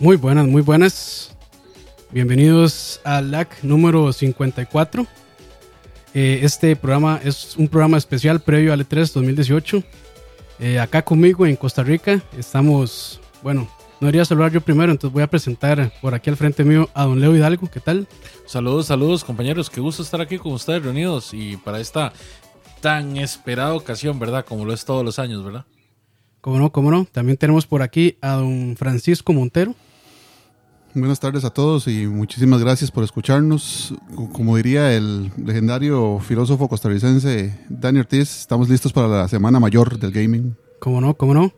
Muy buenas, muy buenas. Bienvenidos al LAC número 54. Eh, este programa es un programa especial previo al E3 2018. Eh, acá conmigo en Costa Rica estamos, bueno, no debería saludar yo primero, entonces voy a presentar por aquí al frente mío a don Leo Hidalgo. ¿Qué tal? Saludos, saludos compañeros, qué gusto estar aquí con ustedes reunidos y para esta tan esperada ocasión, ¿verdad? Como lo es todos los años, ¿verdad? Cómo no, cómo no. También tenemos por aquí a don Francisco Montero. Buenas tardes a todos y muchísimas gracias por escucharnos. Como diría el legendario filósofo costarricense Dani Ortiz, estamos listos para la semana mayor del gaming. Cómo no, cómo no.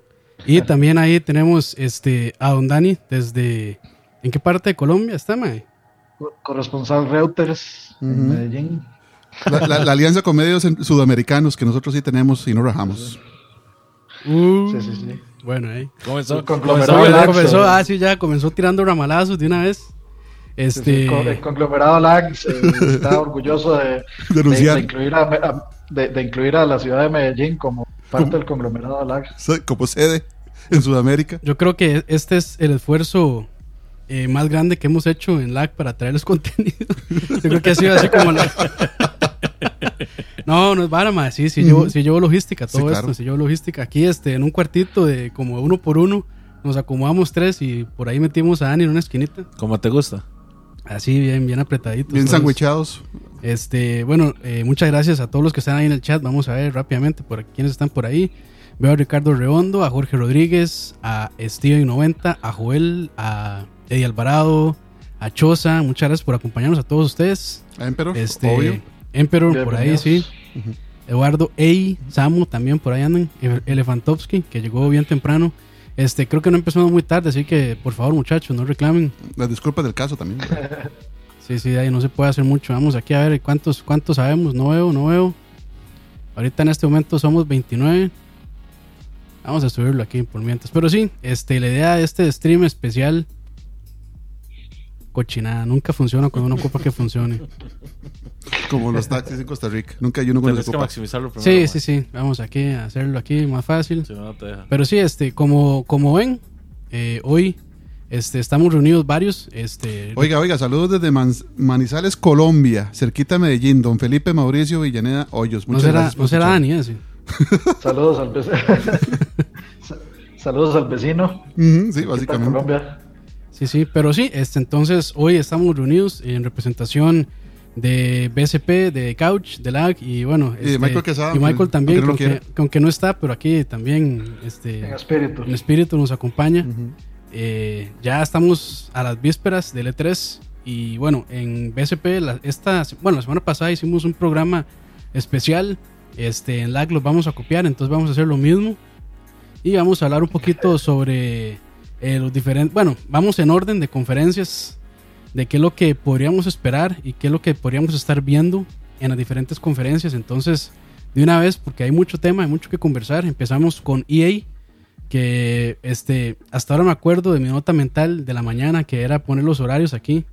Y también ahí tenemos este a don Dani desde ¿en qué parte de Colombia está, mae? Corresponsal Reuters en Medellín. La, la- la alianza con medios sudamericanos que nosotros sí tenemos y no rajamos. Uh, Sí, sí, sí. Bueno, ahí. Comenzó, El conglomerado comenzó comenzó, ah, sí, ya comenzó tirando ramalazos de una vez. Sí, sí, Este, con- el conglomerado LAX eh, está orgulloso de, de- Denunciar. de incluir a, de, de incluir a la ciudad de Medellín como parte del conglomerado LAX. Como sede en Sudamérica. yo creo que este es el esfuerzo eh, más grande que hemos hecho en LAC para traerles contenido. Yo creo que ha sido así como la... No, no es vara, más. Sí, sí, llevo, sí llevo logística, todo Sí, claro. esto. Sí llevo logística. Aquí, este, en un cuartito de como uno por uno, nos acomodamos tres y por ahí metimos a Dani en una esquinita. Como te gusta. Así, bien, bien apretaditos. Bien sandwichados. Este, bueno, eh, muchas gracias a todos los que están ahí en el chat. Vamos a ver rápidamente por aquí, quiénes están por ahí. Veo a Ricardo Redondo, a Jorge Rodríguez, a Steven90, a Joel, a Eddie Alvarado, a Choza. Muchas gracias por acompañarnos a todos ustedes. A Emperor, Este, obvio. Emperor por ahí, sí. Eduardo Ey, Samu también por ahí andan. Ele- Elefantovsky, que llegó bien temprano. Este, creo que no empezamos muy tarde, así que por favor, muchachos, no reclamen. Las disculpas del caso también. Sí, sí, ahí no se puede hacer mucho. Vamos aquí a ver cuántos, cuántos sabemos. No veo, no veo. Ahorita en este momento somos 29. Vamos a subirlo aquí por mientras. Pero sí, este, la idea de este stream especial. Cochinada, nunca funciona cuando uno ocupa que funcione. Como los taxis en Costa Rica. Nunca hay uno con Tienes que maximizarlo primero. Sí, man. sí, sí. Vamos aquí a hacerlo aquí más fácil. Si no, no te deja. Pero sí, este, como, como ven, eh, hoy este, estamos reunidos varios. Este, Oiga, oiga, saludos desde Manizales, Colombia, cerquita de Medellín, don Felipe Mauricio Villaneda Hoyos. no será, gracias por no será. Dani ese. Saludos al vecino. Saludos al vecino. Sí, ¿Qué tal, básicamente. Colombia? Sí, sí, pero sí, este, entonces hoy estamos reunidos en representación de BSP, de Couch, de LAG y bueno. Y de este, Michael Quesada, Y Michael también, aunque no que aunque, que aunque no está, pero aquí también este, En espíritu. en espíritu nos acompaña. Ujú. Eh, ya estamos a las vísperas del E3 y bueno, en BSP, la, esta, bueno, la semana pasada hicimos un programa especial. Este, en LAG los vamos a copiar, entonces vamos a hacer lo mismo. Y vamos a hablar un poquito sobre eh, los diferentes, bueno, vamos en orden de conferencias, de qué es lo que podríamos esperar y qué es lo que podríamos estar viendo en las diferentes conferencias. Entonces, de una vez, porque hay mucho tema, hay mucho que conversar, empezamos con EA, que este, hasta ahora me acuerdo de mi nota mental de la mañana, que era poner los horarios aquí.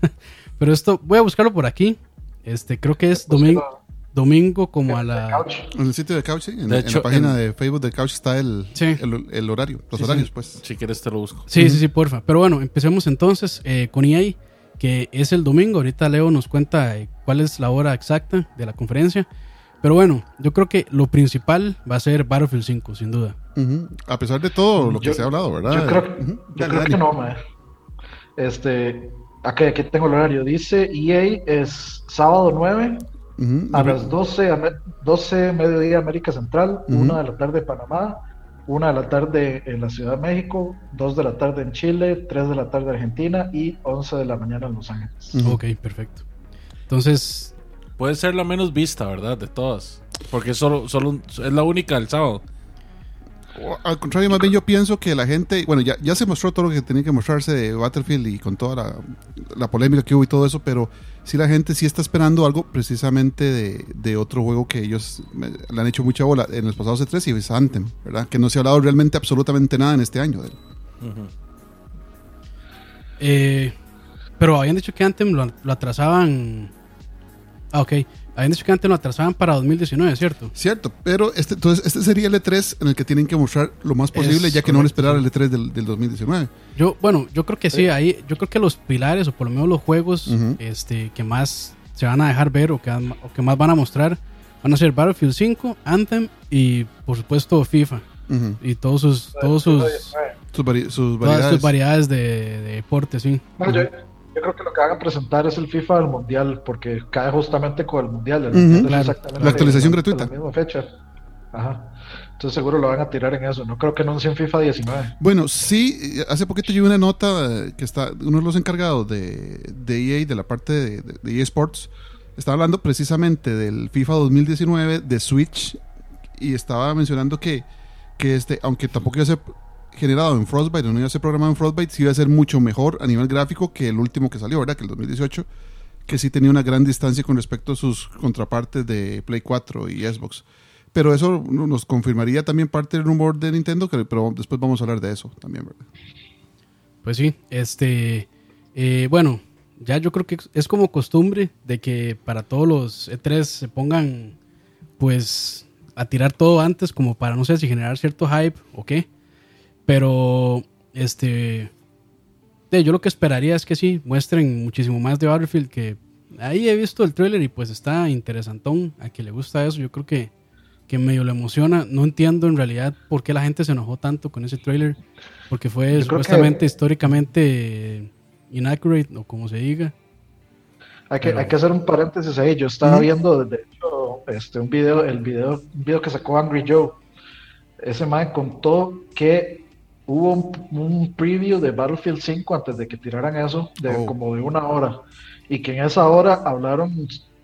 Pero esto, voy a buscarlo por aquí. Este, creo que es domingo, domingo como a la... En el sitio de Couch, sí, en, De en hecho, la página en- de Facebook de Couch está el, Sí. el, el horario, los Sí, horarios, sí. pues. Si quieres te lo busco. Sí, sí, sí, porfa. Pero bueno, empecemos entonces eh, con EA, que es el domingo. Ahorita Leo nos cuenta eh, cuál es la hora exacta de la conferencia. Pero bueno, yo creo que lo principal va a ser Battlefield 5, sin duda. Ujú. A pesar de todo lo que Yo- se ha hablado, ¿verdad? Yo creo, Ujú. yo Dale, creo dale. que no, mae. Este, aquí, aquí tengo el horario. Dice EA es sábado 9 A las 12, a me- 12 mediodía América Central. 1 de la tarde Panamá, 1 de la tarde en la Ciudad de México, 2 de la tarde en Chile, 3 de la tarde Argentina y 11 de la mañana en Los Ángeles. Ok, perfecto. Entonces, Puede ser la menos vista, ¿verdad? De todas. Porque solo, solo un- es la única del sábado. Al contrario, más bien yo pienso que la gente, bueno, ya, ya se mostró todo lo que tenía que mostrarse de Battlefield y con toda la, la polémica que hubo y todo eso, pero sí la gente sí está esperando algo precisamente de, de otro juego que ellos me- le han hecho mucha bola en los pasados E3 y es Anthem, ¿verdad? Que no se ha hablado realmente absolutamente nada en este año. de él. Eh, pero habían dicho que Anthem lo, lo atrasaban. Ah, ok. Habían dicho que antes lo atrasaban para 2019, ¿cierto? Cierto, pero este, entonces este sería el E3 en el que tienen que mostrar lo más posible, Es ya que no van a esperar el E3 del, del 2019. Yo, bueno, yo creo que sí, ahí, yo creo que los pilares, o por lo menos los juegos este, que más se van a dejar ver o que, o que más van a mostrar, van a ser Battlefield 5, Anthem y por supuesto FIFA. Y todos sus, todos sus, Sus, vari- sus todas variedades. sus variedades de, de deporte, sí. No, yo, yo creo que lo que van a presentar es el FIFA del Mundial, porque cae justamente con el Mundial. El Ujú. Mundial es Claro. exactamente La actualización gratuita. La misma fecha. Ajá. Entonces seguro lo van a tirar en eso. No creo que anuncien FIFA 19. Bueno, sí, hace poquito yo vi una nota que está, uno de los encargados de, de EA, de la parte de, de- de EA Sports, estaba hablando precisamente del FIFA 2019 de Switch y estaba mencionando que, que este, aunque tampoco iba a ser generado en Frostbite, no iba a ser programado en Frostbite, sí iba a ser mucho mejor a nivel gráfico que el último que salió, ¿verdad? Que el 2018, que sí tenía una gran distancia con respecto a sus contrapartes de Play 4 y Xbox. Pero eso no- nos confirmaría también parte del rumor de Nintendo, que, pero después vamos a hablar de eso también, ¿verdad? Pues sí, este, eh, bueno, ya yo creo que es como costumbre de que para todos los E3 se pongan, pues, a tirar todo antes, como para no sé si generar cierto hype o qué. Pero, este, yo lo que esperaría es que sí, muestren muchísimo más de Battlefield, que ahí he visto el trailer y pues está interesantón, a quien le gusta eso, yo creo que, que medio le emociona. No entiendo en realidad por qué la gente se enojó tanto con ese trailer, porque fue supuestamente que- históricamente inaccurate o como se diga. Hay que, Pero- hay que hacer un paréntesis ahí. Yo estaba viendo, de hecho, este, un video, el video, un video que sacó Angry Joe. Ese man contó que hubo un, un preview de Battlefield 5 antes de que tiraran eso, de Oh. como de una hora. Y que en esa hora hablaron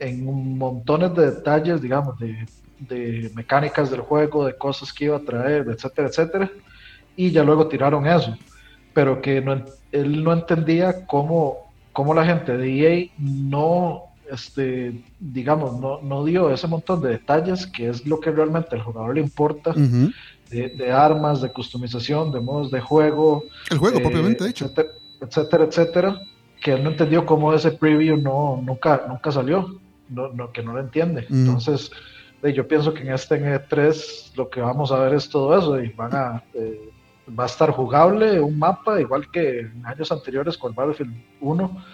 en montones de detalles, digamos, de, de mecánicas del juego, de cosas que iba a traer, etcétera, etcétera. Y ya luego tiraron eso. Pero que no, él no entendía cómo, cómo la gente de EA no, este, digamos, no, no dio ese montón de detalles que es lo que realmente al jugador le importa, Ujú. De, de armas, de customización, de modos de juego, El juego, eh, propiamente dicho. etcétera, etcétera, etcétera, que él no entendió cómo ese preview no, nunca, nunca salió, no, no- que no lo entiende. Mm. Entonces, eh, yo pienso que en este en E3 lo que vamos a ver es todo eso y van a, eh, va a estar jugable un mapa, igual que en años anteriores con Battlefield 1,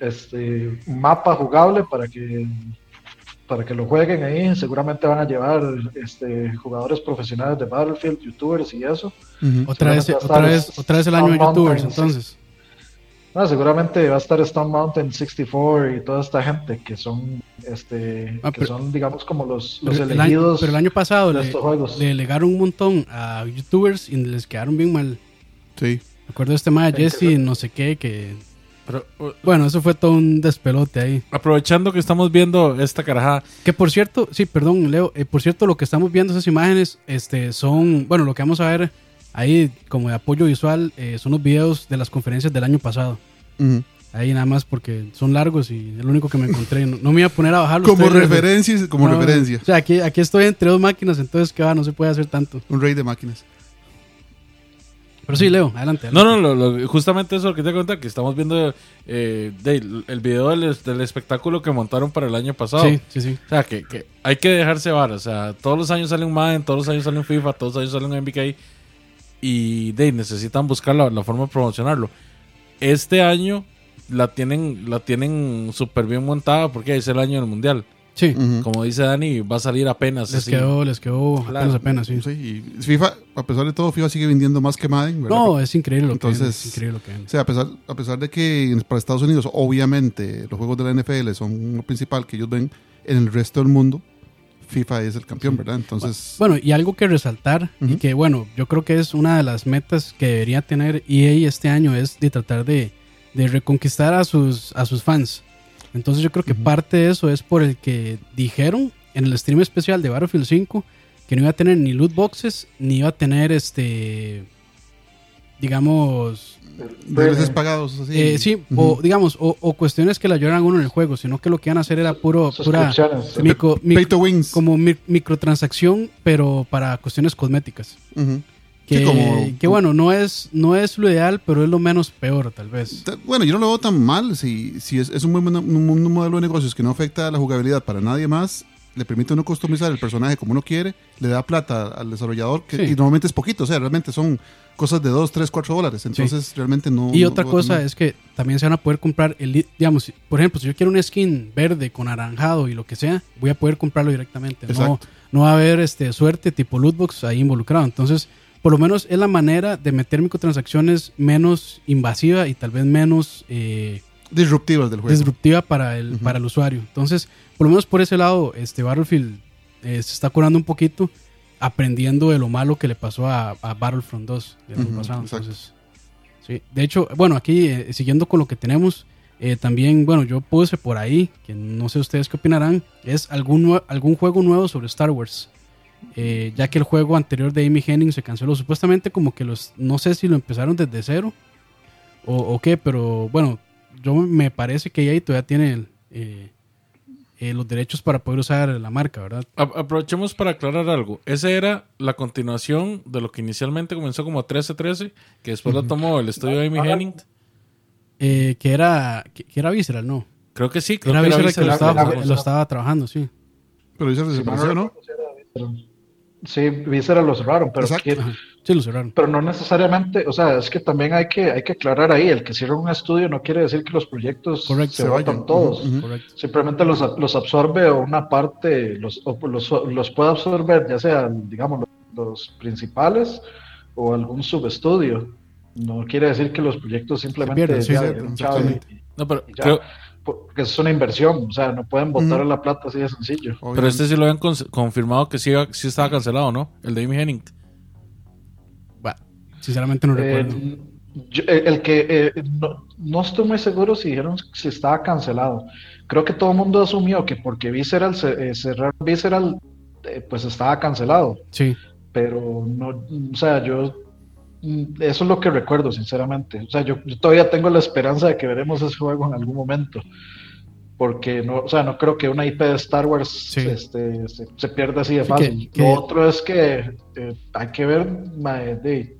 este, mapa jugable para que para que lo jueguen ahí, seguramente van a llevar este, jugadores profesionales de Battlefield, youtubers y eso. Ujú. Otra vez, otra vez, otra vez el año de youtubers, Mountain, entonces. No, seguramente va a estar Stone Mountain 64 y toda esta gente que son, este, Ah, que pero- son, digamos, como los, los Pero el, año, elegidos pero el año pasado de le, estos juegos. le delegaron un montón a youtubers y les quedaron bien mal. Sí. Me acuerdo de este tema de Jesse, no sé qué, que... Pero, uh, Bueno, eso fue todo un despelote ahí. aprovechando que estamos viendo esta carajada, Que por cierto, sí, perdón, Leo, eh, por cierto, lo que estamos viendo, esas imágenes, este, son, bueno, lo que vamos a ver ahí como de apoyo visual, eh, son los videos de las conferencias del año pasado. Ujú. Ahí nada más porque son largos y es lo único que me encontré. No, no me iba a poner a bajar los Como trailers de- referencia, como No, referencia. O sea, aquí, aquí estoy entre dos máquinas, entonces que va, no se puede hacer tanto. Un rey de máquinas. Pero sí, Leo, adelante. No, adelante. no, lo- lo- justamente eso que te contar, que estamos viendo eh, de- el video del, del espectáculo que montaron para el año pasado. Sí, sí, sí. O sea, que, que hay que dejarse var. O sea, todos los años sale un Madden, todos los años sale un FIFA, todos los años sale un MBK. Y de, necesitan buscar la, la forma de promocionarlo. Este año la tienen la tienen súper bien montada porque es el año del mundial. Sí. Como dice Dani, va a salir apenas. les así. quedó, les quedó apenas, Claro. apenas, sí. Sí, y FIFA, a pesar de todo, FIFA sigue vendiendo más que Madden, ¿verdad? No, es increíble lo que Entonces- es increíble lo que venden. O sea, a pesar, a pesar de que para Estados Unidos, obviamente, los juegos de la NFL son lo principal que ellos ven, en el resto del mundo, FIFA es el campeón, ¿verdad? Entonces, Bueno, y algo que resaltar, y que bueno, yo creo que es una de las metas que debería tener EA este año, es de tratar de, de reconquistar a sus, a sus fans. Entonces yo creo que parte de eso es por el que dijeron en el stream especial de Battlefield 5 que no iba a tener ni loot boxes, ni iba a tener este, digamos, DLCs pagados, así. eh, sí, o digamos, o, o cuestiones que le ayudaran a uno en el juego, sino que lo que iban a hacer era puro, pura micro- Pay to wins. como mi- microtransacción, pero para cuestiones cosméticas. Ujú. Que, como- que bueno, no es, no es lo ideal, pero es lo menos peor, tal vez. Bueno, yo no lo veo tan mal. Si, si es, es un buen un, un modelo de negocios que no afecta a la jugabilidad para nadie más, le permite uno customizar el personaje como uno quiere, le da plata al desarrollador, que, Sí. y normalmente es poquito, o sea, realmente son cosas de 2, 3, 4 dólares. Entonces, realmente no. Y no otra cosa es que también se van a poder comprar, el, digamos, por ejemplo, si yo quiero una skin verde con naranjado y lo que sea, voy a poder comprarlo directamente. No, no va a haber este, suerte tipo lootbox ahí involucrado. Entonces, por lo menos es la manera de meter microtransacciones menos invasiva y tal vez menos eh, Disruptivas del juego. disruptiva para el, para el usuario. Entonces, por lo menos por ese lado, este Battlefield eh, se está curando un poquito, aprendiendo de lo malo que le pasó a, a Battlefront 2 del año Ujú, pasado. Entonces, sí. De hecho, bueno, aquí eh, siguiendo con lo que tenemos, eh, también, bueno, yo puse por ahí, que no sé ustedes qué opinarán, es algún, algún juego nuevo sobre Star Wars. Eh, ya que el juego anterior de Amy Henning se canceló, supuestamente como que los, no sé si lo empezaron desde cero o, o qué, pero bueno, yo me parece que EA todavía tiene el, eh, eh, los derechos para poder usar la marca, ¿verdad? Aprovechemos para aclarar algo. Esa era la continuación de lo que inicialmente comenzó como 1313, que después lo tomó el estudio de Amy Henning. Eh, que era que, que era Visceral, ¿no? Creo que sí, creo Era que era Visceral que lo Visceral. estaba, era- lo estaba trabajando, sí. Pero Si mal desapareció, ¿no? Sí era Visceral. Sí, Visceral lo cerraron, pero, Exacto. que- Ajá. Sí, lo cerraron. pero no necesariamente, o sea, es que también hay que, hay que aclarar ahí, el que cierra un estudio no quiere decir que los proyectos Correcto. se Se vayan todos. Ujú. Correcto. Simplemente los, los absorbe o una parte, los, o los, los puede absorber, ya sea, digamos, los, los principales o algún subestudio. No quiere decir que los proyectos simplemente pierden, sí, ya sí, dieron chao exactamente. y- No, pero, y ya. creo- porque es una inversión, o sea, no pueden botar Ujú. la plata así de sencillo. pero este sí lo habían confirmado que sí, iba- sí estaba cancelado, ¿no? El de Amy Henning. Bah, sinceramente no Eh, recuerdo. yo- el, el que eh, no, no estoy muy seguro si dijeron si estaba cancelado. Creo que todo el mundo asumió que porque Visceral se, eh, cerraron Visceral, eh, pues estaba cancelado. Sí. Pero no, o sea, yo eso es lo que recuerdo, sinceramente. O sea, yo, yo todavía tengo la esperanza de que veremos ese juego en algún momento. Porque no, o sea, no creo que una IP de Star Wars Sí. este, se, se pierda así de Sí, fácil. que- que- Lo otro es que eh, hay que ver mae, de-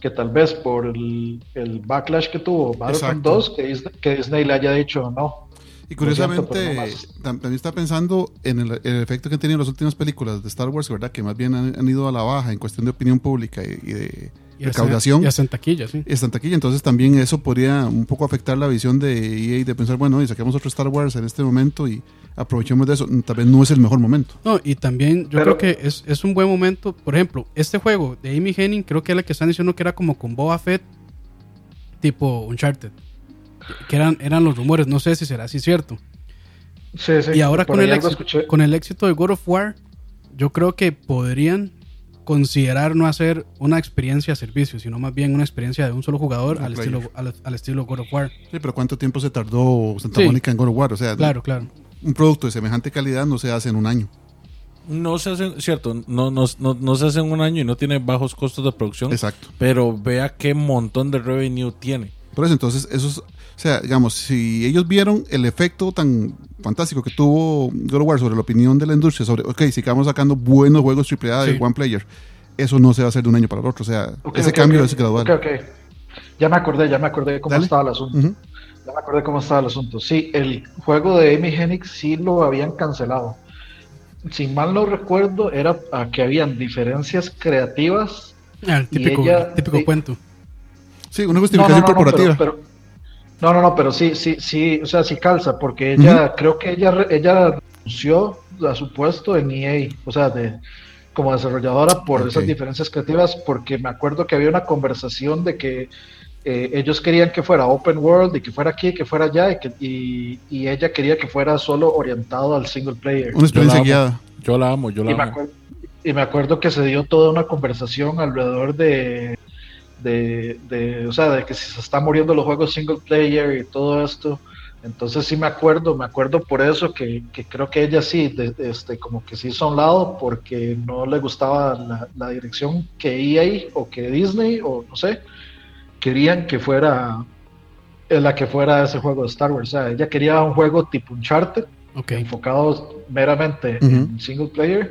que tal vez por el, el backlash que tuvo Battlefront Exacto. 2, que Disney, que Disney le haya dicho no. Y curiosamente, también está pensando en el, el efecto que han tenido las últimas películas de Star Wars, ¿verdad? Que más bien han, han ido a la baja en cuestión de opinión pública y, y de Y hasta- recaudación. En taquilla, sí. Está en taquilla, entonces también eso podría un poco afectar la visión de EA de pensar, bueno, y saquemos otro Star Wars en este momento y aprovechemos de eso. Tal vez no es el mejor momento. No, y también yo Pero- creo que es, es un buen momento. Por ejemplo, este juego de Amy Henning, creo que es la que están diciendo que era como con Boba Fett, tipo Uncharted. Que eran, eran los rumores, no sé si será así cierto. Sí, sí, y ahora con el, éxito, con el éxito de God of War, yo creo que podrían considerar no hacer una experiencia a servicio, sino más bien una experiencia de un solo jugador al estilo, al, al estilo God of War. Sí, pero ¿cuánto tiempo se tardó Santa Sí. Mónica en God of War? O sea, Claro, claro. un producto de semejante calidad no se hace en un año. No se hace, cierto, no, no, no, no se hace en un año y no tiene bajos costos de producción. Exacto. Pero vea qué montón de revenue tiene. Por eso, entonces, eso es, o sea, digamos, si ellos vieron el efecto tan fantástico que tuvo God of War sobre la opinión de la industria, sobre, ok, sigamos sacando buenos juegos AAA de Sí. One Player, eso no se va a hacer de un año para el otro. O sea, ese ok, cambio ok. es gradual. Ok, ok. Ya me acordé, ya me acordé de cómo Dale. estaba el asunto. Ya me acordé cómo estaba el asunto. Sí, el juego de Amy Hennig sí lo habían cancelado. Si mal no recuerdo, era a que habían diferencias creativas. Ah, el Y típico, ella- típico cuento. Sí, una justificación no, no, no, corporativa. pero- pero- no, no, no, pero sí, sí, sí, o sea, sí calza, porque ella, creo que ella, re- ella renunció a su puesto en EA, o sea, de, como desarrolladora por esas diferencias creativas, porque me acuerdo que había una conversación de que eh, ellos querían que fuera open world y que fuera aquí, que fuera allá, y, que, y, y ella quería que fuera solo orientado al single player. Una experiencia Yo la guiada. Yo la amo, yo la Y me, amo. acuerdo, y me acuerdo que se dio toda una conversación alrededor de, de, de, o sea, de que si se están muriendo los juegos single player y todo esto. Entonces sí me acuerdo, me acuerdo por eso que, que creo que ella sí, de- de- este, como que se hizo a un lado porque no le gustaba la, la dirección que EA o que Disney o no sé, querían que fuera en la que fuera ese juego de Star Wars. O sea, ella quería un juego tipo Uncharted, Ok. enfocados meramente en single player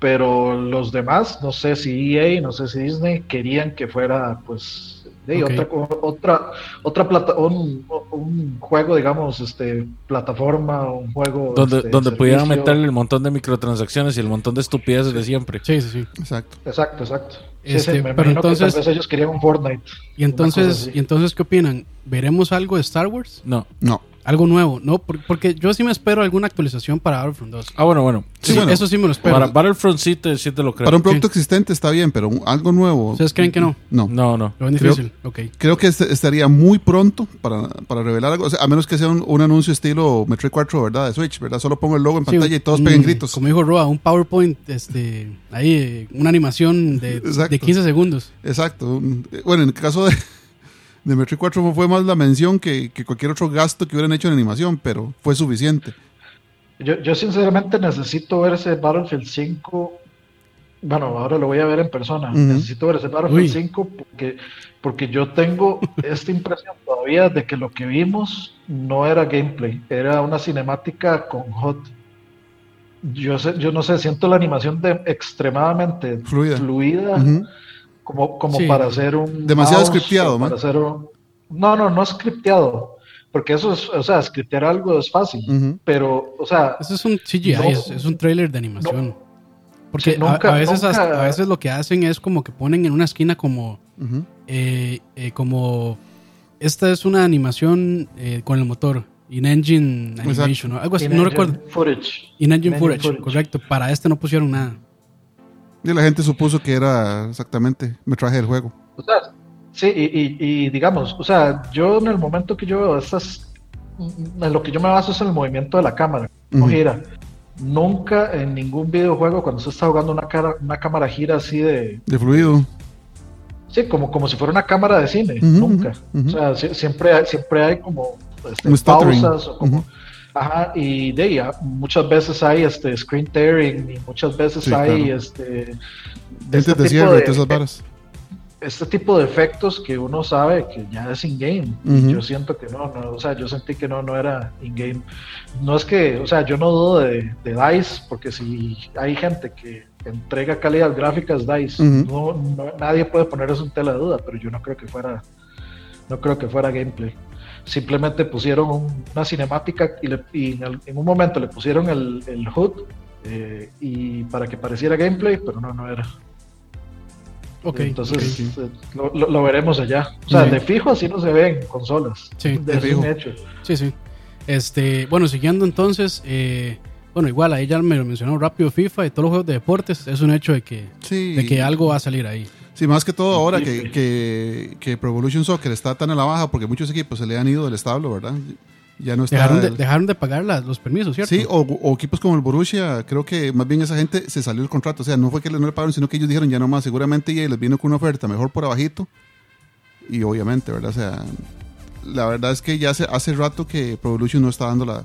pero los demás, no sé si EA, no sé si Disney, querían que fuera pues de otra otra otra plata, un, un juego, digamos, este plataforma, un juego Donde, este, donde pudieran meterle el montón de microtransacciones y el montón de estupideces de siempre. Sí, sí, sí. Exacto. Exacto, exacto. Este, sí, me pero imagino que entonces- tal vez ellos querían un Fortnite. Y entonces. ¿y entonces qué opinan? ¿Veremos algo de Star Wars? No. No. Algo nuevo, ¿no? Por- Porque yo sí me espero alguna actualización para Battlefront 2. Ah, bueno, bueno. Sí, Sí, bueno. Eso sí me lo espero. Para Battlefront sí te, sí te lo creo. Para un producto existente está bien, pero un- algo nuevo. ¿Ustedes creen que no? No. No, no. Lo ven Creo- difícil. Ok. Creo que este- estaría muy pronto para, para revelar algo. O sea, a menos que sea un, un anuncio estilo Metroid 4, ¿verdad? De Switch, ¿verdad? Solo pongo el logo en Sí, pantalla y todos un- peguen gritos. Como dijo Roa, un PowerPoint, este, ahí, eh, una animación de, de 15 segundos. Exacto. Eh, Bueno, en el caso de, de Metroid 4 fue más la mención que, que cualquier otro gasto que hubieran hecho en animación, pero fue suficiente. Yo, yo sinceramente necesito ver ese Battlefield 5. Bueno, ahora lo voy a ver en persona. Necesito ver ese Battlefield Uy. 5 porque, porque yo tengo esta impresión todavía de que lo que vimos no era gameplay, era una cinemática con HUD. Yo, sé, yo no sé, siento la animación de extremadamente Fluida. Como, como Sí. para hacer un. Demasiado mouse, scripteado, o ¿no? Para hacer un- No, no, no scripteado. Porque eso es, o sea, scriptear algo es fácil. Pero, o sea, Eso es un CGI, No. es, es un trailer de animación. Porque Sí, a- nunca- a, veces nunca- a veces lo que hacen es como que ponen en una esquina como, eh, eh, como esta es una animación eh, con el motor. In-engine animation, ¿no? algo así, no in-engine recuerdo. Footage. In-engine in-engine footage, footage. correcto. Para este no pusieron nada. Y la gente supuso que era exactamente metraje del juego. O sea, sí, y, y- y digamos, o sea, yo en el momento que yo veo estas, en lo que yo me baso es en el movimiento de la cámara, no gira. Nunca en ningún videojuego cuando se está jugando una, cara, una cámara gira así de, De fluido. sí, como, como si fuera una cámara de cine, nunca. O sea, sie- siempre, hay, siempre hay como este, pausas o como... Ajá, y de ah, muchas veces hay este screen tearing y muchas veces Sí, hay claro. este este tipo de- esas varas. este tipo de efectos que uno sabe que ya es in-game. Yo siento que no, no, o sea, yo sentí que no, no era in-game. No es que, o sea, yo no dudo de, de DICE, porque si hay gente que entrega calidad gráficas DICE, no, no- nadie puede poner eso en tela de duda, pero yo no creo que fuera, no creo que fuera gameplay. Simplemente pusieron un- una cinemática y, le- y en, el- en un momento le pusieron el, el HUD eh, y para que pareciera gameplay, pero no, no era. Ok. Entonces eh, Lo, lo- lo veremos allá. O sea, de fijo así no se ven en consolas. Sí, de de fijo. hecho. Sí, sí. Este, bueno, siguiendo entonces, eh, bueno, igual ahí ya me lo mencionó rápido FIFA y todos los juegos de deportes, es un hecho de que, Sí. de que algo va a salir ahí. Sí, más que todo ahora que, que, que Pro Evolution Soccer está tan a la baja porque muchos equipos se le han ido del establo, ¿verdad? Ya no está. Dejaron de, el- dejaron de pagar las- los permisos, ¿cierto? Sí, o, o equipos como el Borussia, creo que más bien esa gente se salió del contrato. O sea, no fue que no le pagaron, sino que ellos dijeron ya no más. Seguramente EA les vino con una oferta mejor por abajito. Y obviamente, ¿verdad? O sea, la verdad es que ya hace, hace rato que Pro Evolution no está dando la,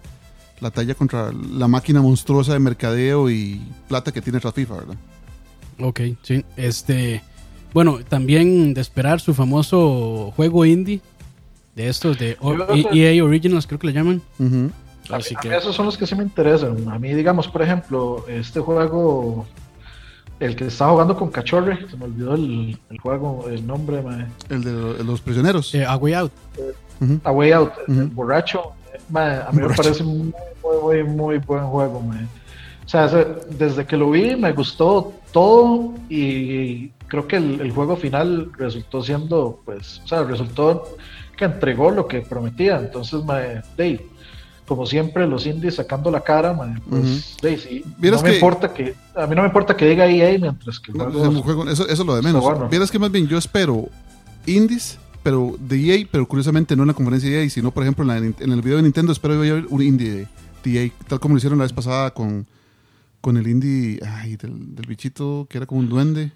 la talla contra la máquina monstruosa de mercadeo y plata que tiene tras FIFA, ¿verdad? Ok, sí. Este, bueno, también de esperar su famoso juego indie de estos de o- EA Originals, creo que le llaman. Así mí- a que- mí esos son los que sí me interesan. A mí, digamos, por ejemplo, este juego, el que estaba jugando con Cachorre, se me olvidó el, el juego, el nombre. El de lo- los prisioneros. Eh, A Way Out. A Way Out, el borracho. Mae, a mí me parece muy, muy, muy, muy buen juego. mae. O sea, desde que lo vi me gustó todo y creo que el, el juego final resultó siendo, pues, o sea, resultó que entregó lo que prometía. Entonces, mae, de, como siempre, los indies sacando la cara, mae, pues, de, sí, Vieras no me que- importa que, a mí no me importa que diga EA mientras que No, juego eso, eso es lo de menos. Bueno. Vieras que más bien yo espero indies, pero de EA, pero curiosamente no en la conferencia de EA, sino por ejemplo en, la- en el video de Nintendo espero ver un indie de, de EA, tal como lo hicieron la vez pasada con, con el indie ay, del, del bichito que era como un duende.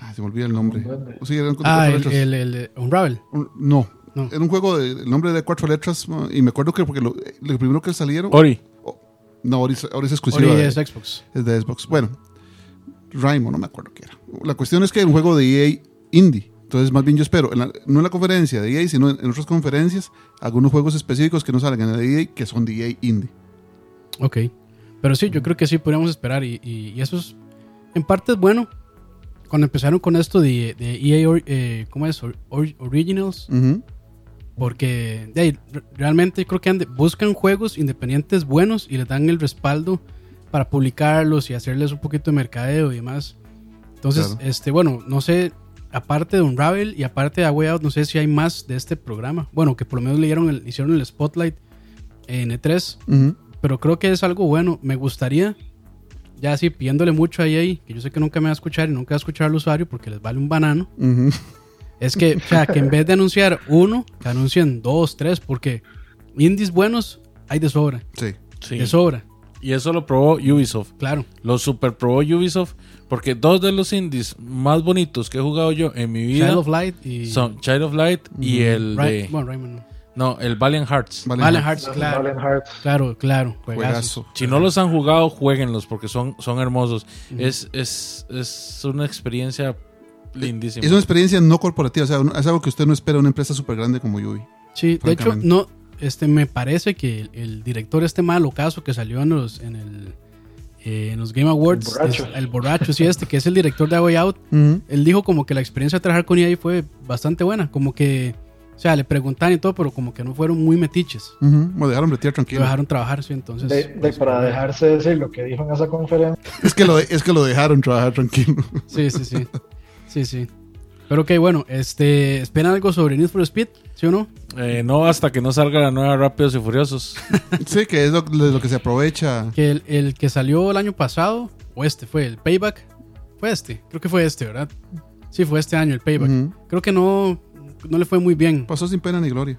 Ah, se me olvida el nombre. Un. Sí, era un- de Ah, cuatro el, letras. el, el Unravel. Un- no, No. era un juego de el nombre de cuatro letras ¿no? y me acuerdo que porque lo, lo primero que salieron Ori. no, ahora es, ahora es exclusivo Ori de, es Xbox. es de Xbox. Bueno, Raimo, no me acuerdo qué era. La cuestión es que es un juego de EA indie. Entonces, más bien yo espero, en la- no en la conferencia de EA, sino en, en otras conferencias, algunos juegos específicos que no salgan en la de EA, que son de EA indie. Ok. Pero sí, yo creo que sí podríamos esperar. Y, y- y eso es, en parte es bueno. Cuando empezaron con esto de, de EA, or- eh, ¿cómo es? Or- or- Originals. Ujú. Porque de ahí, re- realmente creo que ande- buscan juegos independientes buenos y les dan el respaldo para publicarlos y hacerles un poquito de mercadeo y demás. Entonces, Claro. este, bueno, no sé, aparte de Unravel y aparte de A Way Out, no sé si hay más de este programa. Bueno, que por lo menos le dieron el- hicieron el spotlight en E3, Ujú. pero creo que es algo bueno. Me gustaría, ya así pidiéndole mucho a EA, que yo sé que nunca me va a escuchar y nunca va a escuchar al usuario porque les vale un banano. Es que, o sea, que en vez de anunciar uno, que anuncien dos, tres, porque indies buenos hay de sobra. Sí. Sí. De sobra, Y eso lo probó Ubisoft. claro. Lo super probó Ubisoft. Porque dos de los indies más bonitos que he jugado yo en mi vida Child of Light y. son Child of Light y el de. bueno, Rayman no. No, el Valiant Hearts. Valiant Hearts, claro. Valiant Hearts. Claro, claro. Juegazo. Si no los han jugado, jueguenlos porque son, son hermosos. es, es, es una experiencia lindísima. Es una experiencia no corporativa, o sea, es algo que usted no espera de una empresa súper grande como Yubi. Sí, de hecho, no. Este, me parece que el, el director, este malo caso que salió en los, en el, eh, en los Game Awards, El borracho. es- el borracho, sí, este, que es el director de A Way Out, él dijo como que la experiencia de trabajar con EA fue bastante buena, como que, o sea, le preguntaban y todo, pero como que no fueron muy metiches. Ujú. Me dejaron bretear Lo tranquilo. dejaron trabajar, sí, entonces. De, de- pues, para dejarse decir lo que dijo en esa conferencia. Es que lo, es que lo dejaron trabajar tranquilo. Sí, sí, sí. Sí, sí. Pero ok, bueno, este, ¿esperan algo sobre Need for Speed? ¿Sí o no? Eh, no hasta que no salga la nueva Rápidos y Furiosos. sí, que es lo, que se aprovecha. Que el, el que salió el año pasado, o este fue el Payback, fue este, creo que fue este, ¿verdad? Sí, fue este año el Payback. Creo que no, no le fue muy bien. Pasó sin pena ni gloria.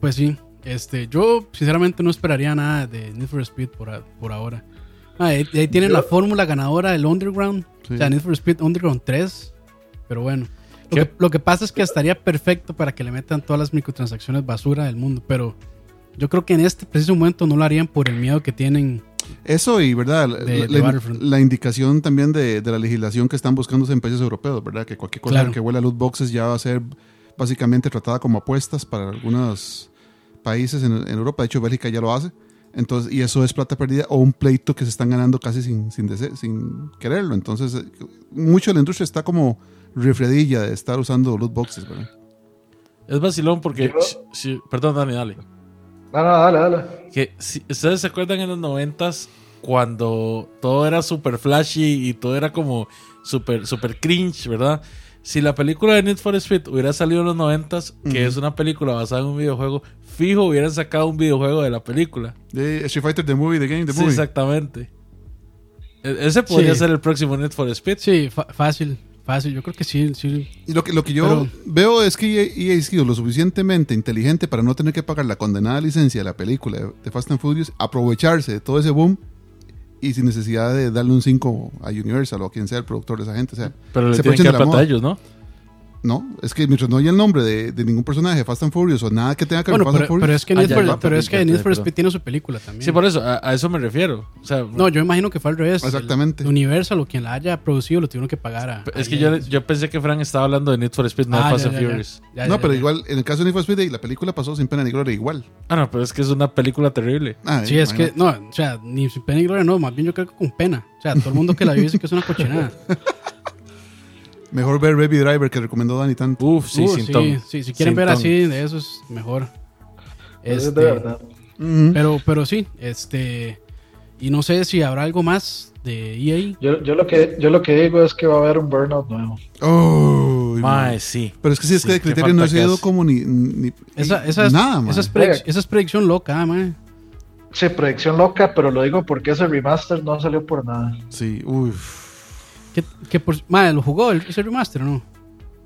Pues sí, este, yo sinceramente no esperaría nada de Need for Speed por, a- por ahora. Ah, ahí, ahí tienen Yo- la fórmula ganadora del Underground, Sí. o sea, Need for Speed Underground 3, pero bueno. Lo que, lo que pasa es que estaría perfecto para que le metan todas las microtransacciones basura del mundo, pero yo creo que en este preciso momento no lo harían por el miedo que tienen. Eso y, ¿verdad? La, De- la- de Battlefront. la indicación también de, de la legislación que están buscando en países europeos, ¿verdad? Que cualquier cosa Claro. que huela a loot boxes ya va a ser básicamente tratada como apuestas para algunos países en, en Europa. De hecho, Bélgica ya lo hace. Entonces, y eso es plata perdida o un pleito que se están ganando casi sin, sin, dese- sin quererlo. Entonces, eh, mucho de la industria está como refredilla de estar usando loot boxes, ¿verdad? Es vacilón porque. Perdón, Dani, dale. No, no, dale, dale. Que si, ustedes se acuerdan en los noventas cuando todo era super flashy y todo era como super, super cringe, ¿verdad? Si la película de Need for Speed hubiera salido en los noventas, que es una película basada en un videojuego, fijo hubieran sacado un videojuego de la película. De Street Fighter, The Movie, The Game, The Sí, Movie. exactamente. E- ese podría Sí. ser el próximo Need for Speed. Sí, fácil, fácil. Yo creo que sí, sí. Y lo que, lo que yo Pero- veo es que EA, ha sido lo suficientemente inteligente para no tener que pagar la condenada licencia de la película de, de Fast and Furious, aprovecharse de todo ese boom y sin necesidad de darle un 5 a Universal o a quien sea el productor de esa gente. O sea, Pero le se tienen que dar ellos, ¿no? No, es que mientras no haya el nombre de, de ningún personaje de Fast and Furious o nada que tenga que ver Bueno, con Fast pero, and pero Furious. es que Ah, Need ya, for, ya, pero es que perdón, Need for perdón. Speed tiene su película también. Sí, por eso, a, a eso me refiero. O sea, No, yo imagino que fue al revés. Exactamente. El Universal o quien la haya producido lo tuvieron que pagar a. es a que yo, yo pensé que Frank estaba hablando de Need for Speed, no de Ah, Fast ya, and. Furious. Ya, no, ya, pero ya. igual, en el caso de Need for Speed, la película pasó sin pena ni gloria igual. Ah, no, pero es que es una película terrible. Ah, Sí, es que, imagínate. no, o sea, ni sin pena ni gloria, no, más bien yo creo que con pena. O sea, todo el mundo que la vio dice que es una cochinada. Mejor ver Baby Driver que recomendó Dani tanto. Uf, sí, Uh, sin sí, ton. sí, si quieren Sin ver ton. así, de eso es mejor. Es Este, de verdad. Ujú. pero, pero sí, este. Y no sé si habrá algo más de EA. Yo, yo, lo que, yo lo que digo es que va a haber un burnout nuevo. Oh, Mae, sí. Pero es que si es Sí, que el criterio no ha sido como ni, ni- Esa, esa, es, nada, esa, es predic- esa es predicción loca, man. Sí, predicción loca, pero lo digo porque ese remaster no salió por nada. Sí, uff. Que, que por, madre, ¿lo jugó el- ese remaster o no?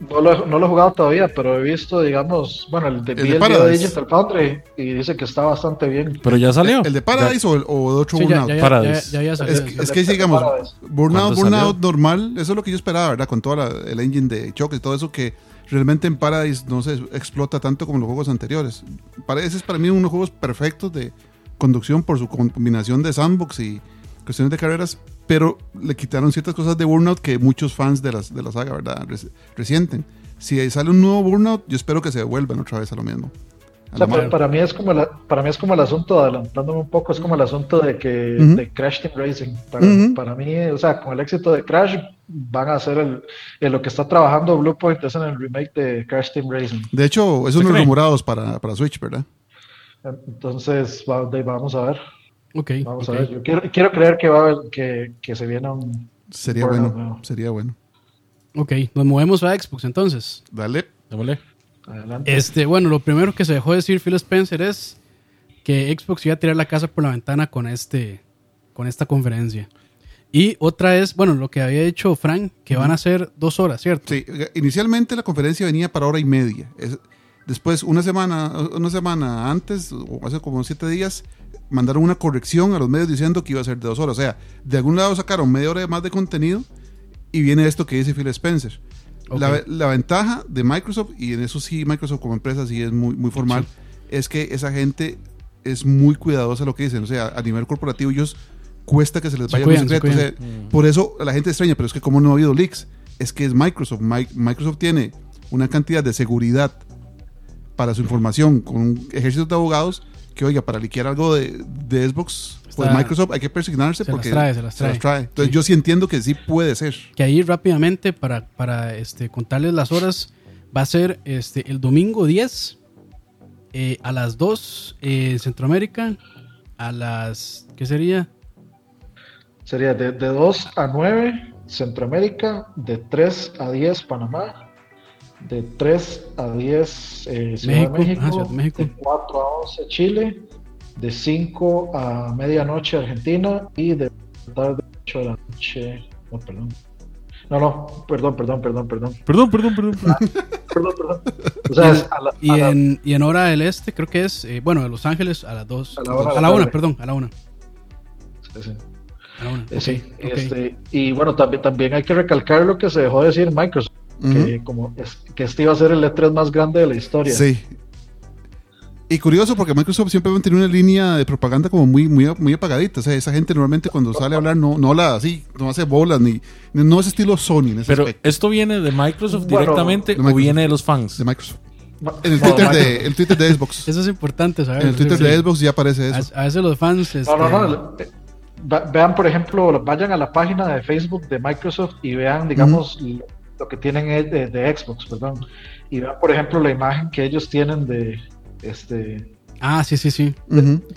No lo, no lo he jugado todavía, pero he visto, digamos, bueno, el de, El de el video de. Digital Foundry y dice que está bastante bien. Pero ya salió. ¿El de Paradise o, el- o de otro Sí, Burnout? ya, ya, Paradise. ya. Es que, es que de digamos. Burnout, ¿Cuándo Burnout normal, eso es lo que yo esperaba, ¿verdad? Con todo el engine de choque y todo eso que realmente en Paradise no se explota tanto como en los juegos anteriores. Paradise es para mí unos juegos perfectos de conducción por su combinación de sandbox y cuestiones de carreras, pero le quitaron ciertas cosas de Burnout que muchos fans de, las, de la saga, ¿verdad? Res- resienten. Si sale un nuevo Burnout, yo espero que se devuelvan otra vez a lo mismo. a O sea, para, mí es como la- para mí es como el asunto, adelantándome un poco, es como el asunto de que de Crash Team Racing. Para, mí, o sea, con el éxito de Crash, van a hacer el, en lo que está trabajando Bluepoint es en el remake de Crash Team Racing. De hecho, es ¿Usted unos cree? rumorados para, para Switch, ¿verdad? Entonces, va- de- vamos a ver, Ok. vamos a ver. Yo quiero, quiero creer que va a haber, que, que se viene un Sería bueno. no. Sería bueno. Ok, nos movemos a Xbox entonces. Dale. Démosle. adelante. Este, bueno, lo primero que se dejó decir Phil Spencer es que Xbox iba a tirar la casa por la ventana con este con esta conferencia. Y otra es, bueno, lo que había dicho Frank, que van a ser dos horas, ¿cierto? Sí, inicialmente la conferencia venía para hora y media. Es- después, una semana, una semana antes, o hace como siete días, mandaron una corrección a los medios diciendo que iba a ser de dos horas. O sea, de algún lado sacaron media hora más de contenido y viene esto que dice Phil Spencer. La, ventaja de Microsoft, y en eso sí Microsoft como empresa sí es muy, muy formal, es que esa gente es muy cuidadosa lo que dicen. O sea, a nivel corporativo ellos cuesta que se les vaya un se secreto. O sea, cuidan. Por eso la gente extraña, pero es que como no ha habido leaks, es que es Microsoft. Mi- Microsoft tiene una cantidad de seguridad para su información con un ejército de abogados que, oiga, para liquear algo de, de Xbox, pues Está- Microsoft hay que persignarse se las porque trae, se las trae. Entonces Sí. yo sí entiendo que sí puede ser. Que ahí rápidamente, para, para este, contarles las horas, va a ser este, el domingo 10 eh, a las 2 eh, Centroamérica, a las, ¿qué sería? Sería de, de 2 a 9 Centroamérica, de 3 a 10 Panamá, de 3 a 10 eh, Ciudad México, de México, ajá, Ciudad de México. de 4 a 11 Chile, de 5 a medianoche Argentina y de tarde 8 de la noche. No, perdón. No, no, perdón, perdón, perdón, perdón. Perdón, perdón, perdón. Perdón, perdón. O sea, es a la, Y a la- en, y en hora del este, creo que es, eh, bueno, de Los Ángeles a las 2. A la una de A la la 1, tarde. perdón, a la 1. sí, sí. A la 1. Eh, sí, este, y bueno, también, también hay que recalcar lo que se dejó de decir Microsoft, que, como es- que este iba a ser el E3 más grande de la historia. Sí. Y curioso porque Microsoft siempre mantiene una línea de propaganda como muy, muy, muy apagadita. O sea, esa gente normalmente cuando sale a hablar no, no habla así, no hace bolas, ni no es estilo Sony en ese Pero aspecto esto viene de Microsoft Bueno, directamente de o viene de los fans. de Microsoft. En el Twitter, de, el Twitter de Xbox. Eso es importante saber. En el Twitter Sí. de Xbox ya aparece eso. A, a veces los fans. No, no, este, no. eh, Vean, por ejemplo, vayan a la página de Facebook de Microsoft y vean, digamos, lo, lo que tienen de, de- de Xbox, perdón. Y vean, por ejemplo, la imagen que ellos tienen de este Ah, sí, sí, sí.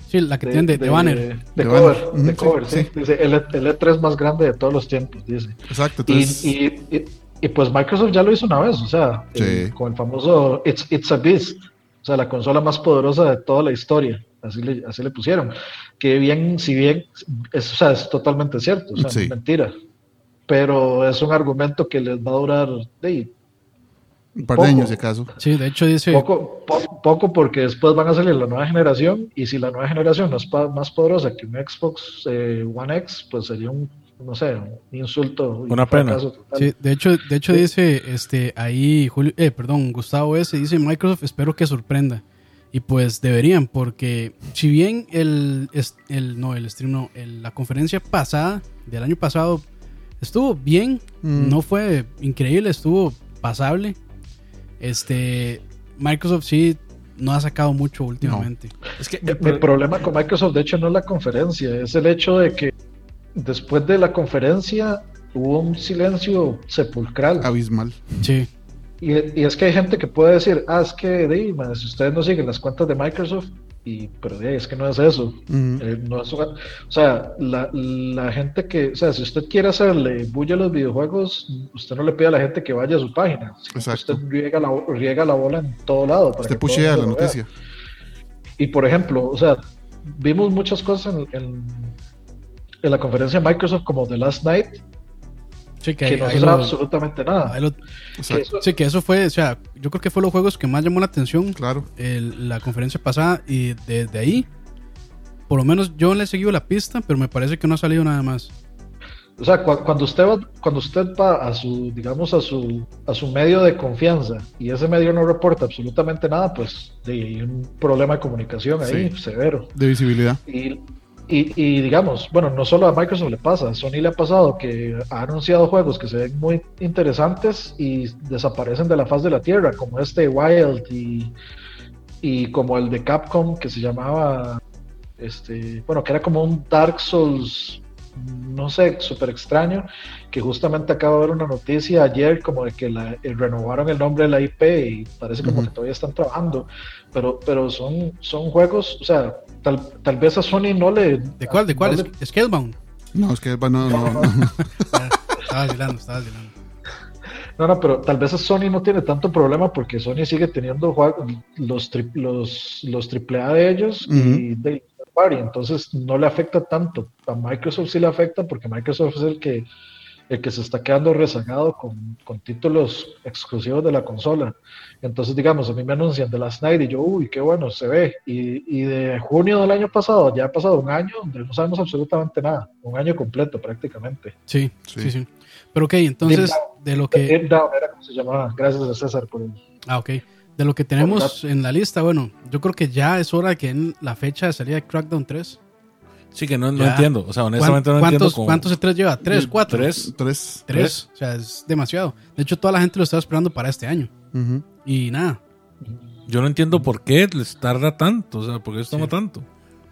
Sí, la que tienen de, de banner. de, De cover, de cover, sí, sí. Dice el, E- el E3 más grande de todos los tiempos, dice. Exacto. Y, Entonces, y, y- y, pues Microsoft ya lo hizo una vez, o sea, Sí. con el famoso It's, It's a Beast, o sea, la consola más poderosa de toda la historia, así le, así le pusieron. Que bien, si bien, es, o sea, es totalmente cierto, o sea, es mentira, pero es un argumento que les va a durar de, un par de poco. años, si acaso. Sí, de hecho dice. poco, po- poco porque después van a salir la nueva generación y si la nueva generación no es pa- más poderosa que un Xbox eh, One X, pues sería un, no sé, un insulto. Una un pena. Sí, de hecho, de hecho Sí. dice este ahí Julio, eh, perdón, Gustavo S dice Microsoft espero que sorprenda. Y pues deberían, porque si bien el, es- el no, el stream no, el- la conferencia pasada, del año pasado, estuvo bien, Mm. no fue increíble, estuvo pasable. Este, Microsoft sí no ha sacado mucho últimamente. Es que Mi, mi problema con Microsoft, de hecho, no es la conferencia, es el hecho de que después de la conferencia hubo un silencio sepulcral. Abismal. Sí, Y, y es que hay gente que puede decir, ah, es que di, man, si ustedes no siguen las cuentas de Microsoft, y, pero es que no es eso. Eh, no es o sea, la, la gente que, o sea, si usted quiere hacerle bulla a los videojuegos, usted no le pide a la gente que vaya a su página. Exacto. Usted riega la, riega la bola en todo lado. para Usted pushea la noticia. Y por ejemplo, o sea, vimos muchas cosas en, en, en la conferencia de Microsoft como The Last Night, sí que que ahí- no será lo- absolutamente nada. sí, que eso fue, o sea, yo creo que fue los juegos que más llamó la atención Claro. el- la conferencia pasada y desde ahí, por lo menos yo le he seguido la pista, pero me parece que no ha salido nada más. O sea, cu- cuando usted va, cuando usted va a su, digamos, a su, a su medio de confianza y ese medio no reporta absolutamente nada, pues de- hay un problema de comunicación ahí Sí. severo. De visibilidad. Y, y, y digamos, bueno, no solo a Microsoft le pasa, a Sony le ha pasado que ha anunciado juegos que se ven muy interesantes y desaparecen de la faz de la tierra, como este Wild y, y como el de Capcom que se llamaba, este, bueno, que era como un Dark Souls, no sé, súper extraño, que justamente acabo de ver una noticia ayer como de que la, eh, renovaron el nombre de la IP y parece como que todavía están trabajando, pero, pero son, son juegos, o sea, tal, tal vez a Sony no le... ¿De cuál? ¿De cuál? no ¿Es le- Scalebound? No, no, no, Ah, estaba vacilando, estaba vacilando. No, no, pero tal vez a Sony no tiene tanto problema porque Sony sigue teniendo juegos, los, tri- los, los AAA de ellos y de party, entonces no le afecta tanto. A Microsoft sí le afecta porque Microsoft es el que, el que se está quedando rezagado con, con títulos exclusivos de la consola. Entonces, digamos, a mí me anuncian de Last Night y yo, uy, qué bueno, se ve. Y, y de junio del año pasado, ya ha pasado un año donde no sabemos absolutamente nada, un año completo prácticamente. Sí, Sí. sí, sí. Pero ok, entonces, de lo que... Deep Down era como se llamaba. Gracias a César por el Ah, ok. De lo que tenemos en la lista, bueno, yo creo que ya es hora que en la fecha de salida de Crackdown 3. Sí, que no, no entiendo. O sea, honestamente no ¿Cuántos, entiendo cómo. ¿Cuántos E3 lleva? ¿Tres? ¿Cuatro? Tres. tres. Tres. O sea, es demasiado. De hecho, toda la gente lo estaba esperando para este año. Y nada. Yo no entiendo por qué les tarda tanto. O sea, por qué les toma Sí. tanto.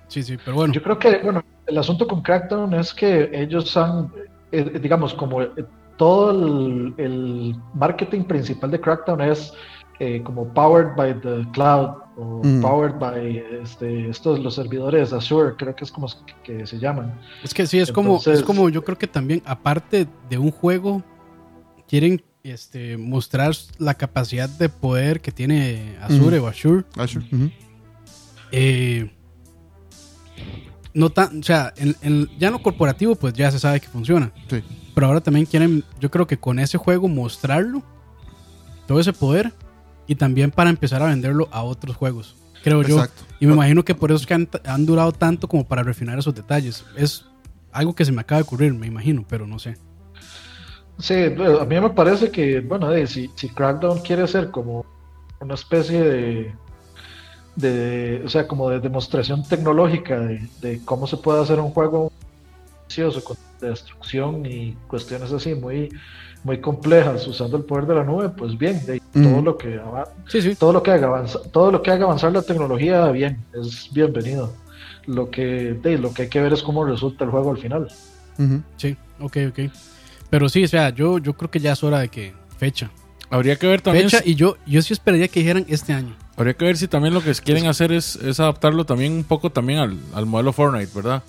Sí, sí, pero bueno. Yo creo que, bueno, el asunto con Crackdown es que ellos han, eh, digamos, como eh, todo el, el marketing principal de Crackdown es eh, como powered by the cloud o Mm. powered by este, estos los servidores Azure, creo que es como que, se llaman. Es que sí, es como, Entonces- es como yo creo que también, aparte de un juego, quieren este, mostrar la capacidad de poder que tiene Azure o Azure. Azure. ujú. Eh, no tan, o sea, en, en- ya en lo corporativo, pues ya se sabe que funciona. Sí. Pero ahora también quieren, yo creo que con ese juego mostrarlo, todo ese poder, y también para empezar a venderlo a otros juegos. Creo yo. Exacto. Y me imagino que por eso es que han, han durado tanto como para refinar esos detalles. Es algo que se me acaba de ocurrir, me imagino, pero no sé. Sí, a mí me parece que, bueno, si, si Crackdown quiere ser como una especie de, de, o sea, como de demostración tecnológica de, de cómo se puede hacer un juego ambicioso con destrucción y cuestiones así muy, muy complejas usando el poder de la nube, pues bien, de, todo lo que ava- Sí, sí. todo lo que haga avanzar, todo lo que haga avanzar la tecnología, bien, es bienvenido. Lo que, de, lo que hay que ver es cómo resulta el juego al final. Ujú. Sí, ok, ok. Pero sí, o sea, yo, yo creo que ya es hora de que fecha. Habría que ver también. Fecha y yo, yo sí esperaría que dijeran este año. Habría que ver si también lo que quieren hacer es, es adaptarlo también un poco también al, al modelo Fortnite, ¿verdad?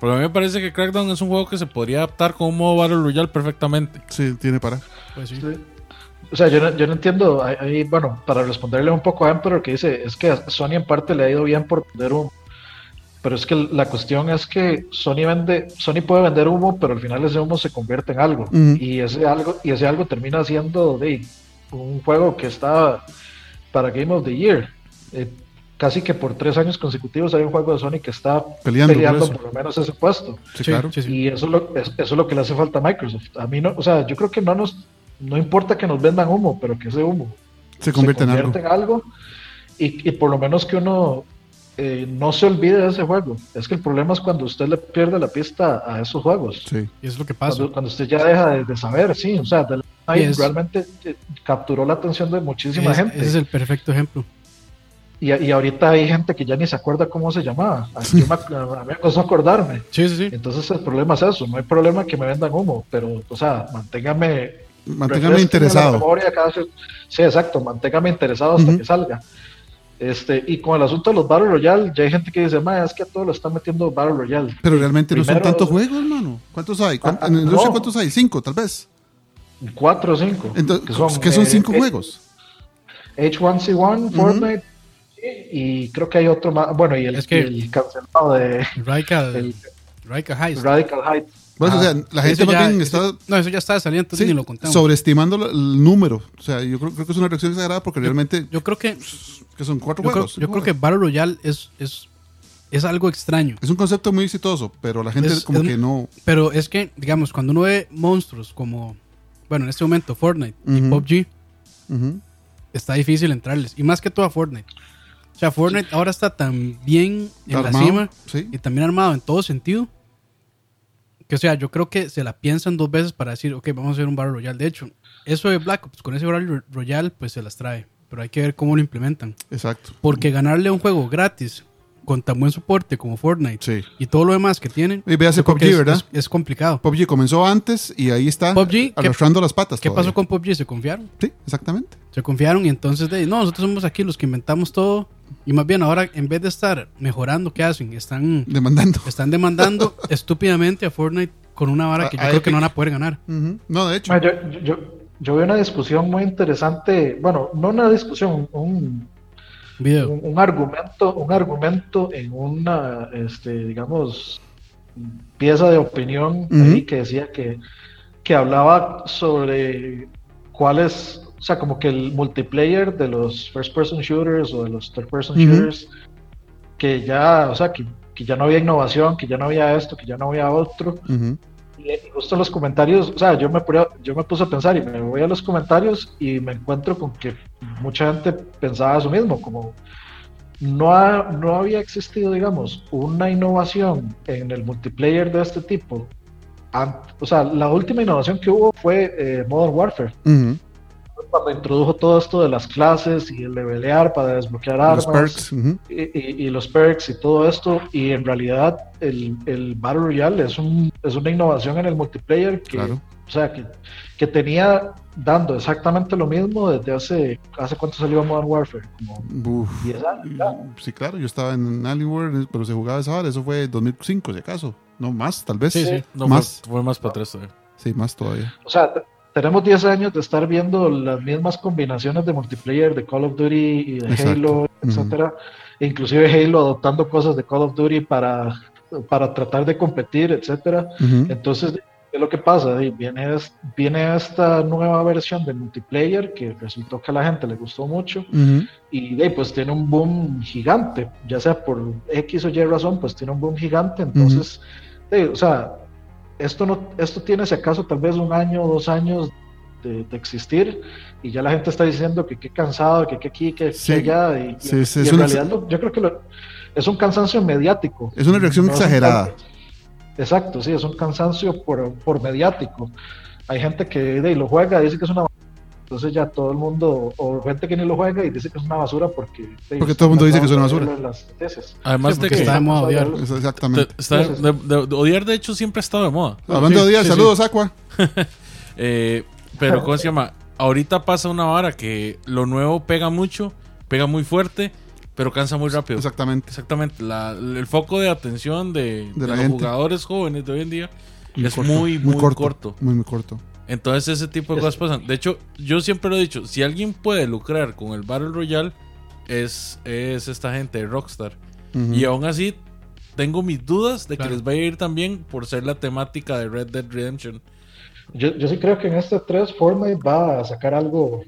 Porque a mí me parece que Crackdown es un juego que se podría adaptar con un modo Battle Royale perfectamente. Sí, tiene para. Pues sí. Sí. O sea, yo no, yo no entiendo, ahí- bueno, para responderle un poco a Emperor que dice, es que a Sony en parte le ha ido bien por vender humo, pero es que la cuestión es que Sony vende, Sony puede vender humo, pero al final ese humo se convierte en algo, Ujú. y ese algo, y ese algo termina siendo de un juego que está para Game of the Year. Eh, casi que por tres años consecutivos hay un juego de Sony que está Peleando por peleando eso. por lo menos ese puesto. Sí, Sí, claro. sí, sí. Y eso es, lo, es- eso es lo que le hace falta a Microsoft. A mí no, o sea, yo creo que no nos, no importa que nos vendan humo, pero que ese humo Se convierte en algo. en algo y, y por lo menos que uno eh, no se olvide de ese juego. Es que el problema es cuando usted le pierde la pista a esos juegos. Sí. Y es lo que pasa. Cuando, cuando usted ya deja de, de saber, sí, o sea, Night Y es- realmente eh, capturó la atención de muchísima Es- gente. Ese es el perfecto ejemplo. Y, y ahorita hay gente que ya ni se acuerda cómo se llamaba. A mí, me costó acordarme. Sí, sí, sí. Entonces el problema es eso, no hay problema que me vendan humo, pero, o sea, manténgame... Manténgame interesado. cada Sí, exacto, manténgame interesado hasta que salga. Este, y con el asunto de los Battle Royale, ya hay gente que dice, "Ma, es que a todos lo están metiendo Battle Royale. Pero realmente no son tantos juegos, hermano. ¿Cuántos hay? ¿Cuán- Ah, no. cuántos hay? Cinco, tal vez. Cuatro o cinco. Entonces, ¿qué son eh, cinco eh, juegos? H1C1, Fortnite, y creo que hay otro más. Bueno, y el, Es que- y el cancelado de Radical, el Radical Heist. Radical Height. Bueno, Ah, o sea, la gente Eso más ya- bien eso- está No, eso ya está saliendo, entonces sí, ni lo contamos. sobreestimando el número. O sea, yo creo, creo que es una reacción exagerada porque realmente Yo creo que, que son cuatro yo creo, juegos. yo creo que Battle Royale es, es, es algo extraño. Es un concepto muy exitoso, pero la gente Es- como es- que no... Pero es que, digamos, cuando uno ve monstruos como, bueno, en este momento Fortnite y. PUBG, Ujú. está difícil entrarles. Y más que todo a Fortnite. O sea, Fortnite ahora está tan bien en la cima sí. y también armado en todo sentido. Que, o sea, yo creo que se la piensan dos veces para decir, ok, vamos a hacer un Battle Royale. De hecho, eso de Black Ops con ese Battle Royale, pues se las trae. pero hay que ver cómo lo implementan. Exacto. Porque ganarle un juego gratis con tan buen soporte como Fortnite Sí. y todo lo demás que tienen, Y véase PUBG, es- ¿verdad? Es, es complicado. PUBG comenzó antes y ahí está PUBG, ¿qué- arrastrando las patas. ¿Qué todavía. pasó con PUBG? Se confiaron. Sí, exactamente. Se confiaron y entonces de, no, nosotros somos aquí los que inventamos todo. Y más bien ahora, en vez de estar mejorando, ¿qué hacen? Están, Demandando. están demandando estúpidamente a Fortnite con una vara A- que yo a creo que no van a poder ganar. No, de hecho. Yo, yo, yo, vi una discusión muy interesante, bueno, no una discusión, un, Video. un, un argumento, un argumento en una, este, digamos, pieza de opinión ahí que decía que, que hablaba sobre cuál es, o sea, como que el multiplayer de los first person shooters o de los third person shooters, que ya, o sea, que, que ya no había innovación, que ya no había esto, que ya no había otro. Y y justo en los comentarios, o sea, yo me, puse- yo me puse a pensar y me voy a los comentarios y me encuentro con que mucha gente pensaba eso mismo, como no, ha- no había existido, digamos, una innovación en el multiplayer de este tipo. O sea, la última innovación que hubo fue eh, Modern Warfare. Cuando introdujo todo esto de las clases y el levelear para desbloquear armas Los perks. ujú. y, y- y los perks y todo esto, y en realidad el, el Battle Royale es, un, es una innovación en el multiplayer que, Claro. o sea, que, que tenía dando exactamente lo mismo desde hace, ¿hace cuánto salió Modern Warfare? Como Uf. 10 años. Sí, claro, yo estaba en Alienware, pero se jugaba esa hora. Eso fue 2005, si acaso. No, más, tal vez. Sí, sí. No, Más. Fue, fue más para atrás todavía. Sí, más todavía. O sea, tenemos 10 años de estar viendo las mismas combinaciones de multiplayer de Call of Duty y de Exacto. Halo, etcétera. E inclusive Halo adoptando cosas de Call of Duty para, para tratar de competir, etcétera. Ujú. Entonces, ¿qué es lo que pasa? Y Viene, viene esta nueva versión de multiplayer que resultó que a la gente le gustó mucho Ujú. y de ahí, pues tiene un boom gigante, ya sea por X o Y razón, pues tiene un boom gigante. Entonces, de ahí, o sea, esto, no, esto tiene si acaso tal vez un año o dos años de, de existir y ya la gente está diciendo que qué cansado, que qué aquí, que, Sí. allá. Y, Sí, sí, y en una- realidad lo- yo creo que lo- es un cansancio mediático. Es una reacción No es un exagerada. Exacto, sí, es un cansancio por, por mediático. Hay gente que de, lo juega dice que es una. Entonces ya todo el mundo, o gente que ni lo juega y dice que es una basura porque... Porque todo el mundo dice que es una basura. las. Además Sí, de porque que está de moda odiar. Exactamente. está- de, de- de odiar, de hecho, siempre ha estado de moda. Hablando Sí, de sí, saludos, Aqua. Eh, pero, ¿cómo se llama? Ahorita pasa una vara que lo nuevo pega mucho, pega muy fuerte, pero cansa muy rápido. Exactamente. Exactamente. La- el foco de atención de, De de la los gente. jugadores jóvenes de hoy en día es corto, muy, muy, corto. Muy, muy corto. Entonces ese tipo de cosas pasan. De hecho, yo siempre lo he dicho, si alguien puede lucrar con el Battle Royale, es, es esta gente de Rockstar. Y aún así, tengo mis dudas de Claro. que les vaya a ir también por ser la temática de Red Dead Redemption. Yo, yo sí creo que en este 3 Fortnite va a sacar algo...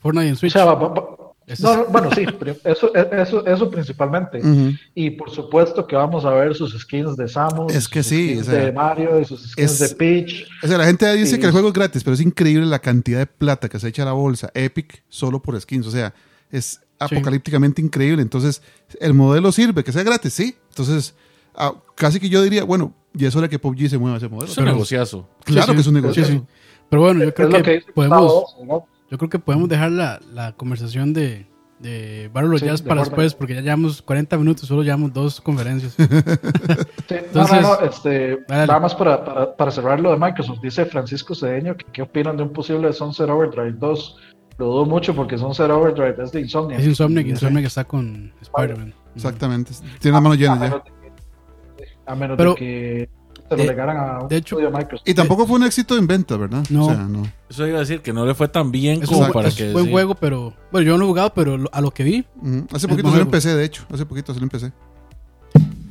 Fortnite en O Switch. sea, va- va- no, es- no, bueno, sí, eso, eso, eso principalmente. Ujú. Y por supuesto que vamos a ver sus skins de Samus, Es que sus sí, skins o sea, de Mario y sus skins es- de Peach. O sea, la gente dice que el juego es gratis, pero es increíble la cantidad de plata que se echa a la bolsa Epic solo por skins. O sea, es apocalípticamente increíble. Entonces, el modelo sirve, que sea gratis, sí. Entonces, ah, casi que yo diría, bueno, y es hora que PUBG se mueva ese modelo. Es un Pero- negociazo. Claro Sí, sí. que es un sí. Pero bueno, yo creo es lo que, que dice podemos, Gustavo, ¿no? Yo creo que podemos dejar la, la conversación de, de Battle Sí, de para después, porque ya llevamos 40 minutos, solo llevamos dos conferencias. Sí, Entonces, no, no, no, este, nada más para, para, para cerrar lo de Microsoft, dice Francisco Cedeño que qué opinan de un posible Sunset Overdrive 2. Lo dudo mucho porque Sunset Overdrive es de Insomnia. es Insomniac, Y- Insomniac está con Spider-Man. Exactamente. Tiene las manos a llenas ya. menos de que, a menos Pero- de que se lo de- legaran a un de hecho- Microsoft. Y tampoco fue un éxito en venta, ¿verdad? No. O sea, no. Eso iba a decir que no le fue tan bien Es como un, para es que un buen sí. juego, pero bueno, yo no lo he jugado, pero lo- a lo que vi. Hace poquito en juego. PC, de hecho. Hace poquito salió en PC.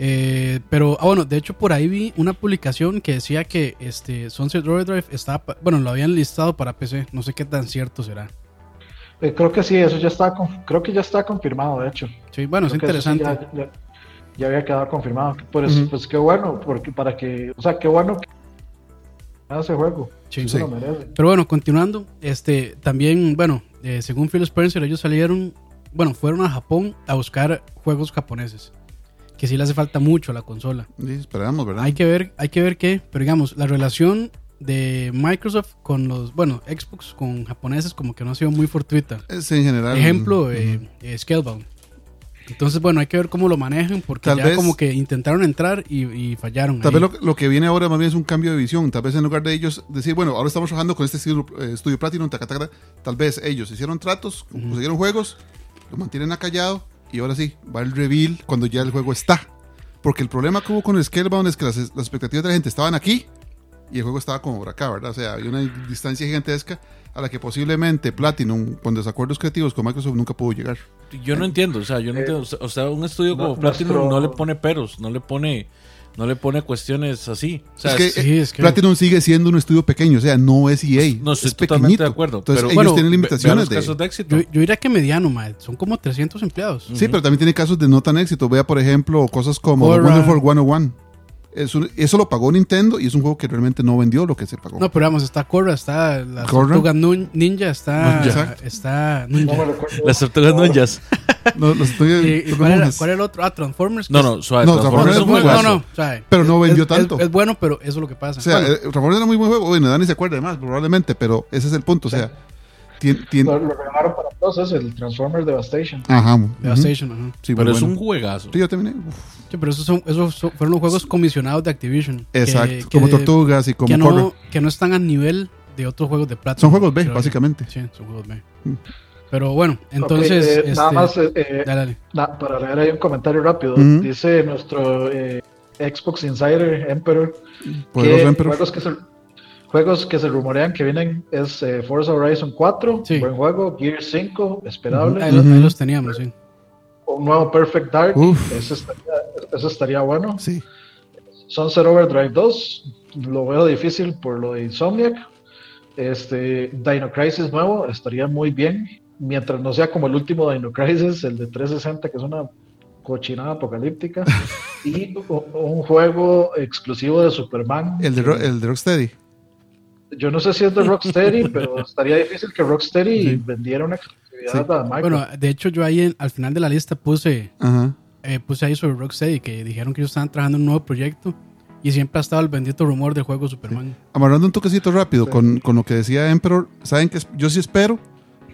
Eh, pero, ah, bueno, de hecho por ahí vi una publicación que decía que este Sunset Overdrive estaba, bueno, lo habían listado para PC, no sé qué tan cierto será. Eh, creo que sí, eso ya está, creo que ya está confirmado, de hecho. Sí, bueno, es Creo sí interesante. ya, ya- ya había quedado confirmado. Por eso, Ujú. pues qué bueno, porque para que, o sea, qué bueno que ese juego. Sí. Se lo merece. Pero bueno, continuando, este también, bueno, eh, según Phil Spencer, ellos salieron, bueno, fueron a Japón a buscar juegos japoneses, que sí le hace falta mucho a la consola. Sí, esperamos, ¿verdad? Hay que ver, hay que ver qué, pero digamos, la relación de Microsoft con los, bueno, Xbox con japoneses como que no ha sido muy fortuita. Es en general. Ejemplo, eh, eh, Scalebound. Entonces, bueno, hay que ver cómo lo manejan porque Tal ya vez- como que intentaron entrar y, y fallaron. Tal ahí. vez lo, lo que viene ahora más bien es un cambio de visión. Tal vez en lugar de ellos decir, bueno, ahora estamos trabajando con este estilo, eh, estudio Platinum, taca, taca, taca, tal vez ellos hicieron tratos, consiguieron juegos, lo mantienen acallado y ahora sí, va el reveal cuando ya el juego está. Porque el problema que hubo con el Scalebound es que las, las expectativas de la gente estaban aquí y el juego estaba como por acá, ¿verdad? O sea, había una distancia gigantesca a la que posiblemente Platinum, con desacuerdos creativos con Microsoft, nunca pudo llegar. Yo no entiendo, o sea, yo no Eh, entiendo. O sea, un estudio no- como Platinum nuestro- no le pone peros, no le pone, no le pone cuestiones así. O sea, es que, es- sí, eh, es que- Platinum sigue siendo un estudio pequeño, o sea, no es EA. no estoy es totalmente pequeñito. de acuerdo. Entonces pero ellos bueno, tienen limitaciones de... casos de éxito. Yo, yo diría que mediano, mae. Son como 300 empleados. Sí, pero también tiene casos de no tan éxito. Vea, por ejemplo, cosas como. Wonderful 101. Es un- eso lo pagó Nintendo y es un juego que realmente no vendió lo que se pagó. No, pero vamos, está Korra, está la. Tortuga Ninja, está. Exacto. Está. No Ninja. recuerdo. Las tortugas ninjas. No, los estoy- ¿Y, y estoy cuál, era, cuál era el otro? Ah, Transformers. No, no, suave. No, Transformers Transformers es un No, no, suave. Pero no vendió es- tanto. Es, bueno, pero eso es lo que pasa. O sea, Bueno, eh, Transformers era muy buen juego. Bueno, Dani se acuerda de más, probablemente, pero ese es el punto. O sea. Lo, lo regalaron para todos, es el Transformers Devastation. Ajá. Devastation, ajá. Sí, Pero es un juegazo. Sí, yo terminé. Uf, Sí, pero esos, son, esos son- fueron los juegos comisionados de Activision. Exacto. que- como Tortugas y como que no, que no están a nivel de otros juegos de plata. Son juegos B, básicamente. Sí, son juegos B. Pero bueno, entonces. Eh, este, nada más eh, eh, dale, dale. na- para leer ahí un comentario rápido. Dice nuestro eh, Xbox Insider Emperor Poderoso que Emperor. juegos que se juegos que se rumorean que vienen es eh, Forza Horizon 4, Sí. buen juego, Gear 5, esperable, Ahí, los teníamos, sí. Un nuevo Perfect Dark, ese estaría, ese estaría bueno. Sí. Sunset Overdrive 2, lo veo difícil por lo de Insomniac. Este Dino Crisis nuevo estaría muy bien, mientras no sea como el último Dino Crisis, el de 360, que es una cochinada apocalíptica. y un juego exclusivo de Superman. El de, el de Rocksteady. Yo no sé si es de Rocksteady, pero estaría difícil que Rocksteady Sí. vendiera una Sí. Bueno, de hecho, yo ahí en- al final de la lista puse, Ajá. eh, puse ahí sobre Rocksteady que dijeron que ellos estaban trabajando en un nuevo proyecto y siempre ha estado el bendito rumor del juego Superman. Amarrando un toquecito rápido Sí. con, con lo que decía Emperor, saben que yo sí espero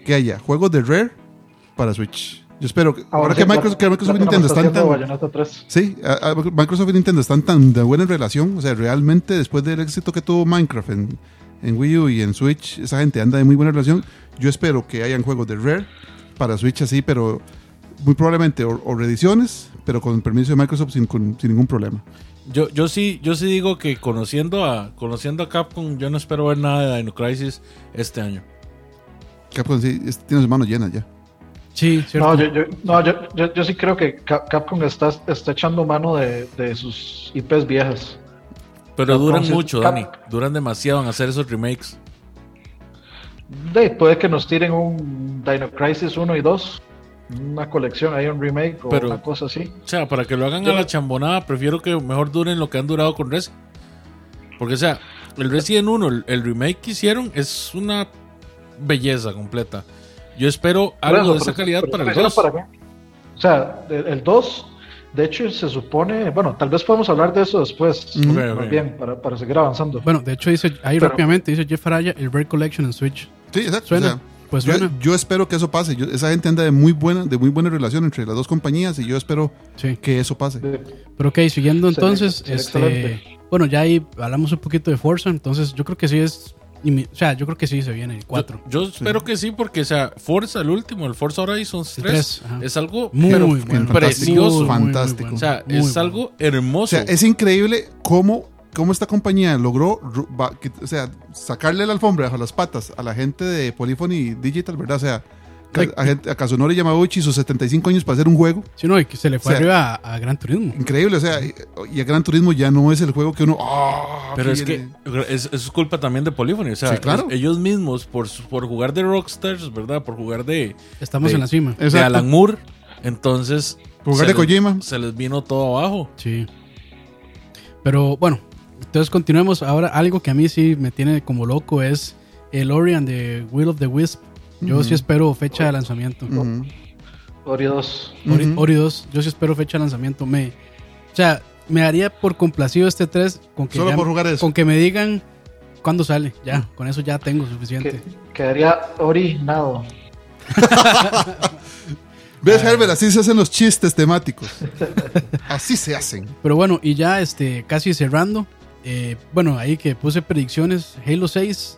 que haya juegos de Rare para Switch. Yo espero que ahora que sí, Microsoft, que Microsoft y Nintendo está están tan Bayonetta 3. sí, a- a- Microsoft y Nintendo están tan de buena relación, o sea, realmente después del éxito que tuvo Minecraft en, en Wii U y en Switch, esa gente anda de muy buena relación. Yo espero que hayan juegos de Rare para Switch así, pero muy probablemente o, o reediciones, pero con permiso de Microsoft sin, con- sin ningún problema. Yo, yo sí, yo sí digo que conociendo a, conociendo a Capcom, yo no espero ver nada de Dino Crisis este año. Capcom sí, es- tiene sus manos llenas ya. Sí, cierto. No, yo, yo, no yo, yo, yo sí creo que Cap- Capcom está, está echando mano de, de sus IPs viejas. Pero Capcom duran mucho, Cap- Dani. Duran demasiado en hacer esos remakes. De, puede que nos tiren un Dino Crisis 1 y 2, una colección, hay un remake o Pero- una cosa así. O sea, para que lo hagan Yo- a la chambonada, prefiero que mejor duren lo que han durado con Resident. Porque, o sea, el Resident 1, el, el remake que hicieron, es una belleza completa. Yo espero algo Bueno, de esa pero- calidad pero para el eso 2. para qué. O sea, el, el 2, de hecho, se supone, bueno, tal vez podemos hablar de eso después, ok. bien, para, para seguir avanzando. Bueno, de hecho dice ahí Pero- rápidamente dice Jeff Araya el Rare Collection en Switch. Sí, exacto. Suena, o sea, pues yo, suena. yo espero que eso pase. Yo- esa gente anda de muy buena, de muy buena relación entre las dos compañías y yo espero Sí. que eso pase. Pero ok, siguiendo entonces, este, bueno, ya ahí hablamos un poquito de Forza, entonces yo creo que sí es, o sea, yo creo que sí se viene el 4. Yo, yo espero que sí, porque, o sea, Forza, el último, el Forza Horizon 3, tres, ajá. es algo Muy pero bueno. fantástico. precioso. Muy, muy, muy fantástico. bueno. O sea, Muy es bueno. algo O hermoso. sea, es increíble cómo, cómo esta compañía logró ru- va- que- o sea, sacarle la alfombra bajo las patas a la gente de Polyphony Digital, ¿verdad? O sea, a, gente- a Kazunori Yamauchi sus 75 años para hacer un juego. Sí, no, y que se le fue O sea, arriba a, a Gran Turismo. Increíble, o sea, y, y a Gran Turismo ya no es el juego que uno... ¡ah! Pero es que es, es culpa también de Polyphony. O sea, Sí, claro. es- ellos mismos, por, por jugar de Rockstars, ¿verdad? Por jugar de, Estamos de- en la cima. de Exacto. Alan Moore, entonces. Jugar se de les- Kojima. Se les vino todo abajo. Sí. Pero bueno, entonces continuemos. Ahora, algo que a mí sí me tiene como loco es el Ori and the Will of the Wisp. Yo sí espero fecha de lanzamiento. Ori 2. Ori, Ujú. Ori 2, yo sí espero fecha de lanzamiento. Me, o sea, me daría por complacido este 3 con que, Solo ya- por jugar eso. con que me digan cuándo sale. Ya, con eso ya tengo suficiente. Que, quedaría orinado. ¿Ves, Herbert? Así se hacen los chistes temáticos. Así se hacen. Pero bueno, y ya este, casi cerrando. Eh, bueno, ahí que puse predicciones. Halo 6.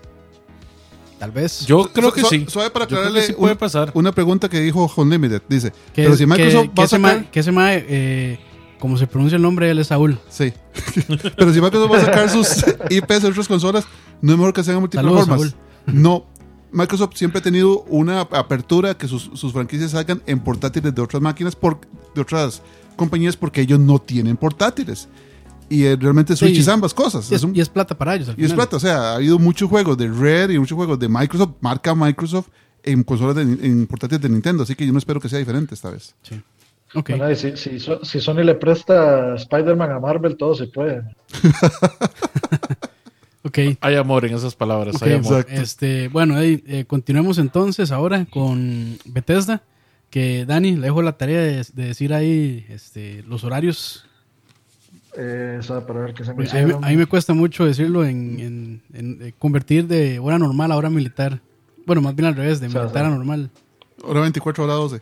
Tal vez. Yo creo que sí. Suave para aclararle que sí puede un- pasar. una pregunta que dijo Unlimited. Dice, que, pero si Microsoft que, va que a ese sacar... que ese mae, eh, como se pronuncia el nombre, él es Saúl. Sí. pero si Microsoft va a sacar sus IPs en otras consolas, no es mejor que sean multiplataformas. No. Microsoft siempre ha tenido una apertura que sus, sus franquicias salgan en portátiles de otras máquinas, por, de otras compañías, porque ellos no tienen portátiles. Y eh, realmente Switch Sí. es ambas cosas. Y es, Es un- y es plata para ellos. al y es plata, o sea, ha habido muchos juegos de Rare y muchos juegos de Microsoft, marca Microsoft, en consolas de, en portátiles de Nintendo, así que yo no espero que sea diferente esta vez. Sí. Ok. Bueno, y si, si, so- si Sony le presta Spider-Man a Marvel, todo se puede. Ok. Hay amor en esas palabras. Hay amor. exacto. Este, bueno, eh, continuemos entonces ahora con Bethesda. Que Dani, le dejo la tarea de, de decir ahí este, los horarios. Eh, o sea, para ver qué se me Porque a, mí, a mí me cuesta mucho decirlo en, en- en, eh, convertir de hora normal a hora militar. Bueno, más bien al revés, de O sea, militar o sea, a normal. Hora 24, hora 12.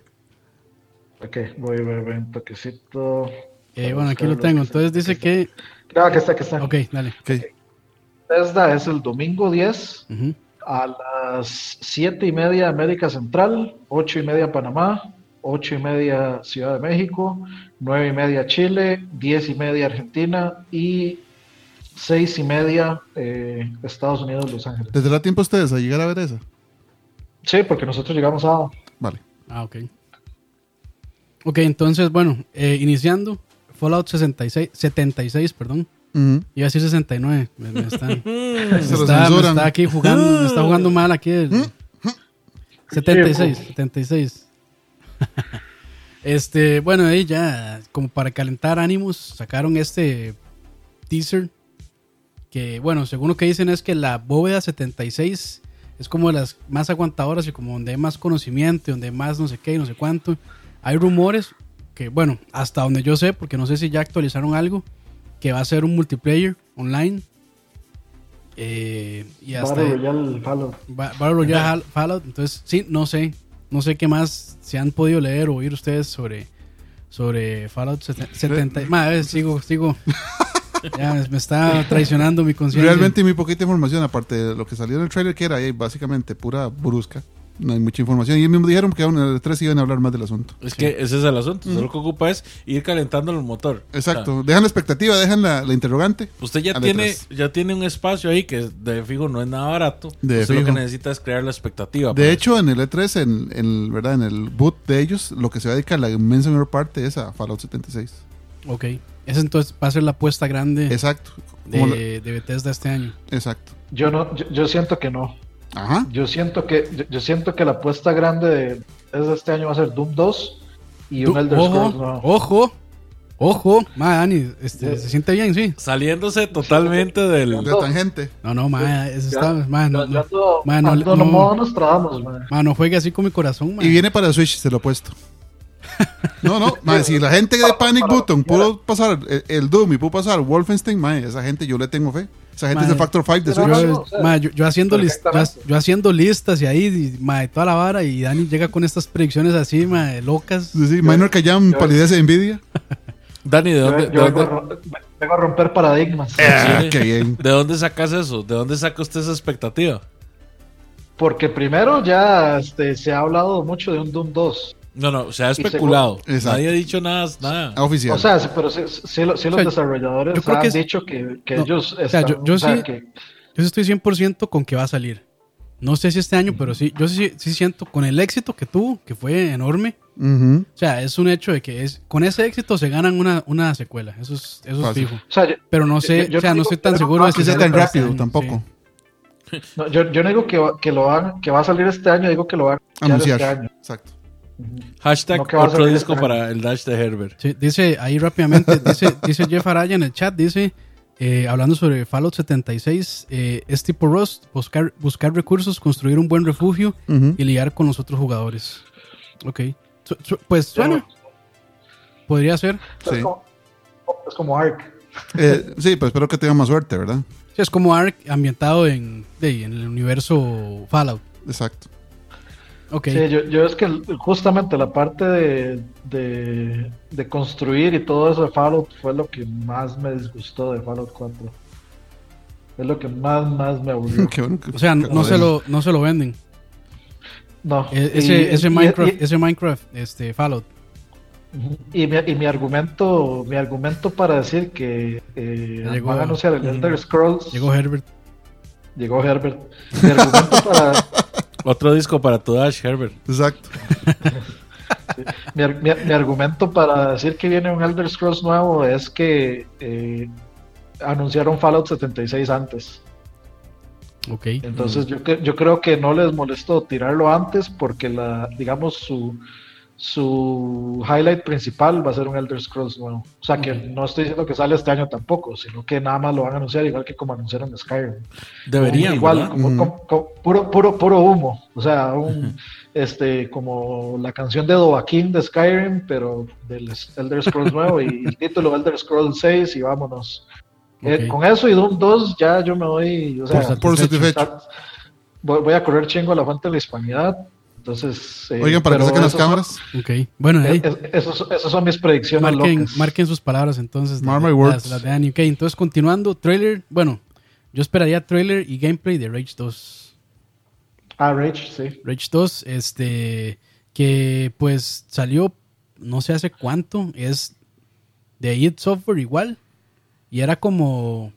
Ok, voy, voy, voy, un toquecito. Eh, bueno, aquí lo tengo. Entonces dice que. Ah, que está, que está. Ok, dale. Ok. Bethesda es el domingo 10 Ujú. a las 7 y media América Central, 8 y media Panamá, 8 y media Ciudad de México, 9 y media Chile, 10 y media Argentina y 6 y media eh, Estados Unidos, Los Ángeles. ¿Les dará tiempo a ustedes a llegar a ver esa? Sí, porque nosotros llegamos a... Vale. Ah, ok. Ok, entonces, bueno, eh, iniciando. Fallout 66, 76, perdón. Ujú. Iba a decir 69. Me, me están, me está, me está aquí jugando, me está jugando mal aquí. el- 76, 76. este, bueno, ahí ya, como para calentar ánimos, sacaron este teaser. Que, bueno, según lo que dicen es que la bóveda 76 es como de las más aguantadoras y como donde hay más conocimiento, donde hay más no sé qué y no sé cuánto. Hay rumores que, bueno, hasta donde yo sé, porque no sé si ya actualizaron algo, que va a ser un multiplayer online. Eh, y hasta Battle Royale Fallout. Ba- Battle Royale Fallout. Entonces, sí, no sé. No sé qué más se han podido leer o oír ustedes sobre, sobre Fallout 70. Madre, sigo, sigo. Ya me, está traicionando mi conciencia. Realmente muy poquita información, aparte de lo que salió en el trailer, que era eh, básicamente pura brusca. No hay mucha información. Y ellos mismos dijeron que en el 3 iban a hablar más del asunto. Es que ese es el asunto. Usted lo que ocupa es ir calentando el motor. Exacto. Dejan la expectativa, dejan la, la interrogante. Usted ya tiene, E3. ya tiene un espacio ahí que de fijo no es nada barato. De usted lo que necesita es crear la expectativa. De para hecho, en el E3, en, en, ¿verdad? en el boot de ellos, lo que se va a dedicar la inmensa mayor parte es a Fallout 76. Ok. Esa entonces va a ser la apuesta grande Exacto. Como la- de, de Bethesda este año. exacto. Yo no, yo, yo siento que no. Ajá. Yo siento que, yo, yo siento que la apuesta grande de, de este año va a ser Doom 2 y un Elder ojo, Scrolls nuevo. ojo, ojo. Ma, Dani, este, Sí. se siente bien, sí. Saliéndose totalmente del... De tangente. No, no, ma, eso está, ma, no, no, ando- ma, no, ando en no. modo Nostradamus, man. ma, no juegue así con mi corazón, ma. Y viene para Switch, se lo he puesto. No, no, mae, si la gente de Panic Button pudo pasar el, el Doom y pudo pasar Wolfenstein, mae, esa gente yo le tengo fe. Esa gente es el Factor 5 de yo, ma, yo, yo haciendo lis- yo, haciendo listas y ahí, y, ma, de toda la vara, y Dani llega con estas predicciones así, ma, de locas. Sí, sí, Minor yo- palidez de envidia. Dani, ¿de Yo, dónde, yo de vengo, a dónde- ro- vengo a romper paradigmas. Ah, Sí. qué bien. de dónde sacas eso? ¿De dónde saca usted esa expectativa? Porque primero ya este, se ha hablado mucho de un Doom 2. No, no, se ha especulado. Exacto. Nadie ha dicho nada. nada. Ah, Oficial. O sea, sí, pero sí, sí lo- sí los O sea, desarrolladores yo creo han que es- dicho que, que No, ellos o sea, están, yo- yo o sea, sí- que- Yo sí estoy 100% con que va a salir. No sé si este año, pero sí, yo sí, sí siento con el éxito que tuvo, que fue enorme. O sea, es un hecho de que es con ese éxito se ganan una, una secuela. Eso es, eso es fijo. o sea, yo, Pero no sé, Yo- yo o sea, no estoy tan seguro de si Que sea tan este rápido año, tampoco. no, yo, yo no digo que, que lo van, que va a salir este año, digo que lo van a Anunciar. este año. Exacto. Hashtag No, otro disco este para el Dash de Herbert. Sí, dice ahí rápidamente, dice, dice Jeff Araya en el chat, dice, eh, hablando sobre Fallout 76, eh, es tipo Rust, buscar, buscar recursos, construir un buen refugio y lidiar con los otros jugadores. Ok. Su- su- pues suena, podría ser. Es, Sí. como, es como Ark. Eh, sí, pues espero que tengan más suerte, ¿verdad? Sí, es como Ark ambientado en, en el universo Fallout. Exacto. Ok. Sí, yo, yo es que justamente la parte de, de, de construir y todo eso de Fallout fue lo que más me disgustó de Fallout 4. Es lo que más, más me aburrió. Qué bueno que- O sea, no, se lo, no se lo venden. No. E- y- Ese, ese y- Minecraft, y- ese Minecraft, este Fallout. Y mi, y mi argumento mi argumento para decir que eh, llegó- van a anunciar el Ujú. Elder Scrolls Llegó Herbert. llegó Herbert mi argumento para Otro disco para tu Dash, Herbert. Exacto. mi, mi- mi argumento para decir que viene un Elder Scrolls nuevo es que eh, anunciaron Fallout 76 antes Ok. entonces yo, yo creo que no les molestó tirarlo antes porque la digamos su su highlight principal va a ser un Elder Scrolls nuevo. O sea que no estoy diciendo que sale este año tampoco, sino que nada más lo van a anunciar igual que como anunciaron Skyrim. Deberían, igual, como, Ujú. como- como puro, puro, puro humo. O sea, un, este, como la canción de Dovahkiin de Skyrim, pero del Elder Scrolls nuevo y el título Elder Scrolls 6 y vámonos. Eh, Ok. con eso y Doom 2 ya yo me voy, o sea, Por Por satisfecho. voy, voy a correr chingo a la fuente de la hispanidad. Entonces, eh, Oigan, para que saquen las son- cámaras. Ok. Bueno, ahí. esas son mis predicciones Marquen, locas. marquen sus palabras entonces. Mark my las- words. las de Dani. Ok, entonces continuando, trailer. Bueno, yo esperaría trailer y gameplay de Rage 2. Ah, Rage, sí. Rage 2, este, que pues salió no sé hace cuánto, es de id Software igual, y era como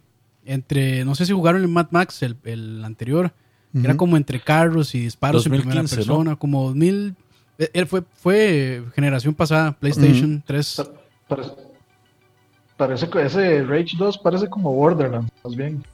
entre, no sé si jugaron el Mad Max, el, el anterior, era como entre carros y disparos en 2015, primera ¿no? persona, como 2000, eh, él fue, fue generación pasada, PlayStation 3. Pa- Parece, parece que ese Rage 2 parece como Borderlands, más bien.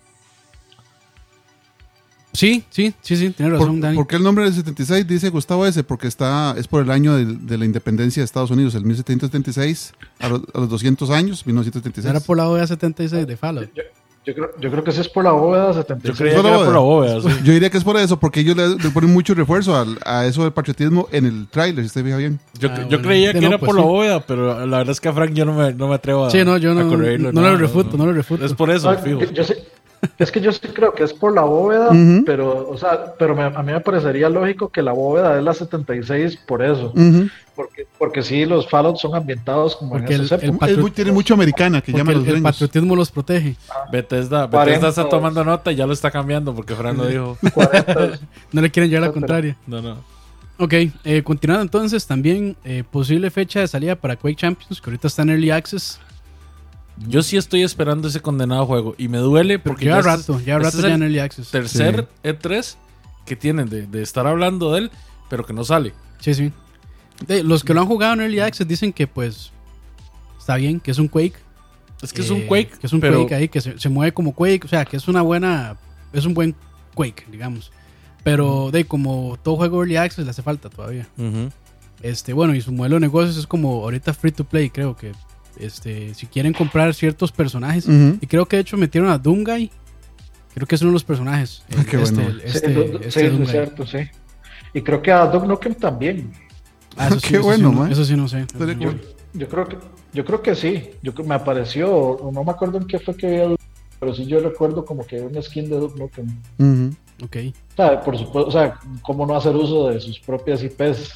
Sí, sí, sí, sí, tienes razón, ¿Por, Dani. por qué el nombre del 76 dice Gustavo S? Porque está, es por el año de, de la independencia de Estados Unidos, el 1776, a, los- a los 200 años, 1976. Era por la OEA 76 de Fallout. Yo, yo creo, yo creo que sí es por la bóveda Yo 76. creía ¿Fue que era por la bóveda? bóveda, sí. Yo diría que es por eso, porque ellos le, le ponen mucho refuerzo al- a eso del patriotismo en el tráiler, si usted fija bien. Yo, Ah, yo bueno. creía que no, era pues por la bóveda, pero la verdad es que a Frank yo no me, no me atrevo a, Sí, no, yo no, no, corregirlo, no lo refuto, no lo refuto. Es por eso, Ah, fijo. yo es que yo sí creo que es por la bóveda, pero, o sea, pero me- a mí me parecería lógico que la bóveda es la 76 por eso. Porque, porque sí, los Fallout son ambientados como Porque en el- el épocas. Es muy- tiene mucho americana que llaman el, los el patriotismo los protege. Bethesda, 40. Bethesda está tomando nota y ya lo está cambiando porque Frank lo dijo. 40. No le quieren llevar la contraria. No, no. Ok, eh, continuando entonces, también eh, posible fecha de salida para Quake Champions, que ahorita está en Early Access. Yo sí estoy esperando ese condenado juego y me duele porque ya este rato, es- lleva este rato ya el en Early Access. tercer E3 que tienen de, de estar hablando de él, pero que no sale. Sí, sí. De- los que lo han jugado en Early Access dicen que pues está bien, que es un Quake. Es que es eh, un Quake, Que es un pero Quake ahí, que se, se mueve como Quake, o sea, que es una buena, es un buen Quake, digamos. Pero de como todo juego Early Access le hace falta todavía. Este, bueno, y su modelo de negocios es como ahorita free to play, creo que este, si quieren comprar ciertos personajes, y creo que de hecho metieron a Doomguy, creo que es uno de los personajes. Ah, qué este, bueno. el- Sí, este, este sí, es Doomguy. cierto, sí. Y creo que a Doug Nukem también. Ah, eso sí, Qué eso bueno, sí, no- man. Eso sí no sé. Sí cool. sé. Yo creo que, yo creo que sí. Yo me apareció, o no me acuerdo en qué fue que vi pero sí yo recuerdo como que una skin de Doug Nukem. Ujú. Ok, O sea, por supuesto, o sea, cómo no hacer uso de sus propias IPs.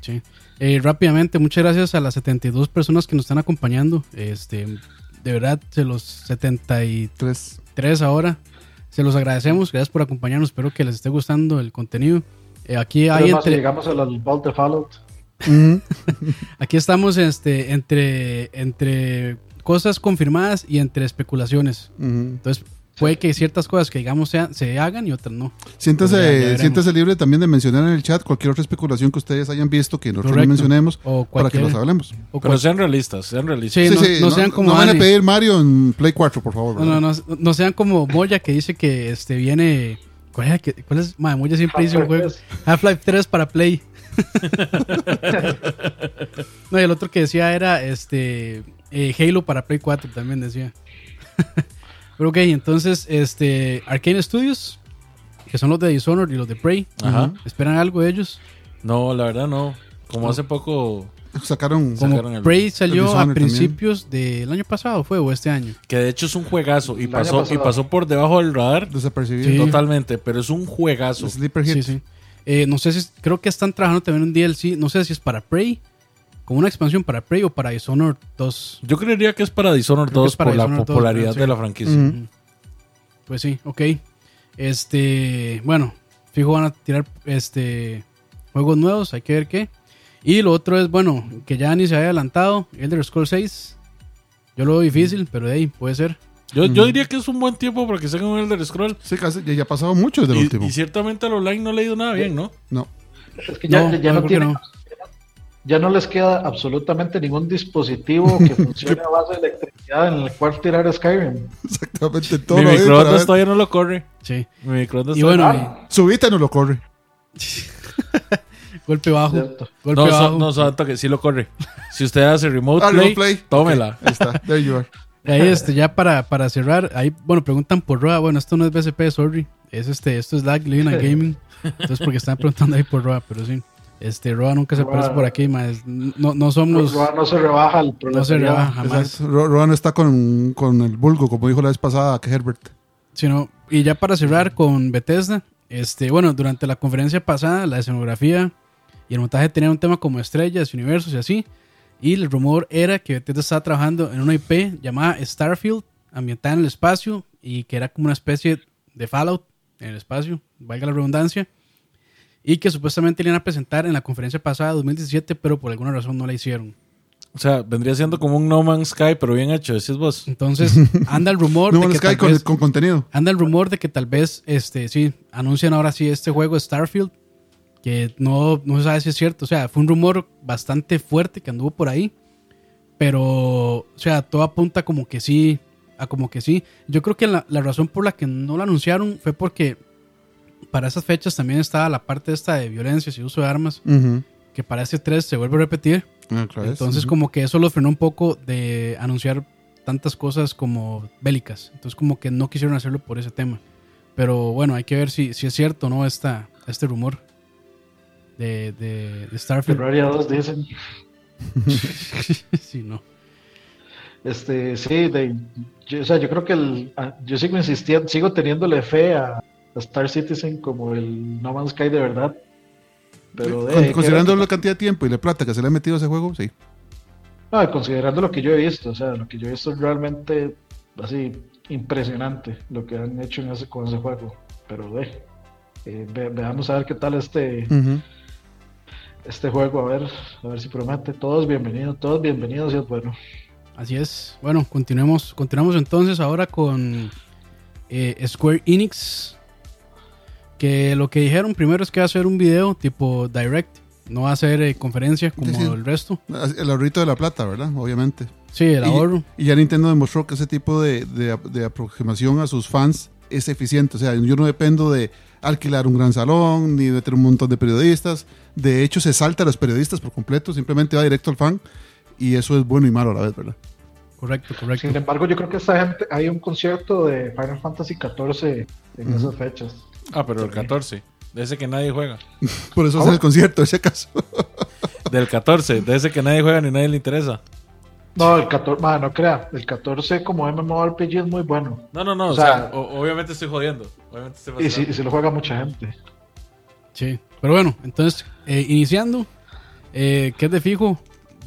sí. Eh, rápidamente, muchas gracias a las 72 personas que nos están acompañando. Este, de verdad, se los 73 Tres. ahora. Se los agradecemos. Gracias por acompañarnos. Espero que les esté gustando el contenido. Eh, aquí hay Además, si entre, llegamos al Vault de Fallout. Aquí estamos este, entre, entre cosas confirmadas y entre especulaciones. Entonces, puede que ciertas cosas que digamos sean- se hagan y otras no. Siéntase, ya- ya siéntase libre también de mencionar en el chat cualquier otra especulación que ustedes hayan visto que nosotros no Correcto. mencionemos O para que los hablemos. o Pero sean realistas, sean realistas. Sí, no- no sean como no van a pedir Mario en Play 4, por favor. No, no, no, no sean como Moya que dice que este viene. ¿Cuál, era que- cuál es? Madre, Moya siempre dice un juego. Half-Life 3 para Play. no, y el otro que decía era este eh, Halo para Play 4 también decía. Pero ok, entonces, este Arcane Studios, que son los de Dishonored y los de Prey. Ajá. ¿Esperan algo de ellos? No, la verdad no. Como hace poco Sacaron. Como Sacaron el- Prey salió a Dishonored principios del año pasado, ¿fue? ¿O este año? Que de hecho es un juegazo y El año pasó, y pasado. pasó por debajo del radar Desapercibido. Sí. totalmente, pero es un juegazo. Sleeper Hit. Sí, sí. Eh, no sé si, creo que están trabajando también un DLC, no sé si es para Prey, como una expansión para Prey o para Dishonored 2. Yo creería que es para Dishonored Creo que 2 es para por la Dishonored 2, popularidad sí. de la franquicia. Ujú. Pues sí, ok. Este, bueno, fijo van a tirar este juegos nuevos, hay que ver qué. Y lo otro es, bueno, que ya ni se haya adelantado, Elder Scrolls 6. Yo lo veo difícil, pero de ahí puede ser. Yo, yo diría que es un buen tiempo para que salga un Elder Scroll. Sí, casi, ya, ha pasado mucho desde el Y, último. y ciertamente al online no le ha ido nada bien, ¿no? No. Es que ya No, ya- no, no. Ya no les queda absolutamente ningún dispositivo que funcione a base de electricidad en el cual tirar Skyrim. Exactamente todo. Mi microondas todavía no lo corre. Sí. Mi microondas Y bueno, Su Vita no lo corre. golpe bajo. Cierto. Golpe No, bajo. so- no, santo que sí lo corre. Si usted hace remote Ah, play, play. tómela. Ahí está. There you are. Y ahí, este, ya para, para cerrar, ahí, bueno, preguntan por Roa. Bueno, esto no es BSP, sorry. Es este, esto es Lag Living and Gaming. Entonces, porque están preguntando ahí por Roa, pero sí. Este, Roa nunca se Roa- aparece por aquí, más. No, no somos. no se rebaja el No se rebaja jamás. Roa no está con, con el vulgo, como dijo la vez pasada que Herbert. Sino, y ya para cerrar con Bethesda, este, bueno, durante la conferencia pasada, la escenografía y el montaje tenían un tema como estrellas, universos y así. Y el rumor era que Bethesda estaba trabajando en una IP llamada Starfield, ambientada en el espacio y que era como una especie de Fallout en el espacio, valga la redundancia. Y que supuestamente le iban a presentar en la conferencia pasada, 2017, pero por alguna razón no la hicieron. O sea, vendría siendo como un No Man's Sky, pero bien hecho, decís vos. Entonces, anda el rumor No de Man's que Sky con, vez- con contenido. Anda el rumor de que tal vez, este, sí, anuncian ahora sí este juego Starfield, que no, no se sabe si es cierto. O sea, fue un rumor bastante fuerte que anduvo por ahí, pero, o sea, todo apunta como que sí, a como que sí. Yo creo que la, la razón por la que no lo anunciaron fue porque para esas fechas también estaba la parte esta de violencia y uso de armas, que para este 3 se vuelve a repetir. Ah. Entonces, como que eso los frenó un poco de anunciar tantas cosas como bélicas. Entonces, como que no quisieron hacerlo por ese tema. Pero bueno, hay que ver si, si es cierto o no esta, este rumor de, de, de Starfield. Terraria 2 dicen. sí, no. Este, sí, de, yo, o sea, yo creo que el, a- yo sigo insistiendo, sigo teniéndole fe a Star Citizen como el No Man's Sky de verdad. Pero de, Con- hay que considerando la cantidad de tiempo y la plata que se le ha metido a ese juego, sí. no, considerando lo que yo he visto, o sea, lo que yo he visto es realmente así impresionante lo que han hecho en ese, con ese juego. Pero de, eh, ve- veamos a ver qué tal este, este juego, a ver, a ver si promete. Todos bienvenidos, todos bienvenidos y es bueno. Así es. Bueno, continuemos, continuamos entonces ahora con eh, Square Enix. Que lo que dijeron primero es que va a ser un video tipo direct. No va a ser eh, conferencia como Sí, sí. el resto. El ahorrito de la plata, ¿verdad? Obviamente. Sí, el ahorro. Y ya Nintendo demostró que ese tipo de, de- de aproximación a sus fans es eficiente. O sea, yo no dependo de alquilar un gran salón ni de tener un montón de periodistas. De hecho, se salta a los periodistas por completo, simplemente va directo al fan. Y eso es bueno y malo a la vez, ¿verdad? Correcto, correcto. Sin embargo, yo creo que esta gente, hay un concierto de Final Fantasy XIV en esas fechas. Ah, pero el 14. De ese que nadie juega. Por eso hace el concierto, en ese caso. Del 14. De ese que nadie juega ni nadie le interesa. No, el 14, ma, no crea, el 14 como MMORPG es muy bueno. No, no, no. O, O sea, o- obviamente estoy jodiendo. Obviamente estoy Y si, y si lo juega mucha gente. Sí, pero bueno, entonces, eh, iniciando, eh, que es de fijo,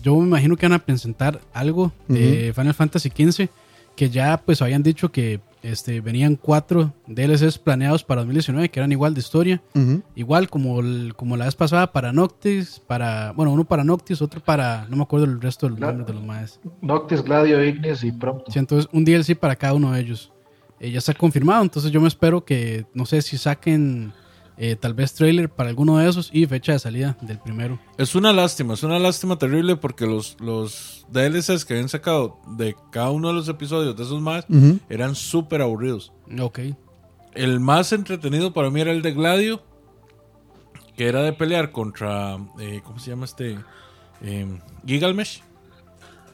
yo me imagino que van a presentar algo de Final Fantasy XV, que ya pues habían dicho que este, venían cuatro DLCs planeados para 2019, que eran igual de historia, igual como, el- como la vez pasada para Noctis, para, bueno, uno para Noctis, otro para, no me acuerdo el resto de los Claro. nombres de los maes. Noctis, Gladio, Ignis y Prompto. Sí, entonces un DLC para cada uno de ellos. Eh, ya está confirmado, entonces yo me espero que, no sé si saquen eh, tal vez trailer para alguno de esos y fecha de salida del primero. Es una lástima, es una lástima terrible porque los, los DLCs que habían sacado de cada uno de los episodios de esos más eran súper aburridos. Ok. El más entretenido para mí era el de Gladio, que era de pelear contra, eh, ¿cómo se llama este? Eh, Gigalmesh.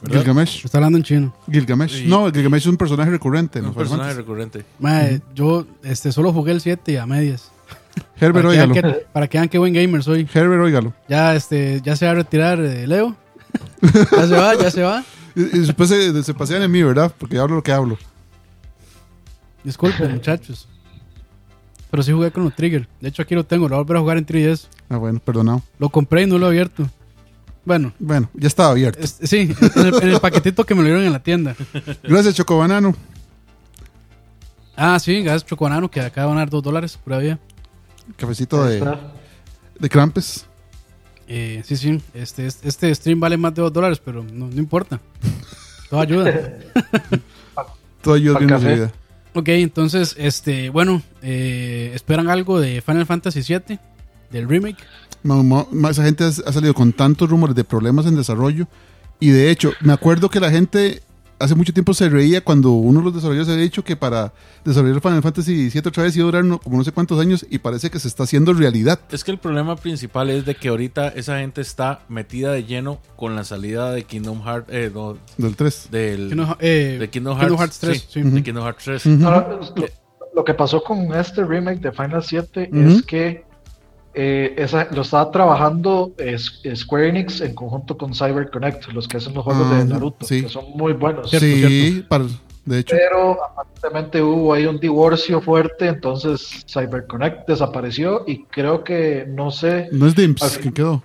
¿verdad? Gilgamesh. Está hablando en chino. Gilgamesh. Y- No, Gilgamesh es un personaje recurrente. en Un personaje recurrente. Yo este, solo jugué el 7 a medias. Herbert, para, óigalo. que, para que vean qué buen gamer soy. Herbert, óigalo. Ya, este, ya se va a retirar eh, Leo. Ya se va, ya se va. Y, y después se, se pasean en mí, ¿verdad? Porque yo hablo lo que hablo. Disculpen, muchachos. Pero sí jugué con los Trigger. De hecho, aquí lo tengo. Lo voy a volver a jugar en 3DS. Ah, bueno, perdonado. Lo compré y no lo he abierto. Bueno, Bueno, ya estaba abierto. es- sí, en el, en el paquetito que me lo dieron en la tienda. Gracias, Chocobanano. Ah, sí, gracias Chocobanano, que acaba de donar 2 dólares por vida. Cafecito de, de Krampus. Eh, sí, sí, este, este este stream vale más de 2 dólares, pero no, no importa. Todo ayuda. Todo ayuda en vida. ok, entonces, este, bueno, eh, ¿esperan algo de Final Fantasy VII? Del remake. Ma- ma- ma- esa gente ha, ha salido con tantos rumores de problemas en desarrollo. Y de hecho, me acuerdo que la gente hace mucho tiempo se reía cuando uno de los desarrolladores había dicho que para desarrollar Final Fantasy VII otra vez iba a durar no- como no sé cuántos años y parece que se está haciendo realidad. Es que el problema principal es de que ahorita esa gente está metida de lleno con la salida de Kingdom Hearts, eh, no, Del 3. del, Kingdom, eh, de Kingdom Kingdom Hearts, Hearts 3. sí, sí. de Kingdom Hearts 3. Ujú. Ahora, lo, lo que pasó con este remake de Final 7 Ujú. es que eh, esa, lo estaba trabajando es- Square Enix en conjunto con CyberConnect, los que hacen los juegos Ah, de Naruto, sí. que son muy buenos. Cierto, sí, para- de hecho. Pero aparentemente hubo ahí un divorcio fuerte, entonces CyberConnect desapareció y creo que, no sé, No es Dimps Al- que quedó.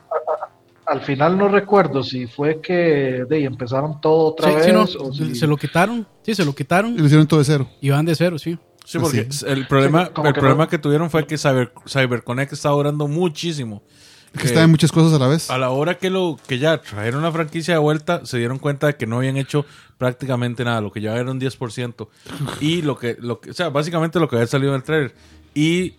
al final no recuerdo si fue que de empezaron todo otra Sí, vez sí, no, o si- se lo quitaron, sí, se lo Y quitaron lo hicieron todo de cero. y van de cero, sí. Sí, porque Sí. el problema, Sí, el que problema no. que tuvieron fue que Cyber, CyberConnect está durando muchísimo. Que Que está en muchas cosas a la vez. a la hora que lo que ya trajeron la franquicia de vuelta, se dieron cuenta de que no habían hecho prácticamente nada, lo que ya era un 10%. Y lo que, lo que, o sea, básicamente lo que había salido en el trailer. Y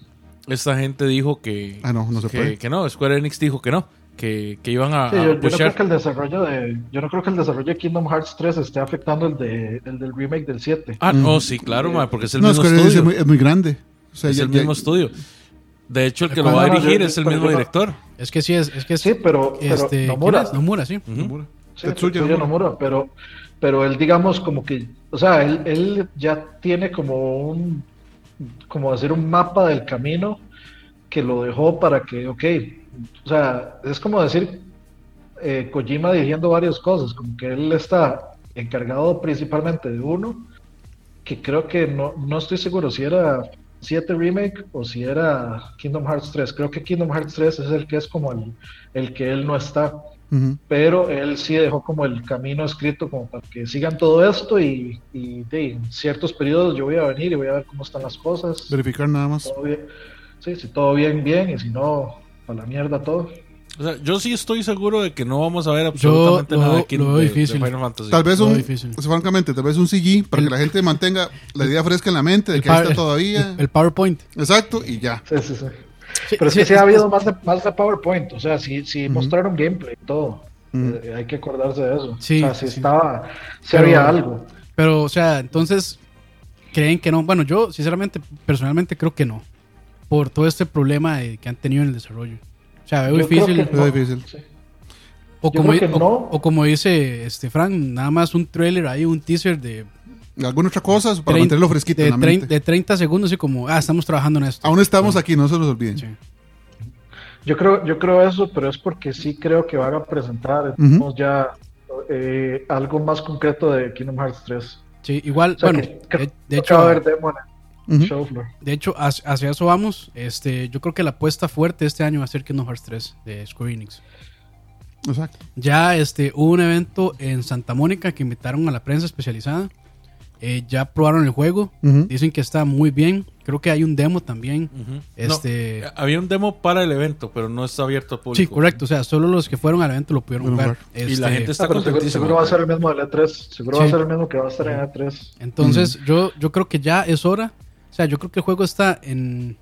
esta gente dijo que, Ah, no, no se que, puede. que no, Square Enix dijo que no, que, que iban a, Sí, a yo, yo no creo que el desarrollo de yo no creo que el desarrollo de Kingdom Hearts 3 esté afectando el de el del remake del 7. Ah, no, sí, claro, ma, porque es el no, mismo estudio. es muy, es muy grande. O sea, es ya- el ya- mismo estudio. De hecho, el que lo ¿Cuál va a dirigir Yo- es el pero mismo director. Es que sí, es, es que es, Sí, pero, pero este, Nomura, ¿quién es? Nomura, sí. Nomura. sí, Tetsuya Tetsuya Nomura. Nomura, pero pero él digamos como que, o sea, él, él ya tiene como un como decir un mapa del camino que lo dejó para que, ok, o sea, es como decir eh, Kojima dirigiendo varias cosas, como que él está encargado principalmente de uno, que creo que no, no estoy seguro si era 7 Remake o si era Kingdom Hearts 3. Creo que Kingdom Hearts 3 es el que es como el, el que él no está, Ujú. pero él sí dejó como el camino escrito como para que sigan todo esto y, y de, en ciertos periodos yo voy a venir y voy a ver cómo están las cosas. Verificar nada más. Todo bien. Sí, si todo bien, bien, y si no, para la mierda todo. O sea, yo sí estoy seguro de que no vamos a ver Yo absolutamente lo- nada de, lo Kingdom- veo de- de difícil. Final Fantasy. Tal vez un, francamente, tal vez un CG para que la gente mantenga la idea fresca en la mente de El que ahí está todavía. El PowerPoint. Exacto, y ya. Sí, sí, sí. Sí, Pero sí, que sí ha habido más de, más de PowerPoint, o sea, sí, sí Ujú. mostraron gameplay y todo. Ujú. Eh, hay que acordarse de eso. Sí, o sea, sí, sí. estaba, sí Pero- había algo. Pero, o sea, entonces, ¿creen que no? Bueno, yo, sinceramente, personalmente creo que no. Por todo este problema de- que han tenido en el desarrollo. O sea, veo difícil. Veo difícil. Sí. O como, creo que o- no. o como dice este Frank, nada más un trailer ahí, un teaser de, ¿Alguna otra cosa para trein- mantenerlo fresquito de, en la trein- mente? de 30 segundos y como, ah, estamos trabajando en esto. Aún estamos aquí, no se los olviden. Sí. Yo creo, yo creo eso, pero es porque sí creo que van a presentar Ujú. digamos, ya eh, algo más concreto de Kingdom Hearts 3. Sí, igual, O sea, bueno, que- de, de que va a hecho, haber demo en de hecho hacia, hacia eso vamos. Este, yo creo que la apuesta fuerte este año va a ser Kingdom Hearts 3 de Square Enix. Exacto. Ya este, hubo un evento en Santa Mónica que invitaron a la prensa especializada. Eh, ya probaron el juego. Dicen que está muy bien. Creo que hay un demo también. Este- No, había un demo para el evento, pero no está abierto al público. Sí, correcto. O sea, solo los que fueron al evento lo pudieron jugar. Y la Este, gente está Ah, seguro, seguro va a ser el mismo del E3. Seguro va a ser el mismo que va a estar en E E3. Entonces, yo, yo creo que ya es hora. O sea, yo creo que el juego está en,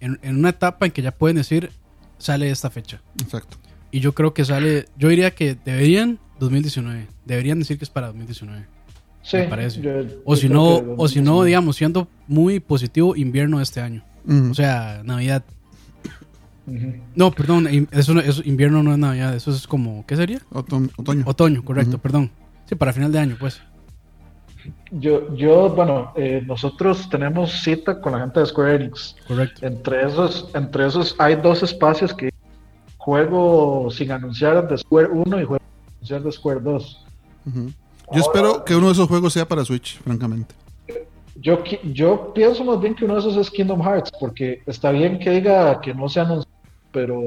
en, en una etapa en que ya pueden decir, sale esta fecha. Exacto. Y yo creo que sale, yo diría que deberían 2019. Deberían decir que es para 2019. Sí, Me parece. yo- O si no, o si no, digamos, siendo muy positivo, invierno de este año. O sea, Navidad. No, perdón, eso, no- eso invierno no es Navidad, eso es como, ¿qué sería? Otoño. Otoño, correcto, perdón. Sí, para final de año, pues. Yo, yo, bueno, eh, nosotros tenemos cita con la gente de Square Enix. Correcto. Entre esos, entre esos hay dos espacios que juego sin anunciar de Square 1 y juego anunciar de Square 2. Ujú. Yo espero que uno de esos juegos sea para Switch, francamente. Yo, yo pienso más bien que uno de esos es Kingdom Hearts, porque está bien que diga que no se anunció, pero,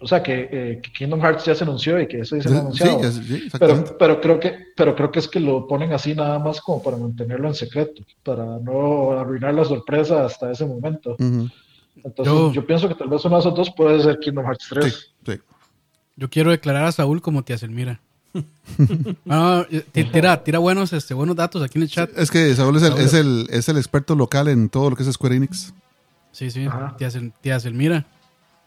o sea, que, eh, que Kingdom Hearts ya se anunció y que eso se Sí, ha anunciado. ya- sí, exactamente. pero, pero creo que, pero creo que es que lo ponen así nada más como para mantenerlo en secreto, para no arruinar la sorpresa hasta ese momento. Entonces, Yo- yo, pienso que tal vez uno de esos dos puede ser Kingdom Hearts 3. Sí, sí. Yo quiero declarar a Saúl como Tía Selmira. No, eh, ti- tira, tira buenos, este, buenos datos aquí en el chat. Es que Saúl es el, es, el, es el experto local en todo lo que es Square Enix. Sí, sí, tía Selmira.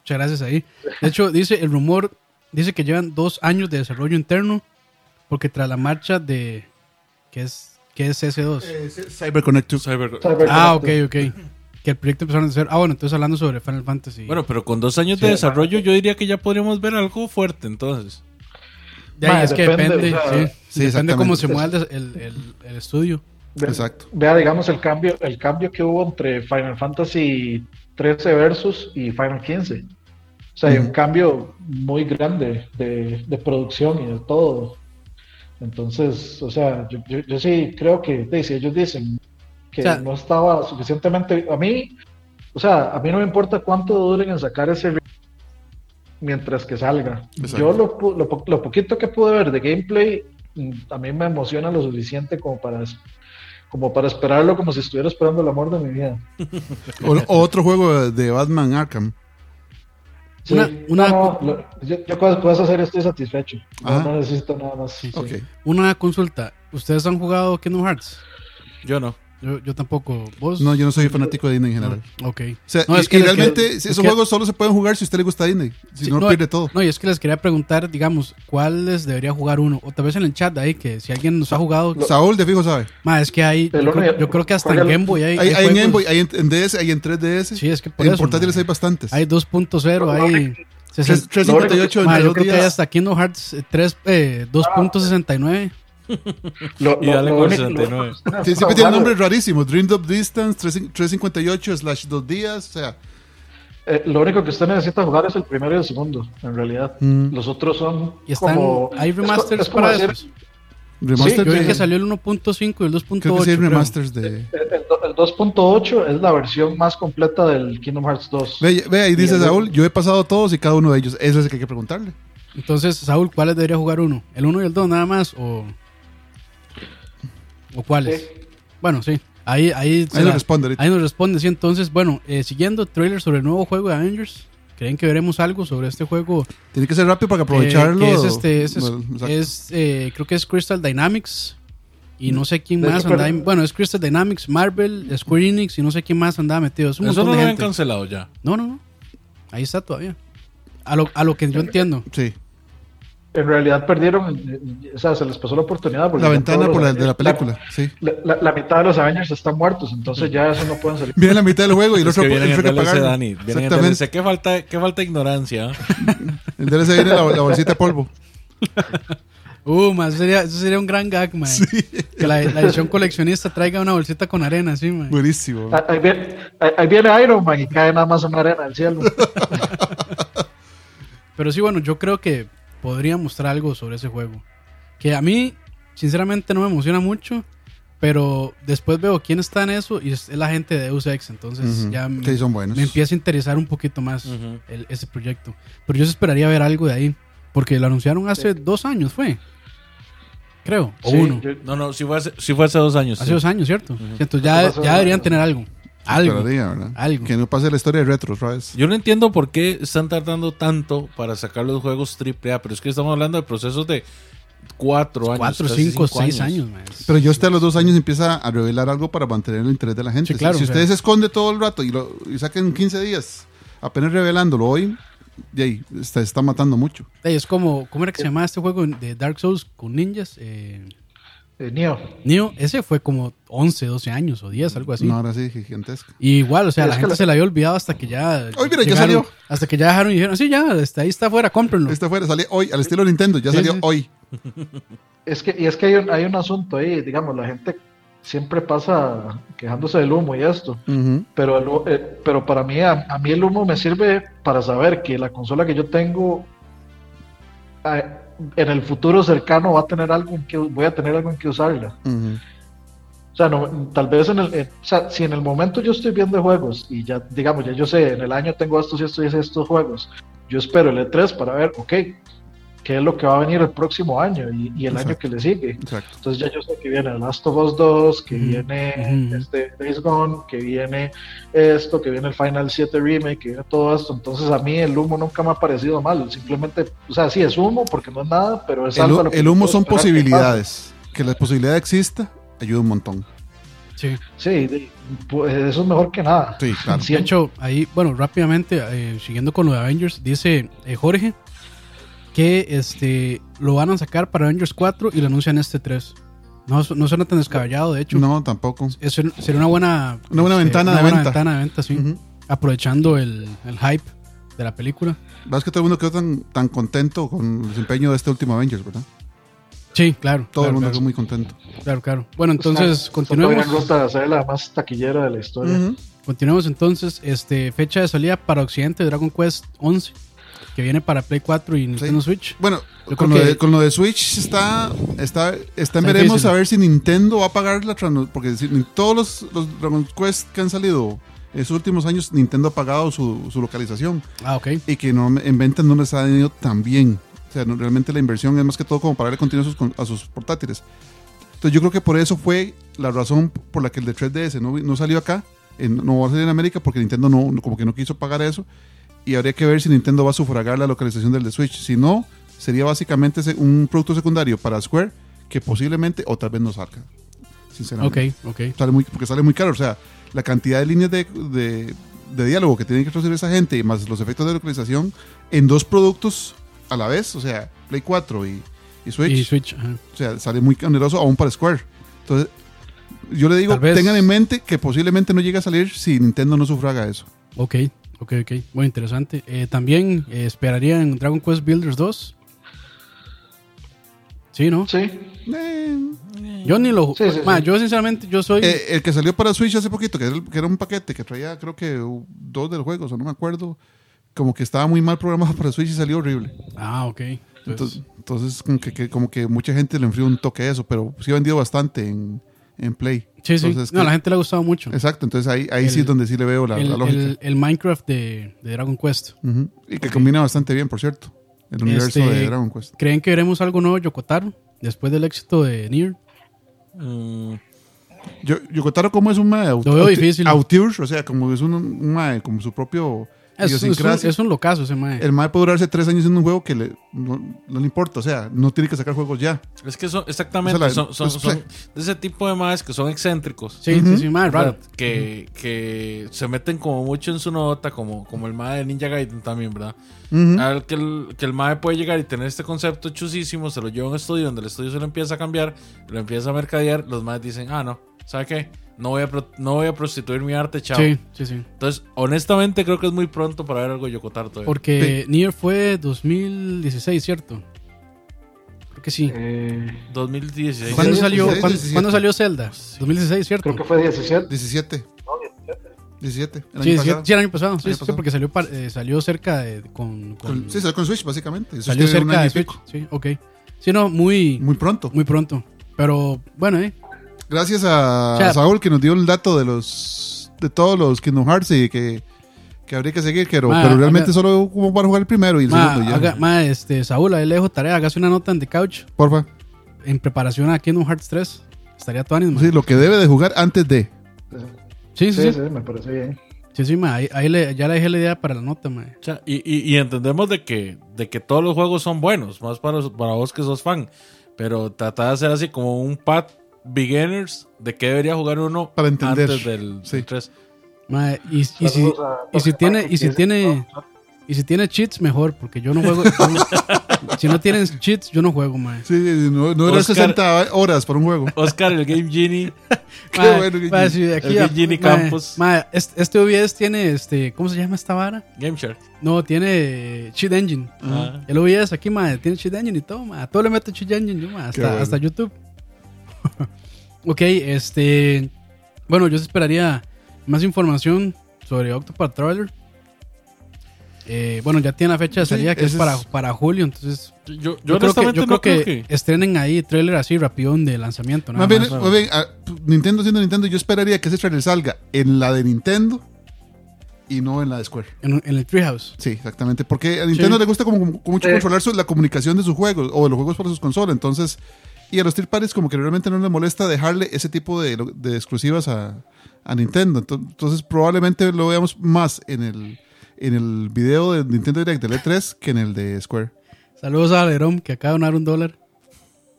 Muchas gracias ahí. De hecho, dice el rumor, dice que llevan dos años de desarrollo interno, porque tras la marcha de, que es, que es S2. Cyber Connect 2. Cyber- Cyber Ah, ok, ok. Que el proyecto empezaron a hacer. Ah, bueno, entonces hablando sobre Final Fantasy. Bueno, pero con dos años de Sí, desarrollo yo diría que ya podríamos ver algo fuerte entonces. Ma, es que depende, depende, o sea, sí. sí, depende cómo se mueva el, el- el- el estudio. Ve- Exacto. Vea, digamos, el cambio, el cambio que hubo entre Final Fantasy 13 Versus y Final 15. O sea, hay un cambio muy grande de, de producción y de todo. Entonces, o sea, yo, yo, yo sí creo que si ellos dicen que O sea- no estaba suficientemente. A mí, o sea, a mí no me importa cuánto duren en sacar ese mientras que salga. Exacto. Yo lo, lo, lo poquito que pude ver de gameplay, mm, a mí me emociona lo suficiente como para como para esperarlo como si estuviera esperando el amor de mi vida. O, o otro juego de Batman Arkham. Sí, Una- una- no, yo, yo con con esa serie estoy satisfecho. No, Ajá. no necesito nada más. sí. Una consulta. ¿Ustedes han jugado Kingdom Hearts? Yo no. Yo, yo tampoco. ¿Vos? No, yo no soy fanático de Disney en general. Ok. O sea, No, y, es que y realmente es esos que- juegos solo se pueden jugar si a usted le gusta Disney. Si Sí, no, no, pierde todo. No, y es que les quería preguntar, digamos, ¿cuáles debería jugar uno? O tal vez en el chat ahí, que si alguien nos ha jugado. Saúl de fijo sabe. Ma, es que hay. Yo, creo, y- yo creo que hasta en. Game Boy hay. Hay, hay en Game Boy, hay en, en DS, hay en 3DS. Sí, es que por en eso, portátiles ma. hay bastantes. Hay 2.0, hay. 3- 60 358 Ma, en yo dos creo que hay días. hasta Kingdom Hearts eh, 3, eh, 2.69. Lo, Y dale con único- 69. Sí, siempre tiene nombres rarísimos. Dream of Distance, 3- 358 slash 2 días. O sea, eh, lo único que usted necesita jugar es el primero y el segundo, en realidad. Mm. Los otros son Y están. como... hay es remasters es como para decir, esos. remaster Yo vi de- que salió el 1.5 y el 2.8. creo que sí remasters de. El, el do- el 2.8 es la versión más completa del Kingdom Hearts 2. Ve, ve, ahí dice el- Saúl, yo he pasado todos y cada uno de ellos. Eso es el que hay que preguntarle. Entonces, Saúl, ¿cuáles debería jugar uno? ¿El 1 y el 2 nada más? ¿O, o cuáles? Sí. Bueno, sí. Ahí, ahí, Ahí nos responde ahorita. ahí nos responde, sí. Entonces, bueno, eh, siguiendo trailer sobre el nuevo juego de Avengers. ¿Creen que veremos algo sobre este juego? Tiene que ser rápido para Eh, aprovecharlo. que es este, es, Bueno, eh, creo que es Crystal Dynamics. Y no sé quién De más andaba. pero- Bueno, es Crystal Dynamics, Marvel, Square Enix y no sé quién más andaba metido. Es un Eso no lo habían gente. cancelado ya. No, no, no. Ahí está todavía. A lo, a lo que yo entiendo. Sí. En realidad perdieron, eh, o sea, se les pasó la oportunidad. La ventana por la, de la película. Sí. La, la- la mitad de los Avengers están muertos, entonces ya eso no pueden salir. Viene la mitad del juego y el otro que vienen el DLC. Dani. DLC. ¿Qué falta, qué falta de ignorancia? El DLC viene la, la bolsita de polvo. Uh, ma, eso sería, eso sería un gran gag, man. Que la, la edición coleccionista traiga una bolsita con arena, sí, man. Buenísimo. Ah, Ahí viene, ahí- ahí viene Iron Man y cae nada más una arena del cielo. Pero sí, bueno, yo creo que podría mostrar algo sobre ese juego. Que a mí, sinceramente, no me emociona mucho. Pero después veo quién está en eso y es, la gente de Deus Ex. Entonces ya me, Sí, son buenos. me empieza a interesar un poquito más el- ese proyecto. Pero yo esperaría ver algo de ahí. Porque lo anunciaron hace dos años, ¿fue? Creo. O Sí, uno. yo- No, no, sí fue hace, sí fue hace dos años. Hace sí. dos años, ¿cierto? Entonces ya, ya deberían tener algo. Algo. Esperaría, ¿verdad? algo. Que no pase la historia de Retro otra vez. Yo no entiendo por qué están tardando tanto para sacar los juegos AAA, pero es que estamos hablando de procesos de cuatro años. Cuatro, cinco, cinco seis años, man. Pero yo hasta a los dos años empieza a revelar algo para mantener el interés de la gente. Sí, claro, si si usted se esconde todo el rato y, lo, y saquen 15 días apenas revelándolo hoy, de ahí está, está matando mucho. Es como, ¿cómo era que se llamaba este juego de Dark Souls con ninjas? Eh, eh, Neo. Neo, ese fue como 11, 12 años o 10, algo así. No, ahora sí, gigantesca. Y igual, o sea, la gente la- se la había olvidado hasta que ya. Ay, mira, ya salió. Hasta que ya dejaron y dijeron, sí, ya, está, ahí está afuera, cómprenlo. Este fuera, salió hoy, al estilo Nintendo, ya Sí, salió sí. hoy. Es que, y es que hay un, hay un asunto ahí, digamos, la gente siempre pasa quejándose del humo y esto. Pero, el eh, pero para mí, a, a mí el humo me sirve para saber que la consola que yo tengo, eh, en el futuro cercano va a tener algo en que voy a tener algo en que usarla. O sea, no, tal vez en el, en- o sea, si en el momento yo estoy viendo juegos y ya, digamos, ya yo sé, en el año tengo estos y estos y estos juegos, yo espero el E3 para ver, ok, qué es lo que va a venir el próximo año y, y el año que le sigue. Exacto. Entonces ya yo sé que viene Last of Us 2, que viene este Days Gone, que viene esto, que viene el Final 7 Remake, que viene todo esto. Entonces a mí el humo nunca me ha parecido mal. Simplemente, o sea, sí es humo porque no es nada, pero es El, algo lo que el humo son que posibilidades. Que la posibilidad exista ayuda un montón. Sí. Sí, de- pues, eso es mejor que nada. Sí, claro. De hecho, ahí, bueno, rápidamente, eh, siguiendo con lo de Avengers, dice eh, Jorge que este lo van a sacar para Avengers 4 y lo anuncian este 3. No, no suena tan descabellado, de hecho. No, tampoco. Es- sería una buena, Una buena este, ventana una de buena venta. ventana de venta, sí. Ujú. Aprovechando el, el hype de la película. Vas que todo el mundo quedó tan, tan contento con el desempeño de este último Avengers, ¿verdad? Sí, claro. Todo el mundo claro, quedó muy contento. claro, claro. Bueno, entonces Está- continuemos. ruta de ser la más taquillera de la historia. Ujú. Continuemos entonces. Este, fecha de salida para Occidente Dragon Quest 11, que viene para Play 4 y Nintendo Switch. Bueno, con lo, que- de, con lo de Switch está, está, está en veremos difícil. a ver si Nintendo va a pagar la porque si- todos los, los Dragon Quest que han salido estos últimos años Nintendo ha pagado su, su localización Ah, ok. y que no, en ventas no les ha ido tan bien. O sea, no- realmente la inversión es más que todo como para darle contenido a sus, a sus portátiles. Entonces yo creo que por eso fue la razón por la que el de 3DS no, no salió acá, en- no va a salir en América porque Nintendo no- como que no quiso pagar eso y habría que ver si Nintendo va a sufragar la localización del de Switch. Si no, sería básicamente un producto secundario para Square que posiblemente o tal vez no salga. Sinceramente. Ok, ok. Sale muy, porque sale muy caro. O sea, la cantidad de líneas de, de- de diálogo que tienen que traducir esa gente y más los efectos de localización en dos productos a la vez, o sea, Play 4 y, y Switch, Y Switch, ajá. o sea, sale muy oneroso aún para Square. Entonces, yo le digo, tengan en mente que posiblemente no llegue a salir si Nintendo no sufraga eso. Ok, ok, ok. Muy interesante. Eh, también eh, esperarían Dragon Quest Builders 2. Sí, ¿no? Sí, Eh, Yo ni lo. Sí, sí, Ma, sí. Yo, sinceramente, yo soy. eh, el que salió para Switch hace poquito, que era, el- que era un paquete que traía, creo que dos del juego, o sea, no me acuerdo, como que estaba muy mal programado para Switch y salió horrible. ah, ok. Entonces, Entonces, entonces como, que, que- como que mucha gente le enfrió un toque a eso, pero sí ha vendido bastante en, en Play. Sí, sí. Entonces, no, que- a la gente le ha gustado mucho. Exacto, entonces ahí, ahí sí es donde sí le veo la, el, la lógica. el- el Minecraft de, de Dragon Quest. Y que combina bastante bien, por cierto, el universo Este- de Dragon Quest. ¿Creen que veremos algo nuevo Yokotaro después del éxito de Nier? Mm, Yo, Yokotaro como es un mae aut- difícil. auteur, o sea, como es un, un mae como su propio Es, es, un, es un locazo ese mae. El mae puede durarse tres años en un juego que le, no, no le importa, o sea, no tiene que sacar juegos ya. es que son, exactamente, O sea, la- son, son- pues, son de ese tipo de más que son excéntricos. Sí, sí, sí, mae, ¿verdad? raro. Que, que se meten como mucho en su nota, como, como el MAE de Ninja Gaiden también, ¿verdad? Ujú. Al que el, que el MAE puede llegar y tener este concepto chusísimo, se lo lleva a un estudio donde el estudio se lo empieza a cambiar, lo empieza a mercadear, los MAEs dicen, ah, no, ¿sabe qué? No voy, a no voy a prostituir mi arte, chao. Sí, sí, sí. Entonces, honestamente, creo que es muy pronto para ver algo de Yokotaro todavía. Porque Nier fue 2016, ¿cierto? Creo que sí. eh, 2016. ¿Cuándo sí, salió, 16, ¿cuándo, 17. cuándo salió Zelda? 2016, ¿cierto? creo que fue 17. 17. 17. El año Sí, sí, pasado. sí, el año pasado. Sí, Año sí, pasado. porque salió, par- eh, salió cerca de. Con, con- sí, salió con Switch, básicamente. Salió cerca año de Switch. Sí, ok. Sí, no, muy, Muy pronto. muy pronto. Pero bueno, ¿eh? Gracias a Saúl que nos dio el dato de los de todos los Kingdom Hearts y que, que habría que seguir, pero, Ma, pero realmente haga- solo como para jugar el primero y el Ma, segundo ya. haga- ma, este, Saúl, ahí le dejo tarea. Hágase una nota en The Couch Porfa. en preparación a Kingdom Hearts 3. Estaría todo ánimo. Sí, lo que debe de jugar antes de. Sí, sí, Sí, sí. sí, me parece bien. Sí, sí, ma, ahí, ahí le- ya le dejé la idea para la nota, ma. O sea, y, y- y entendemos de que, de que todos los juegos son buenos, más para, para vos que sos fan. Pero trata de hacer así como un pad beginners de qué debería jugar uno Para entender. antes del, Sí. del 3. Ma, y, y si, Saludos a y si Jorge tiene, y si tiene, y si tiene cheats, mejor, porque yo no juego. yo no- si no tienen cheats, yo no juego, ma. Sí, no, no era Oscar- 60 horas para un juego. Oscar, el Game Genie. Qué bueno si aquí el Campos. este, este OBS tiene, este, ¿cómo se llama esta vara? Game Shark. No, tiene cheat engine. Ah. El OBS aquí, ma, tiene cheat engine y todo, todo le meto cheat engine, yo, bueno. hasta YouTube. Ok, este, bueno, yo esperaría más información sobre Octopath Traveler. Eh, bueno, ya tiene la fecha de Sí, salida que es para, es- para julio, entonces Yo, yo, yo, creo que, yo creo no que, creo que. estrenen ahí trailer así rapidón de lanzamiento. nada Más bien, más. bien, ah, Nintendo siendo Nintendo, yo esperaría que ese trailer salga en la de Nintendo y no en la de Square. En, en el Treehouse. Sí, exactamente. Porque a Nintendo Sí. le gusta como, como mucho Sí. controlar su- la comunicación de sus juegos o de los juegos para sus consolas. Entonces, y a los third parties como que realmente no les molesta dejarle ese tipo de, de exclusivas a, a Nintendo. Ento- Entonces, probablemente lo veamos más en el, en el video de Nintendo Direct del E3 que en el de Square. Saludos a Valerón, que acaba de donar un dólar.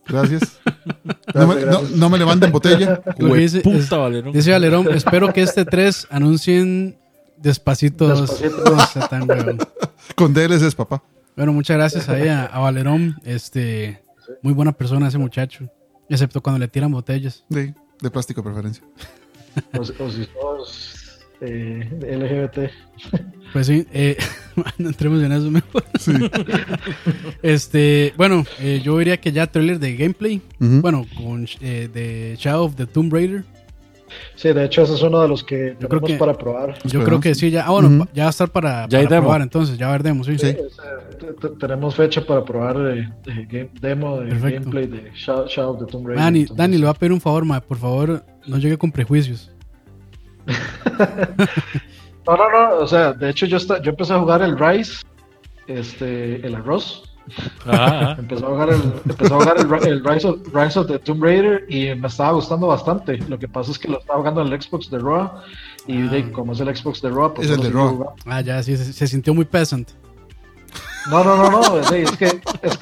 Gracias. no, me, no- no me levanten botella. Dice, Puta, Valerón. dice Valerón, espero que este 3 anuncien despacito. dos". Despacito. No sea tan huevón. Con DLCs, papá. Bueno, muchas gracias ahí a, a Valerón. Este, muy buena persona ese muchacho. Excepto cuando le tiran botellas. Sí, de plástico preferencia. O, si- o si sos eh, LGBT. Pues sí, eh, no entremos en eso mejor. Sí. Este, bueno, eh, yo diría que ya trailer de gameplay. Bueno, con eh, de Shadow of the Tomb Raider. Sí, de hecho, ese es uno de los que creo tenemos que- para probar. Yo creo que sí, ya. Ah, bueno, ya va a estar para, Ya probar, entonces ya veremos, sí. Sí. Ese, te- te- tenemos fecha para probar eh, eh, game- demo de Perfecto. gameplay de Shadow, Shadow of the Tomb Raider. Dani, entonces- Dani, le voy a pedir un favor, ma, por favor, no llegue con prejuicios. No, no, no, o sea, de hecho yo, yo empecé a jugar el Rise, este, el arroz. Ajá, Empecé a jugar el, empecé a jugar el, Ri- el Rise, of, Rise of the Tomb Raider y me estaba gustando bastante. Lo que pasa es que lo estaba jugando en el Xbox de Raw y Ah. de- como es el Xbox de Raw, pues Es el no de lo Raw. sigo jugando. Ah, ya, sí, se, se sintió muy peasant. No, no, no, no, es que es,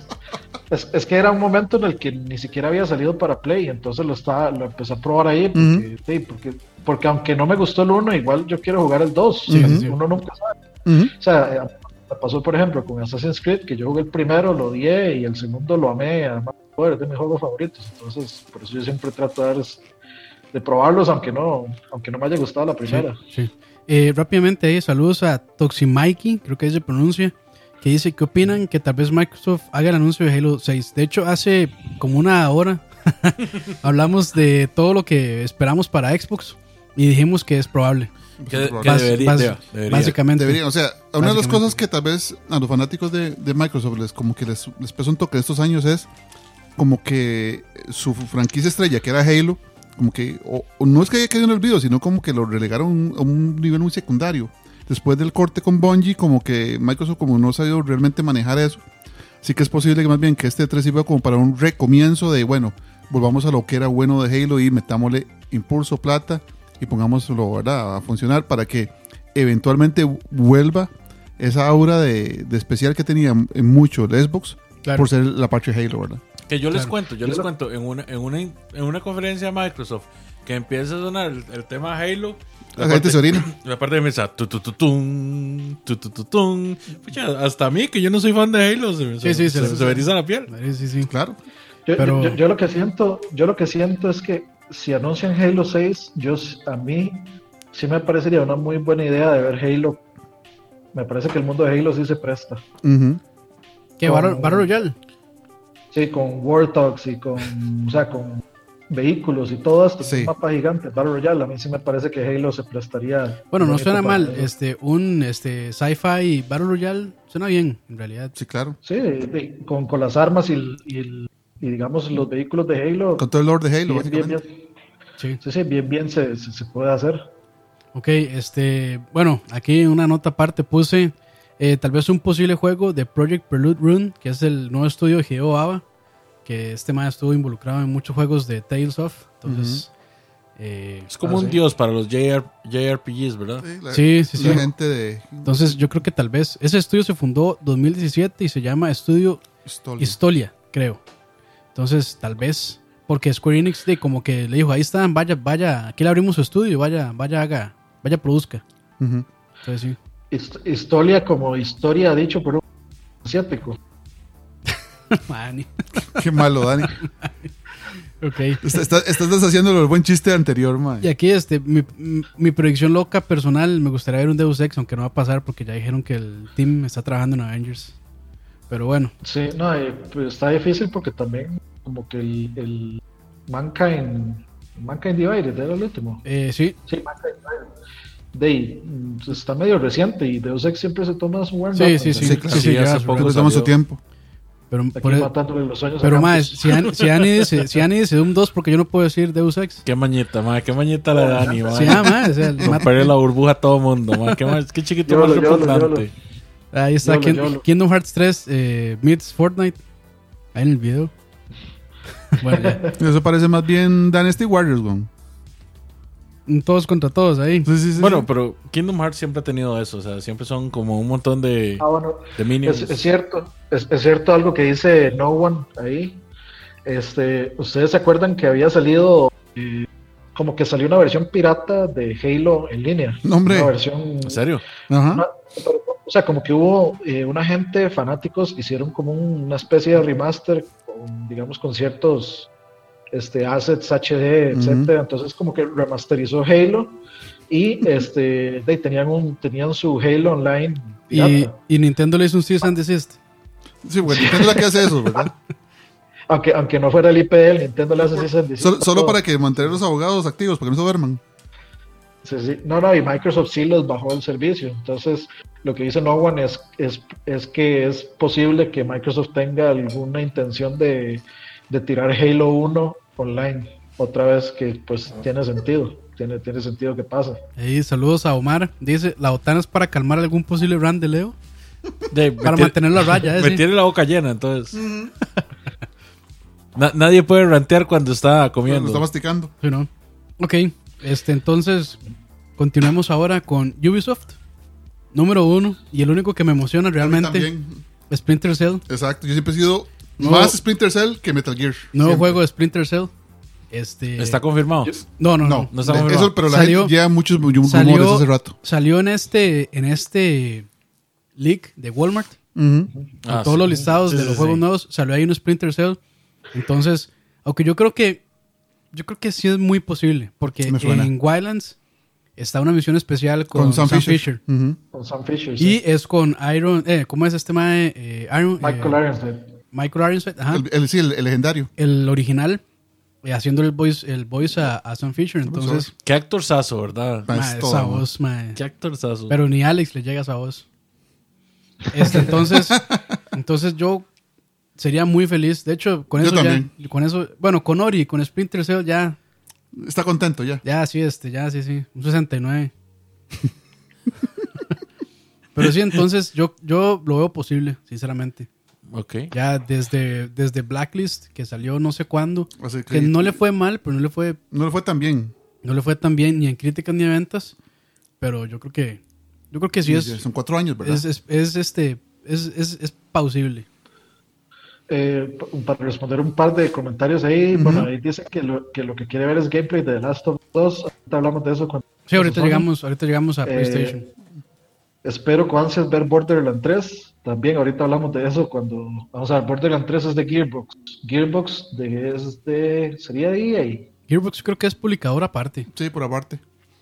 es- es que era un momento en el que ni siquiera había salido para Play, entonces lo estaba, lo empecé a probar ahí porque, sí, porque, porque aunque no me gustó el 1, igual yo quiero jugar el 2. Sí, sí, sí. Uno nunca sabe. O sea, pasó por ejemplo con Assassin's Creed, que yo jugué el primero, lo odié y el segundo lo amé, además es de mis juegos favoritos, entonces por eso yo siempre trato de, de probarlos aunque no, aunque no me haya gustado la primera. Sí. Eh, rápidamente ahí, saludos a Toximikey, creo que se pronuncia, que dice que opinan que tal vez Microsoft haga el anuncio de Halo 6. De hecho, hace como una hora hablamos de todo lo que esperamos para Xbox y dijimos que es probable. Que, debería. Básicamente. Deberían, o sea, una de las cosas que tal vez a los fanáticos de, de Microsoft les como que les, les pesa un toque de estos años es como que su franquicia estrella, que era Halo, como que, o, o no es que haya caído en el olvido, sino como que lo relegaron a un nivel muy secundario. Después del corte con Bungie, como que Microsoft como no ha sabido realmente manejar eso. Así que es posible que más bien que este 3 sirva como para un recomienzo de, bueno, volvamos a lo que era bueno de Halo y metámosle impulso, plata y pongámoslo ¿verdad? a funcionar para que eventualmente vuelva esa aura de, de especial que tenía en mucho el Xbox Claro. por ser la parte de Halo, ¿verdad? Que yo les Claro. cuento, yo les cuento, en una, en una, en una conferencia de Microsoft que empieza a sonar el, el tema Halo. La gente se orina. La parte de mesa, tu, tu, tu, tum, tu, tu, tu, tum. Pucha, hasta a mí, que yo no soy fan de Halo, se, Sí, sí, se, se- se me eriza la piel. Sí, sí. Claro. Yo, Pero- yo- yo lo que siento, yo lo que siento es que si anuncian Halo 6, yo s- a mí sí me parecería una muy buena idea de ver Halo. Me parece que el mundo de Halo sí se presta. ¿Qué? Con- ¿Battle, Royale? Sí, con Warthogs y con, o sea, con vehículos y todo esto, Sí. un mapa gigante, Battle Royale, a mí sí me parece que Halo se prestaría. Bueno, no suena mal. eso. Este, un este, sci-fi Battle Royale suena bien, en realidad. Sí, claro. Sí, con, con las armas y, el- y el- y digamos los vehículos de Halo. Con todo el Lord de Halo, bien, bien, básicamente. bien, Sí. sí, sí, bien, bien se, se, se puede hacer. Ok, este, bueno, aquí en una nota aparte puse eh, tal vez un posible juego de Project Prelude Rune, que es el nuevo estudio de Hideo Aba, que este man estuvo involucrado en muchos juegos de Tales of, entonces, eh, Es como Ah, un sí. dios para los JR, JRPGs, ¿verdad? Sí, la, sí, sí, sí. gente de Entonces yo creo que tal vez ese estudio se fundó 2017 y se llama Estudio. Historia, creo. Entonces tal vez, porque Square Enix de como que le dijo, ahí están, vaya, vaya, aquí le abrimos su estudio, vaya, vaya, haga, vaya, produzca. Entonces sí. Hist- Historia como historia dicho por un asiático. Mani. Qué malo, Dani. Ok. Está- está- estás deshaciendo el buen chiste anterior, man. Y aquí, este, mi, mi- mi predicción loca personal, me gustaría ver un Deus Ex, aunque no va a pasar porque ya dijeron que el team está trabajando en Avengers. Pero bueno, Sí, no, eh, pues está difícil porque también como que el, el Mankind, Mankind Divided era el último. eh, sí, Sí, Mankind Divided. de, mm, está medio reciente y Deus Ex siempre se toma su buen Sí, rato, sí, sí. Sí, claro. sí, sí, Sí, ya poco. Que toma su tiempo. Pero, por- e- matándole los pero más, si, Ani- si Ani dice, si Ani dice Doom 2, porque yo no puedo decir Deus Ex. Qué mañita, ma, qué mañita la de Dani, ma. Sí, ah, ma, o sea, el mat- Romperle la burbuja a todo mundo, ma. Qué, ma- qué chiquito más repugnante. ahí está Yolo, Kin- yolo. Kingdom Hearts 3 eh, meets Fortnite. Ahí en el video. Bueno, ya. Eso parece más bien Dynasty Warriors, güey. Todos contra todos ahí. Sí, sí, sí. Bueno, sí. pero Kingdom Hearts siempre ha tenido eso, o sea, siempre son como un montón de, Ah, bueno, de minions. Es, es cierto, es, es cierto algo que dice No One ahí. Este, ustedes se acuerdan que había salido eh, como que salió una versión pirata de Halo en línea. No, hombre. Una versión. ¿En serio? Ajá. una- o sea, como que hubo eh, una gente fanáticos hicieron como un- una especie de remaster, con, digamos, con ciertos este, assets HD, etcétera. Entonces, como que remasterizó Halo y este, de tenían un, tenían su Halo Online. Y, y Nintendo le hizo un cease and desist. Sí, güey. Nintendo es la que hace eso, ¿verdad? Aunque, aunque no fuera el IPL, Nintendo le hace cease and desist Solo, para que mantener los abogados activos, para que no se duerman. Sí, sí. No, no, y Microsoft sí les bajó el servicio. Entonces, lo que dice No One es, es, es que es posible que Microsoft tenga alguna intención de, de tirar Halo 1 online otra vez, que pues tiene sentido. Tiene, tiene sentido que pasa. Ahí, saludos a Omar. Dice, la botana es para calmar algún posible run de Leo. De- Para tiene- mantener la raya, eh, Me tiene la boca llena, entonces. Na- nadie puede rantear cuando está comiendo. está masticando. Sí, ¿no? Ok, este, entonces continuemos ahora con Ubisoft. Número uno, y el único que me emociona realmente, También. Splinter Cell. Exacto. Yo siempre he sido No. más Splinter Cell que Metal Gear. Nuevo Siempre. juego de Splinter Cell. Este, ¿Está confirmado? no, no, no. No, No está de- confirmado. eso, pero la Salió- gente lleva muchos rumores salió- hace rato. Salió en este, en este leak de Walmart. Con Ah, todos sí. los listados Sí, de sí, los sí. juegos nuevos. Salió ahí un Splinter Cell. Entonces, aunque yo creo que yo creo que sí es muy posible. Porque en Wildlands está una misión especial con, Con Sam, Sam Fisher. Con Sam Fisher. Y sí. es con Iron, eh, ¿cómo es este mae? Eh, Iron, Michael eh, Ironside. Michael Ironside, ajá, El, el- sí, el, el legendario. el original, eh, haciendo el voice, el voice a, a Sam Fisher. Entonces, Qué actorzazo, ¿verdad? Ma, esa todo, voz, mae. Qué actorzazo. Pero ni Alex le llega a esa voz. Este, entonces, entonces yo sería muy feliz. De hecho, con Yo eso ya, también. con eso, bueno, con Ori, con Splinter Cell ya, Está contento ya. ya sí, este, ya sí, sí, un 69. Pero sí, entonces yo, yo lo veo posible, sinceramente. ok. Ya desde, desde Blacklist, que salió no sé cuándo, que, que no le fue mal, pero no le fue, no le fue tan bien. no le fue tan bien ni en críticas ni en ventas. Pero yo creo que, yo creo que sí es, Son cuatro años, ¿verdad? es, es, es, este, es, es, es plausible. Eh, para responder un par de comentarios ahí, bueno, ahí dice que lo, que lo que quiere ver es gameplay de The Last of Us. Ahorita hablamos de eso cuando Sí, ahorita Sony. llegamos, ahorita llegamos a Eh, PlayStation. Espero con ansias ver Borderlands 3. También ahorita hablamos de eso cuando vamos a ver Borderlands 3 es de Gearbox. Gearbox de, es de sería de EA. Gearbox creo que es publicador aparte. Sí, por aparte.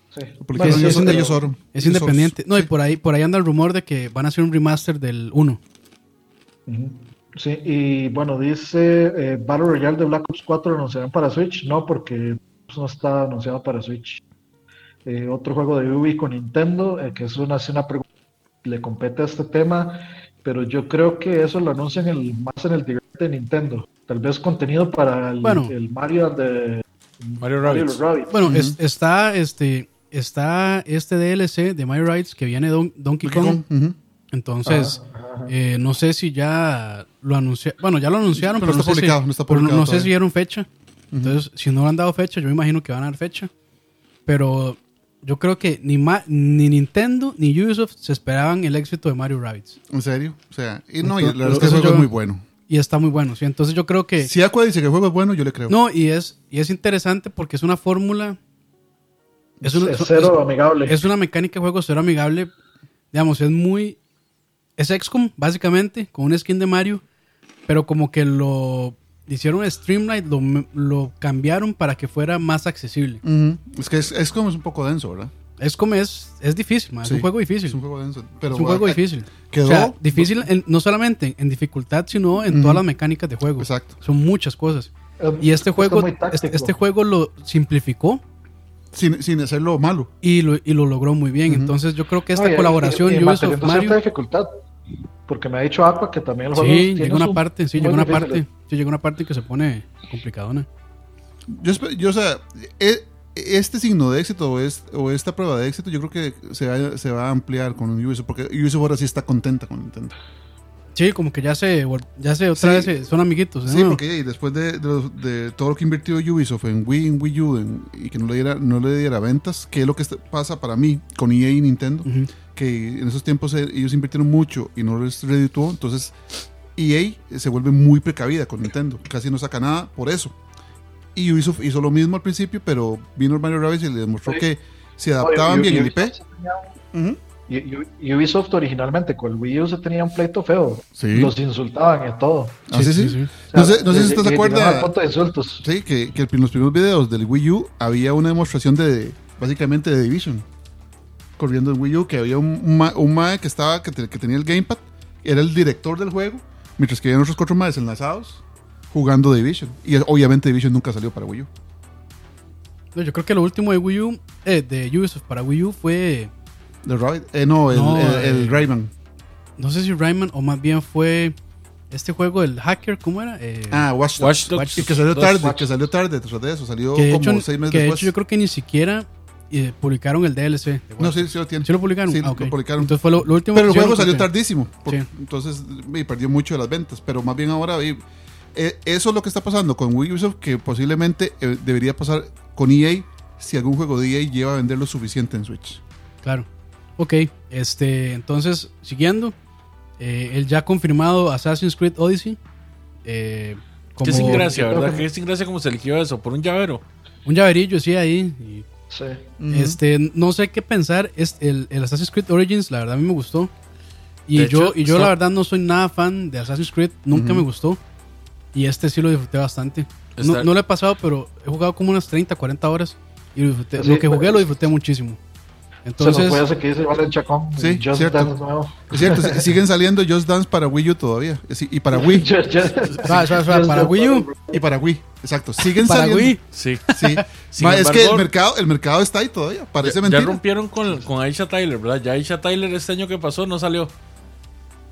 Sí. Bueno, ellos, sí, es inde- ellos son- Es ellos independiente. No, y por ahí, por ahí anda el rumor de que van a hacer un remaster del 1. Ujú. Sí, y bueno, dice eh, Battle Royale de Black Ops 4 anunciarán para Switch. No, porque no está anunciado para Switch. Eh, otro juego de Ubi con Nintendo, eh, que es una, es una pregunta que le compete a este tema, pero yo creo que eso lo anuncian el, más en el direct de Nintendo. Tal vez contenido para el, Bueno. el Mario de Mario Mario Rabbids. Rabbids. Bueno, es- está este está este DLC de My Rides que viene Don- Donkey Donkey Kong. Entonces, ajá. Eh, no sé si ya lo anunciaron. Bueno, ya lo anunciaron, Pero pero, no está sé si- publicado, no está pero publicado no sé si dieron fecha. Entonces, si no han dado fecha, yo me imagino que van a dar fecha. Pero yo creo que ni, Ma- ni Nintendo ni Ubisoft se esperaban el éxito de Mario Rabbids. En serio. O sea, y no, y la verdad es que el Entonces juego yo- es muy bueno. Y está muy bueno. ¿sí? Entonces yo creo que... Si Aqua dice que el juego es bueno, yo le creo. No, y es, y es interesante porque es una fórmula... Es una, Es cero amigable. es una mecánica de juego cero amigable. Digamos, es muy... Es XCOM, básicamente, con un skin de Mario. Pero como que lo hicieron streamline, lo, lo cambiaron para que fuera más accesible. Es que es, es como es un poco denso, ¿verdad? XCOM es, es difícil, man, es Sí, un juego difícil. Es un juego denso. Pero, es un juego ah, difícil. Quedó. O sea, difícil en- no solamente en dificultad, sino en todas las mecánicas de juego. Exacto. Son muchas cosas. Es- Y este es juego, este, este juego lo simplificó sin, sin hacerlo malo. y lo, y lo logró muy bien. Entonces yo creo que esta No, y- colaboración y- y Ubisoft cierta Mario... dificultad. Porque me ha dicho Aqua que también el juego. Sí, llega una su- parte, sí, muy llega una difícil. parte. Sí, llega una parte que se pone complicadona. Yo, yo o sea, e- este signo de éxito o, es- o esta prueba de éxito, yo creo que se va, se va a ampliar con Ubisoft, porque Ubisoft ahora sí está contenta con Nintendo. Sí, como que ya se, ya se otra Sí. vez son amiguitos. ¿eh? Sí, porque y después de, de los- de todo lo que invirtió Ubisoft en Wii, en Wii U, en- y que no le, diera, no le diera ventas, que es lo que pasa para mí con EA y Nintendo, Ujú. Que en esos tiempos eh, ellos invirtieron mucho y no les redituó, entonces EA se vuelve muy precavida con Nintendo, casi no saca nada por eso. Y Ubisoft hizo lo mismo al principio, pero vino el Mario Rabbids y le demostró Sí. que se No, adaptaban y- bien el IP. Y- y- Ubisoft originalmente con el Wii U se tenía un pleito feo. Sí. Los insultaban y todo. Ah, sí, sí. sí. O No sea, sé, no sé si estás de acuerdo. Sí, que, que en los primeros videos del Wii U había una demostración de, básicamente, de Division. Corriendo en Wii U, que había un, un, ma- un mae que, estaba, que, te- que tenía el gamepad, era el director del juego, mientras que había otros cuatro maes enlazados jugando Division. Y obviamente Division nunca salió para Wii U. No, yo creo que lo último de Wii U, eh, de Ubisoft para Wii U fue, The Rabbit- eh, no, el, No, el, eh, el Rayman. no sé si Rayman o más bien fue este juego del hacker, ¿cómo era? Eh, Ah, Watch Dogs. Watch Dogs Y que salió tarde, Watch que salió tarde tras de eso. Salió que de como hecho, seis meses que de después. hecho yo creo que ni siquiera eh, publicaron el DLC. no, sí, sí lo tiene. ¿Sí lo publicaron? Sí, Ah, lo publicaron. Entonces fue lo, lo último Pero el juego salió tardísimo. por- Sí. Entonces y perdió mucho de las ventas. Pero más bien ahora, y, eh, eso es lo que está pasando con Ubisoft, que posiblemente eh, debería pasar con EA si algún juego de EA lleva a vender lo suficiente en Switch. Claro. Ok, este, entonces, siguiendo, eh, el ya confirmado Assassin's Creed Odyssey. eh, como Qué sin gracia, ¿verdad? que- Qué sin gracia como se eligió eso, por un llavero. Un llaverillo, sí, ahí. Sí. Este, no sé qué pensar. Es el, el Assassin's Creed Origins, la verdad, a mí me gustó. Y De yo, hecho, y yo la verdad, no soy nada fan de Assassin's Creed. Nunca me gustó. Y este sí lo disfruté bastante. No, no lo he pasado, pero he jugado como unas 30, 40 horas. Y lo, disfruté- Sí, lo que jugué pero- lo disfruté muchísimo. Se nos Entonces, puede hacer que dice Valen Chacón. Sí, Just cierto. Dance nuevo. Es cierto, si- siguen saliendo Just Dance para Wii U todavía. Y para Wii. Just- just- para Dance Wii U, Y para Wii. Exacto. Siguen para saliendo. Wii. Sí. Sí. Es que el mercado, el mercado está ahí todavía. Parece ya, ya mentira. rompieron con, con Aisha Tyler, ¿verdad? Ya Aisha Tyler este año que pasó no salió.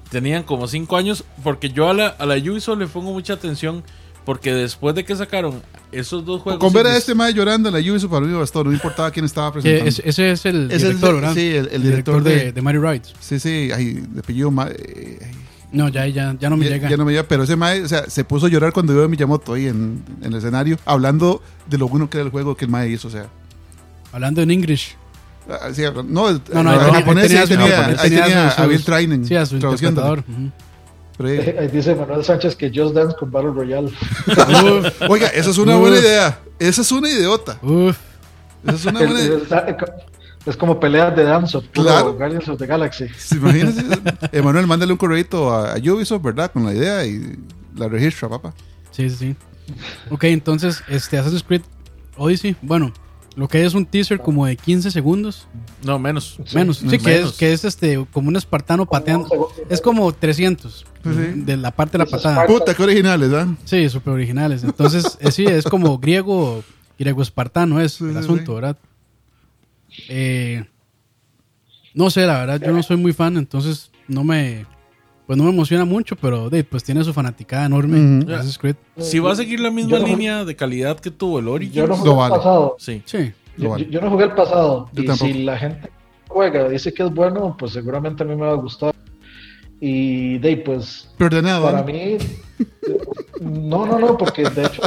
Tenían como 5 años, porque yo a la, a la Ubisoft le pongo mucha atención, porque después de que sacaron esos dos juegos... Con ver a este mae llorando en la Ubisoft para mí bastó. No importaba quién estaba presentando. ese, ese es el Es el- director, ¿verdad? sí, el- el director de, de- de Mario Rides. Sí, sí. Ay, de apellido ay, No, ya, ya, ya no me ya, llega. ya no me llega, pero ese mae, o sea, se puso a llorar cuando vio a Miyamoto ahí en, en el escenario, hablando de lo bueno que era el juego que el mae hizo, o sea. Hablando en English. ah, sí, no, el, No, no, el tenía- japonés tenía tenía, tenía tenía a Bill Sí, a su interpretador. Ahí dice Manuel Sánchez que Just Dance con Battle Royale. Oiga, esa es una Uf. buena idea. Esa es una idiota. Uf, Esa es una buena idea. Es, como peleas de dance Claro. Guardians of the Galaxy. Imagínense. Emanuel, mándale un correito a, a Ubisoft, ¿verdad? Con la idea y la registra, papá. sí, sí, sí. Ok, entonces, este Assassin's Creed Odyssey, bueno, lo que hay es un teaser como de 15 segundos, No, menos. menos, sí, menos. que es, que es este, como un espartano pateando, es como 300 sí. de la parte de la es patada. Puta, qué originales, ¿ah? Sí, súper originales. Entonces, eh, sí, es como griego, griego espartano es Sí, el sí, asunto, sí. ¿verdad? Eh, no sé, la verdad, yo no soy muy fan, entonces no me, pues no me emociona mucho, pero de, pues tiene su fanaticada enorme. Assassin's Creed. Si va a seguir la misma Yo no- línea de calidad que tuvo el Origins, Yo no Lo jugué vale. el pasado. sí. Sí, Lo Yo, vale. no jugué el pasado. Yo y tampoco. si la gente juega dice que es bueno, pues seguramente a mí me va a gustar. Y de ahí, pues para ¿no? mí. No, no, no, porque de hecho.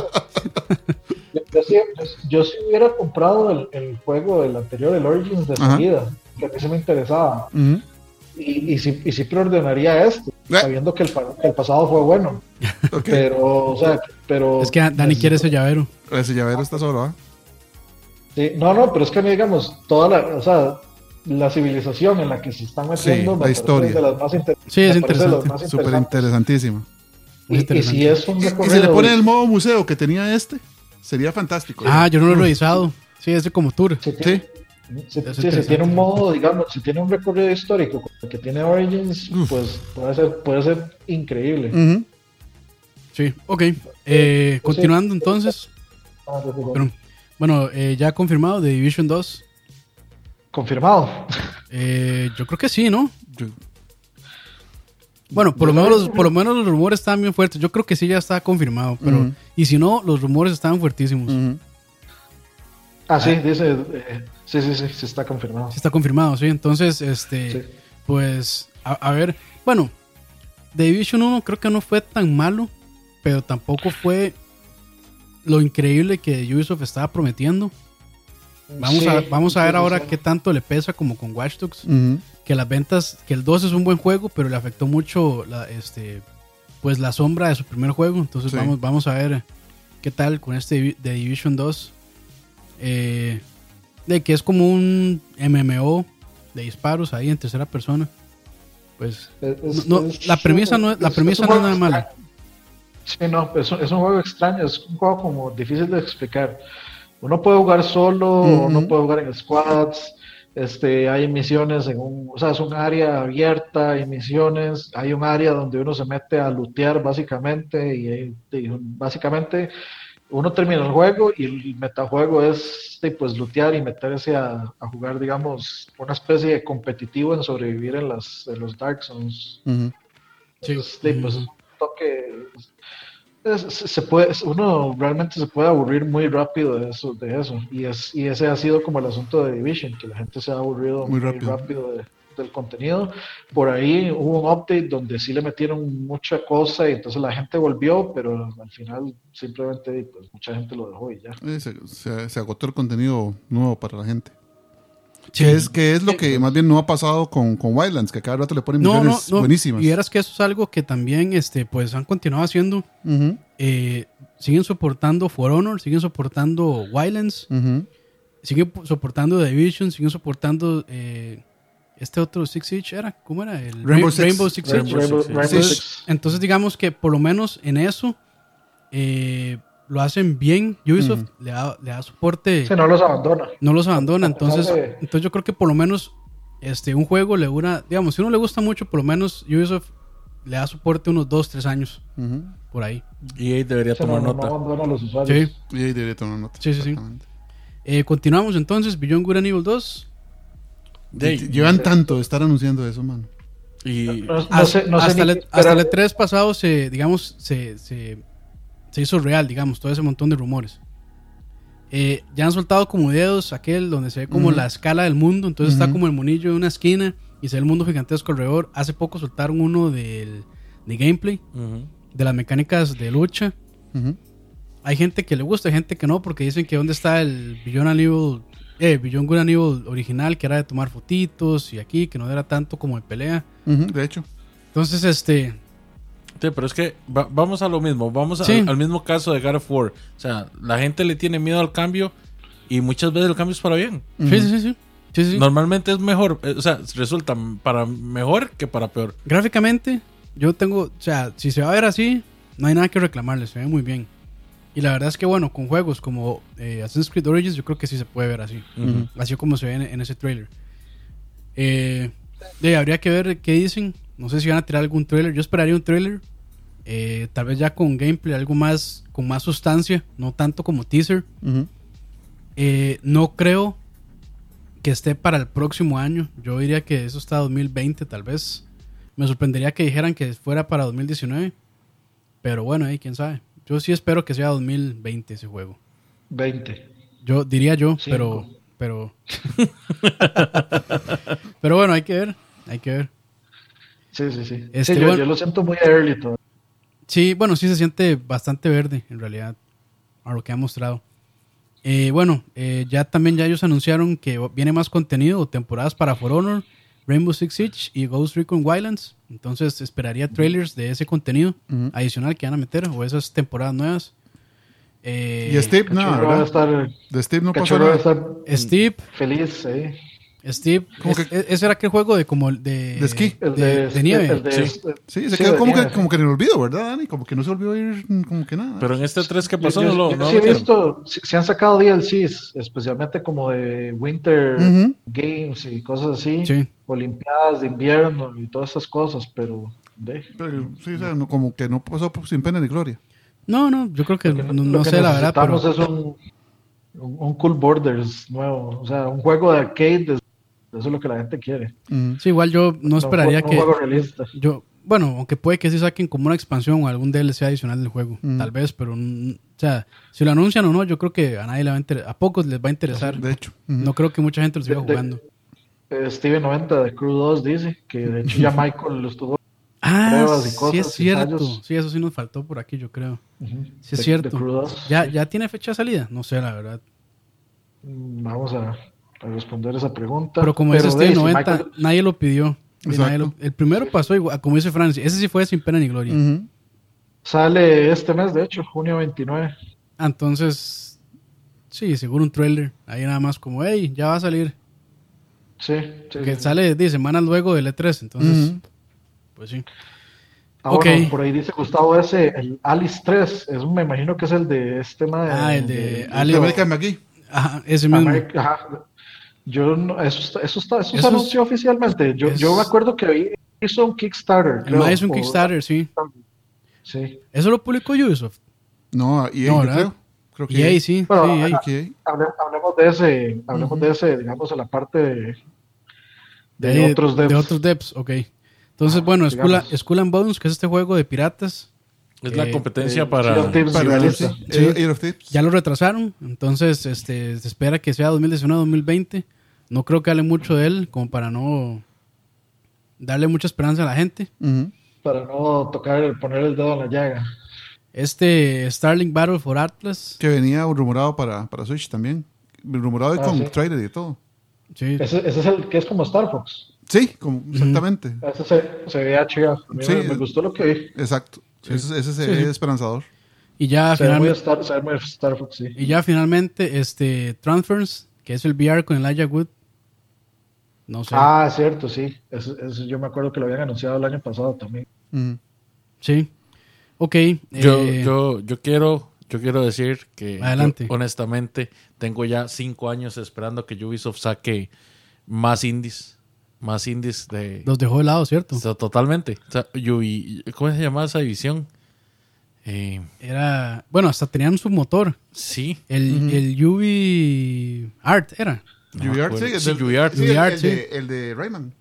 Yo, yo sí, yo- yo sí hubiera comprado el, el juego del anterior, el Origins de salida, que a mí se me interesaba. Y, y, sí, y sí preordenaría este, Eh. sabiendo que el, que el pasado fue bueno. Pero, o sea, pero. es que Dani quiere ese llavero. Ese llavero está solo, ¿ah? Sí, no, no, pero es que a mí, digamos, toda la, o sea, la civilización en la que se están metiendo, Sí, me la historia. de las más Sí, es interesante. Súper interesantísimo. Y, si es un Y, se le pone el modo museo que tenía este, sería fantástico. Ah, yo no lo he revisado. Sí, ese como tour. Sí. si se tiene un modo, digamos, si tiene un recorrido histórico como el que tiene Origins, Uf. pues puede ser, puede ser increíble. Sí, ok. Eh, continuando entonces. Ah, sí, sí, sí. Pero, Bueno, eh, ya confirmado de Division 2. Confirmado. Eh, yo creo que sí, ¿no? Yo- Bueno, por lo, menos por lo menos los rumores estaban bien fuertes. Yo creo que sí ya está confirmado. Pero. Y si no, los rumores estaban fuertísimos. Ah, sí, dice. eh, sí, sí, sí, sí está confirmado. Sí está confirmado, sí. Entonces, este, Sí. pues, a, a ver, bueno, The Division 1 creo que no fue tan malo, pero tampoco fue lo increíble que Ubisoft estaba prometiendo. Vamos, Sí, a, vamos a ver ahora qué tanto le pesa como con Watch Dogs. Que las ventas, que el 2 es un buen juego, pero le afectó mucho la, este, pues la sombra de su primer juego. Entonces Sí. vamos, vamos a ver qué tal con este The Division 2. Eh, de que es como un MMO de disparos ahí en tercera persona. Pues Es- es- no, es- la premisa no es, la premisa no es nada mala. Sí, no, es un, es un juego extraño, es un juego como difícil de explicar. Uno puede jugar solo, uno puede jugar en squads, este, hay misiones en un, o sea, es un área abierta, hay misiones, hay un área donde uno se mete a lootear básicamente y, hay- y básicamente uno termina el juego y el metajuego es de, pues lootear y meterse a, a jugar, digamos, una especie de competitivo en sobrevivir en, las, en los Dark Zones. Sí. Sí, pues un toque. Es- se puede, uno realmente se puede aburrir muy rápido de eso, de eso. Y, es, y ese ha sido como el asunto de Division, que la gente se ha aburrido Muy muy, rápido. rápido, de- del contenido. Por ahí hubo un update donde sí le metieron mucha cosa y entonces la gente volvió, pero al final simplemente pues, mucha gente lo dejó y ya. Eh, Se, se- se agotó el contenido nuevo para la gente. Sí. Que es, que es lo que más bien no ha pasado con, con Wildlands, que cada rato le ponen No, no. buenísimas. Y eras que eso es algo que también este, pues han continuado haciendo. Eh, siguen soportando For Honor, siguen soportando Wildlands, siguen po- soportando The Division, siguen soportando eh, este otro Six Siege, ¿era? ¿Cómo era? El Rainbow Ra- Six. Six Siege. Rainbow, Six, Rainbow sí. Six. Entonces digamos que por lo menos en eso eh, lo hacen bien. Ubisoft le, da, le da soporte, Sí, no los abandona. no los abandona. Entonces, de- entonces yo creo que por lo menos este, un juego le dura, digamos, si uno le gusta mucho, por lo menos Ubisoft le da soporte unos 2, 3 años por ahí. EA debería Sí, no, tomar no, no nota. abandona a los usuarios. Sí. Y ahí debería tomar nota. Sí, sí, sí. Eh, continuamos entonces, Beyond Good and Evil 2. De- Llevan tanto de estar anunciando eso, mano. y No, no Hasta, sé, no sé hasta, ni el, qué hasta esperar. el E3 pasado se, digamos, se, se, se hizo real, digamos, todo ese montón de rumores. Eh, ya han soltado como dedos aquel donde se ve como la escala del mundo, entonces está como el monillo en una esquina y se ve el mundo gigantesco alrededor. Hace poco soltaron uno del, de gameplay, de las mecánicas de lucha. Hay gente que le gusta, hay gente que no, porque dicen que dónde está el and Evil, eh, Beyond Good and Evil original, que era de tomar fotitos y aquí, que no era tanto como de pelea. De hecho. Entonces, este, Sí, pero es que va- vamos a lo mismo, vamos a- Sí. al, mismo caso de God of War. O sea, la gente le tiene miedo al cambio y muchas veces el cambio es para bien. sí, sí, sí, sí. Sí, sí, sí. Normalmente es mejor, eh, o sea, resulta para mejor que para peor. Gráficamente, yo tengo, o sea, si se va a ver así, no hay nada que reclamarle, se ve muy bien. Y la verdad es que, bueno, con juegos como eh, Assassin's Creed Origins, yo creo que sí se puede ver así, así como se ve en, en ese trailer. Eh, eh, habría que ver qué dicen, no sé si van a tirar algún trailer, yo esperaría un trailer, eh, tal vez ya con gameplay, algo más, con más sustancia, no tanto como teaser. Eh, no creo que esté para el próximo año. Yo diría que eso está 2020 tal vez. Me sorprendería que dijeran que fuera para 2019. Pero bueno, ahí quién sabe. Yo sí espero que sea 2020 ese juego. 20. Yo diría yo, Cinco. pero pero pero bueno, hay que ver, hay que ver. Sí, sí, sí. Este, Sí, yo, bueno. yo lo siento muy early todo. Sí, bueno, sí se siente bastante verde en realidad a lo que ha mostrado. Eh, bueno, eh, ya también ya ellos anunciaron que viene más contenido, temporadas para For Honor, Rainbow Six Siege y Ghost Recon Wildlands. Entonces esperaría trailers de ese contenido adicional que van a meter o esas temporadas nuevas. Eh, Y Steve, no, Cachorro va a ¿verdad? estar, De Steve no pasó Cachorro va a nada. estar Steve, feliz, ¿eh? Steve, ¿Cómo es- que- ese era aquel juego de como de, De esquí. El de, de, de nieve. el de- Sí. Sí, se Sí, quedó como que, como en el olvido, ¿verdad, Dani? Como que no se volvió a ir como que nada. Pero en este 3 que pasó yo, no lo yo no sí lo he visto, si- se han sacado DLCs, especialmente como de Winter. Games y cosas así, Sí. Olimpiadas de invierno y todas esas cosas, pero de, Pero, sí, o sea, no- como que no pasó sin pena ni gloria. No, no, yo creo que lo que, no, que sé la verdad, pero necesitamos es un Un, un Cool Borders nuevo. O sea, un juego de arcade. de- Eso es lo que la gente quiere. Sí, igual yo no esperaría un, que. juego realista. Yo, bueno, aunque puede que sí saquen como una expansión o algún DLC adicional del juego, Mm. tal vez, pero mm, o sea, si lo anuncian o no, yo creo que a nadie le va a interesar, a pocos les va a interesar. De hecho. No creo que mucha gente lo siga De- de- jugando. Eh, Steven 90 de Crew 2 dice que de hecho ya Michael lo estuvo. Ah, pruebas y sí cosas es y cierto. Sí, eso sí nos faltó por aquí, yo creo. Ujú, Sí es de- cierto. de Crew 2. ¿Ya, ¿Ya tiene fecha de salida? No sé, la verdad. Vamos a, a responder esa pregunta. Pero como dice de, Steven si 90, Michael- nadie lo pidió. Nadie lo- el primero pasó igual, como dice Francis. Ese sí fue sin pena ni gloria. Ujú. sale este mes, de hecho, junio 29. Ah, entonces, sí, seguro un trailer. Ahí nada más como, hey, ya va a salir. Sí, sí, Que sí. sale 10 semanas luego del E3. Entonces, Ujú. pues sí. Ah, ok. bueno, por ahí dice Gustavo ese, el Alice 3. Es, me imagino que es el de este tema de. Ah, el de De American McGee. Ajá, ese mismo. America- ajá. Yo no, eso, está- eso, está, eso Eso se es- anunció oficialmente. Yo, es- yo me acuerdo que vi- hizo un Kickstarter. Creo, más es un o- Kickstarter, sí. Sí. Eso lo publicó Ubisoft. No, EA, No, yo ¿verdad? creo. Creo que Y ahí sí. Bueno, sí, EA. Hable- hablemos de ese, hablemos de ese, digamos, en la parte de, de, de, otros devs. de otros devs, ok. Entonces, Ah, bueno, Skull, digamos. Skull and Bones, que es este juego de piratas, Es la Eh, competencia eh, para. Thieves Para sí. Sí. Ya lo retrasaron. Entonces, este, se espera que sea 2019-2020. No creo que hable mucho de él, como para no darle mucha esperanza a la gente. Para no tocar, poner el dedo en la llaga. Este Starlink Battle for Atlas. Que venía rumorado para, para Switch también. Rumorado y Ah, con sí. trailer y todo. Sí, Ese, ese es el que es como Star Fox. Sí, como, exactamente. Ese se, se veía chido. Sí. me, me gustó lo que vi. Exacto. Ese, ese se Sí, ve sí. esperanzador. y ya Se finalmente, Star, se ve muy Star Fox, sí. y ya finalmente este Transfers, que es el VR con Elijah Wood. No sé. Ah, cierto, sí. Eso, eso yo me acuerdo que lo habían anunciado el año pasado también. Sí. Ok. Yo, eh, yo, yo quiero, yo quiero decir que yo, honestamente tengo ya cinco años esperando que Ubisoft saque más indies, más indies de los dejó de lado, ¿cierto? o sea, totalmente. O sea, Ubi- ¿Cómo se llama esa división? Eh, Era. Bueno, hasta tenían su motor. sí. El, el UV Art era. Acuerdo. sí, el Sí, sí, de, el de Rayman.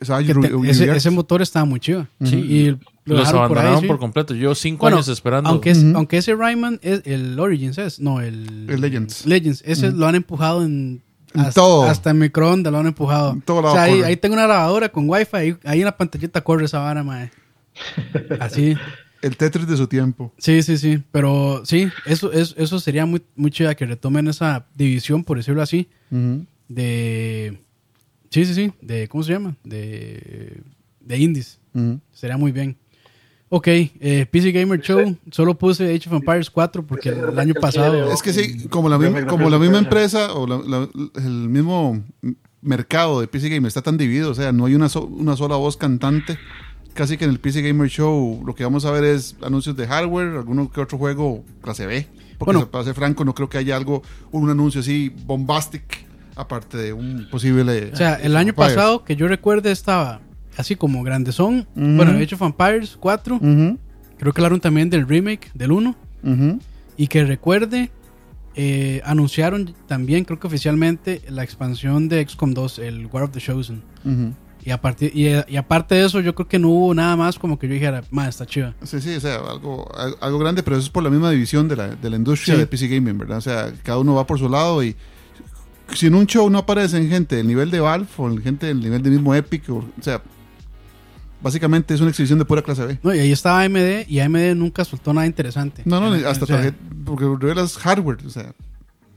O sea, te- ese, motor estaba muy chido. Ujú. Y lo Los dejaron por ahí, abandonaron sí. por completo. Yo cinco Bueno, años esperando. Aunque, es- Ujú. aunque ese Rayman es el Origins, es, no, el, El Legends. Legends, ese lo han empujado en. En hasta, todo. hasta en microondas lo han empujado. En todo o lado sea, ahí, corre. ahí tengo una grabadora con wifi, ahí, ahí en la pantallita corre esa vara, mae. Así. El Tetris de su tiempo. Sí, sí, sí. Pero sí, eso, eso, eso sería muy, muy chida que retomen esa división, por decirlo así, de. Sí, sí, sí. De, ¿Cómo se llama? De, de indies. Sería muy bien. Ok, eh, PC Gamer Show. Solo puse Age of Empires 4 porque el año pasado. Es que sí, como la, misma, como la misma empresa o la- la- el mismo mercado de PC Gamer está tan dividido, o sea, no hay una, so- una sola voz cantante. Casi que en el PC Gamer Show lo que vamos a ver es anuncios de hardware, alguno que otro juego clase B. Porque Bueno. para ser franco, no creo que haya algo, un anuncio así bombastic, aparte de un posible. O sea, el año pasado que yo recuerde estaba así como grandezón. Ujú. Bueno, Age of Empires 4. Ujú, Creo que hablaron también del remake del 1. ujú. Y que recuerde, eh, anunciaron también, creo que oficialmente, la expansión de XCOM 2, el War of the Chosen. Ujú. Y, a partir, y, y aparte de eso, yo creo que no hubo nada más como que yo dijera, más está chiva. Sí, sí, o sea, algo, al- algo grande, pero eso es por la misma división de la, de la industria Sí. de PC Gaming, ¿verdad? O sea, cada uno va por su lado y si en un show no aparecen gente del nivel de Valve o gente del nivel de mismo Epic, o, o sea, básicamente es una exhibición de pura clase B. No, y ahí estaba AMD y AMD nunca soltó nada interesante. No, no, Eh, hasta o sea, tarjeta, porque revelas hardware, o sea,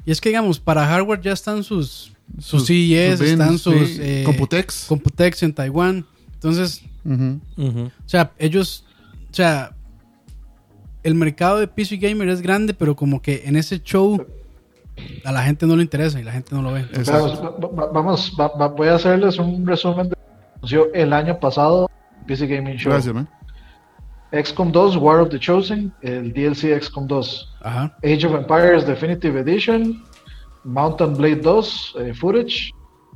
Y es que, digamos, para hardware ya están sus, sus, sus- CES, sus están sus sí, eh, Computex. Computex en Taiwán. Entonces, o sea, ellos, o sea, el mercado de PC Gamer es grande, pero como que en ese show a la gente no le interesa y la gente no lo ve. Vamos, va- va- vamos va- va- voy a hacerles un resumen de lo que anunció el año pasado PC Gaming Show. Gracias, man. XCOM 2, War of the Chosen, el DLC XCOM 2, ajá. Age of Empires Definitive Edition, Mountain Blade 2, eh, footage,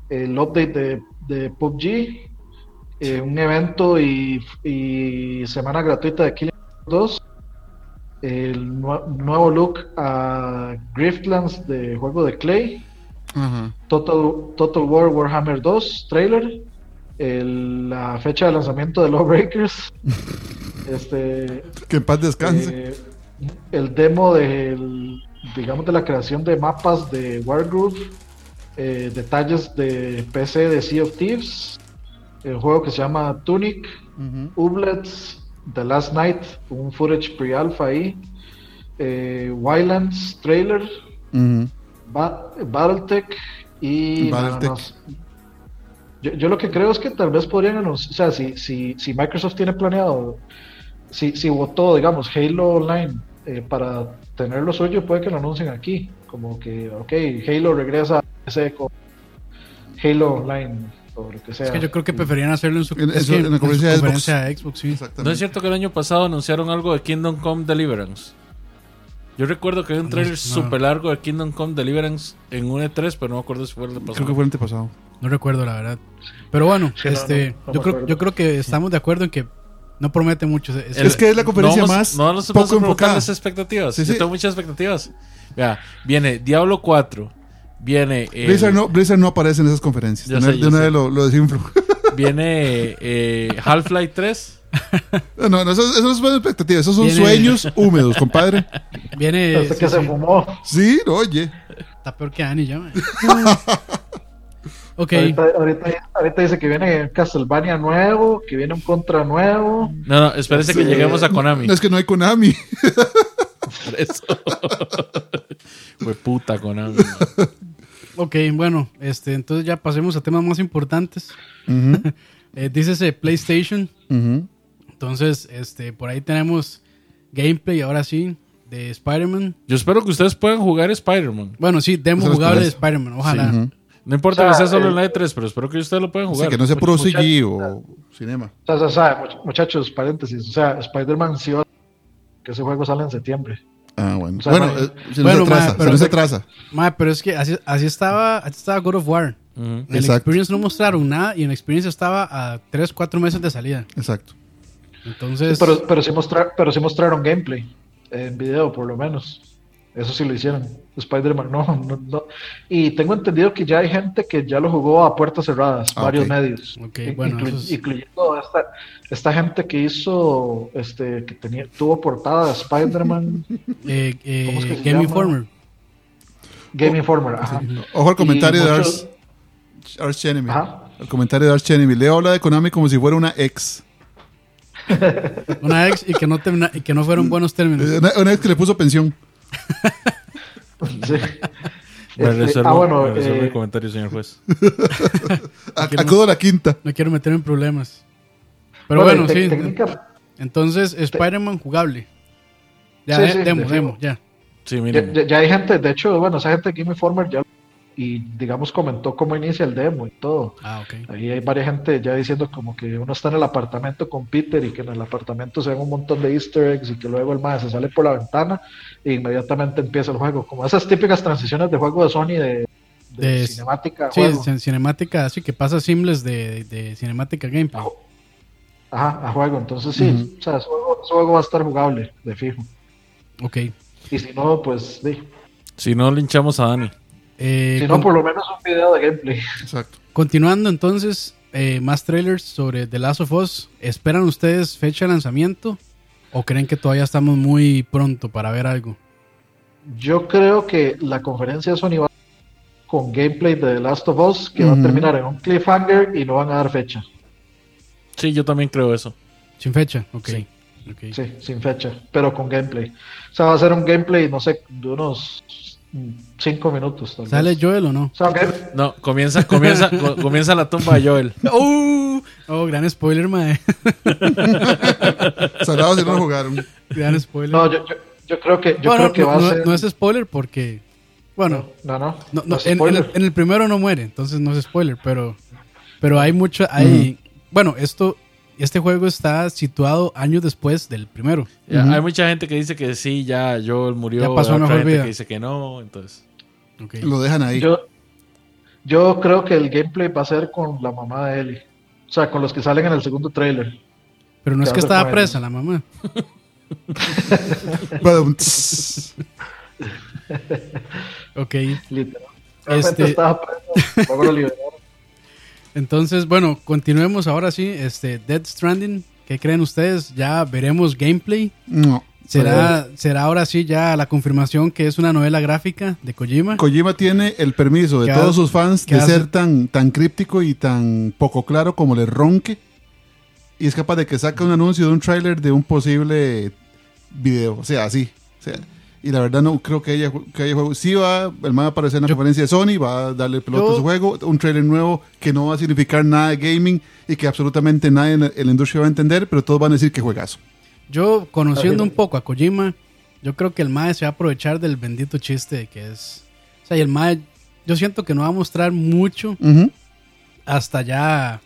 el update de, de PUBG, eh, un evento y, y semana gratuita de Killing Floor 2, el nue- nuevo look a Griftlands de juego de Clay. Total, Total War Warhammer 2 trailer, el- la fecha de lanzamiento de Lawbreakers, este, Que en paz descanse. eh, el demo del, digamos, de la creación de mapas de Wargroove, eh, detalles de PC de Sea of Thieves, el juego que se llama Tunic. Ublets, The Last Night, un footage pre-alpha ahí, eh, Wildlands trailer. Ba- Battletech y. Yo, yo lo que creo es que tal vez podrían anunciar, o sea, si, si, si Microsoft tiene planeado, si, si votó, digamos, Halo Online eh, para tener lo suyo, puede que lo anuncien aquí, como que, ok, Halo regresa a PC con Halo Online o lo que sea. Es que yo creo que preferían hacerlo en su, En- en es su- que en la en su conferencia de Xbox. de Xbox, sí. ¿No es cierto que el año pasado anunciaron algo de Kingdom Come Deliverance? Yo recuerdo que hay un trailer no. súper largo de Kingdom Come Deliverance en un E3, pero no me acuerdo si fue el de pasado. Creo que fue el antepasado. No recuerdo la verdad. Pero bueno, Sí, este, no, no me yo, creo, yo creo que estamos de acuerdo en que no promete mucho. Es- Es que es la conferencia no más No nos poco enfocada. las expectativas. Sí, Yo sí. tengo muchas expectativas. Vea, viene Diablo 4. Viene. el- Blizzard, no, Blizzard no aparece en esas conferencias. Yo de sé, una, de yo una sé. vez lo, lo desinflo. Viene eh, Half-Life 3. no, no, eso, eso no son expectativas. Esos son Viene- sueños húmedos, compadre. viene. Hasta sí, que se sí, fumó. Sí, no, oye. está peor que Annie ya. man. ok, Ahorita, ahorita, ahorita dice que viene Castlevania nuevo, que viene un Contra nuevo. No, no, espérese que Sí. lleguemos a Konami. No es que no hay Konami. Por eso. Fue puta Konami. ok, bueno, este, entonces ya pasemos a temas más importantes. Ujú, Eh, dícese PlayStation. Entonces, este, por ahí tenemos gameplay, ahora sí, de Spider-Man. Yo espero que ustedes puedan jugar Spider-Man. Bueno, sí, demo jugable de. Spider-Man, ojalá. No importa O sea, que sea solo en la E3, pero espero que ustedes lo puedan jugar. que no sea puro Muchachos, CG o cinema. O sea, o sea, much- muchachos, paréntesis. O sea, Spider-Man sí va que ese juego sale en septiembre. Ah, bueno. O sea, bueno, eh, si no Bueno, se atrasa, ma, si pero- no se atrasa. Madre, pero es que así, así estaba, así estaba God of War. Ujú. En el Exacto. Experience no mostraron nada y en Experience estaba a 3, 4 meses de salida. Exacto. Entonces, Pero, pero, sí pero sí mostraron gameplay en video, por lo menos. Eso sí lo hicieron. Spider-Man, no, no, no. Y tengo entendido que ya hay gente que ya lo jugó a puertas cerradas, Ah, varios medios. Ok, In- bueno, inclu- eso es- Incluyendo esta, esta gente que hizo, este, que tenía, tuvo portada de Spider-Man, eh, eh, ¿Cómo es que Game llama? Informer. Game Informer. Ajá. Ojo al comentario Y de muchos- Arch, Arch Enemy. Ajá. El comentario de Arch Enemy. Leo habla de Konami como si fuera una ex. Una ex y que no, termina- y que no fueron buenos términos. Una, una ex que le puso pensión. Sí. Me Este, reservo, ah, bueno, me reservo eh, mi comentario, señor juez. Acudo a la quinta. No quiero meter en problemas. Pero bueno, sí. técnica- Entonces, Spider-Man jugable. Ya, Sí, eh, sí, demo, de demo, ya. Sí, ya- ya hay gente, de hecho, bueno, esa gente de Game Informer ya y digamos comentó cómo inicia el demo y todo. Ah, ok. Ahí hay varias gente ya diciendo como que uno está en el apartamento con Peter y que en el apartamento se ven un montón de easter eggs y que luego el más se sale por la ventana e inmediatamente empieza el juego. Como esas típicas transiciones de juego de Sony de, de De- cinemática Sí, juego. cin- cinemática, así que pasa seamless de, de cinemática gameplay. Ajá, a juego. Entonces sí, o sea, ese juego, ese juego va a estar jugable, de fijo. Ok. Y si no, pues sí. Si no, linchamos a Dani. Eh, Si no, con- por lo menos un video de gameplay. Exacto. Continuando entonces, eh, más trailers sobre The Last of Us. ¿Esperan ustedes fecha de lanzamiento? ¿O creen que todavía estamos muy pronto para ver algo? Yo creo que la conferencia de Sony va con gameplay de The Last of Us que va a terminar en un cliffhanger y no van a dar fecha. Sí, yo también creo eso. ¿Sin fecha? Ok. Sí. ok. Sí, sin fecha, pero con gameplay. O sea, va a ser un gameplay, no sé, de unos 5 minutos. tal vez. ¿Sale Joel o no? No, comienza, comienza, co- comienza la tumba de Joel. ¡Oh! Oh, gran spoiler, mae. Salados si no lo jugaron. gran spoiler. no, yo, yo, yo creo que, yo Bueno, creo que no, va a no- ser. no es spoiler porque. Bueno, no, no, no, no no, es en, en spoiler. el, en el primero no muere, entonces no es spoiler, pero. Pero hay mucho. Hay, Bueno, esto. Este juego está situado años después del primero. Ya, Hay mucha gente que dice que sí, ya Joel murió. Ya pasó a hay otra mejor gente vida. que dice que no, entonces. Lo dejan ahí. Yo, yo creo que el gameplay va a ser con la mamá de Ellie. O sea, con los que salen en el segundo trailer. Pero no es que estaba presa la mamá. Ok. Literalmente Este- estaba preso, luego lo liberaron. Entonces, bueno, continuemos ahora sí. Este, Dead Stranding, ¿qué creen ustedes? Ya veremos gameplay. No. ¿Será, será ahora sí ya la confirmación que es una novela gráfica de Kojima? Kojima tiene el permiso de ¿Qué todos hace? sus fans ¿Qué de hace? ser tan, tan críptico y tan poco claro como le ronque. Y es capaz de que saque un anuncio de un tráiler de un posible video. O sea, así. O sea, y la verdad no creo que haya, que haya juego. Sí va, el man va a aparecer en la Yo- conferencia de Sony, va a darle pelota Yo- a su juego. Un tráiler nuevo que no va a significar nada de gaming y que absolutamente nadie en la, en la industria va a entender, pero todos van a decir que juegazo. Yo, conociendo un poco a Kojima, yo creo que el Mae se va a aprovechar del bendito chiste que es. O sea, y el Mae, yo siento que no va a mostrar mucho hasta ya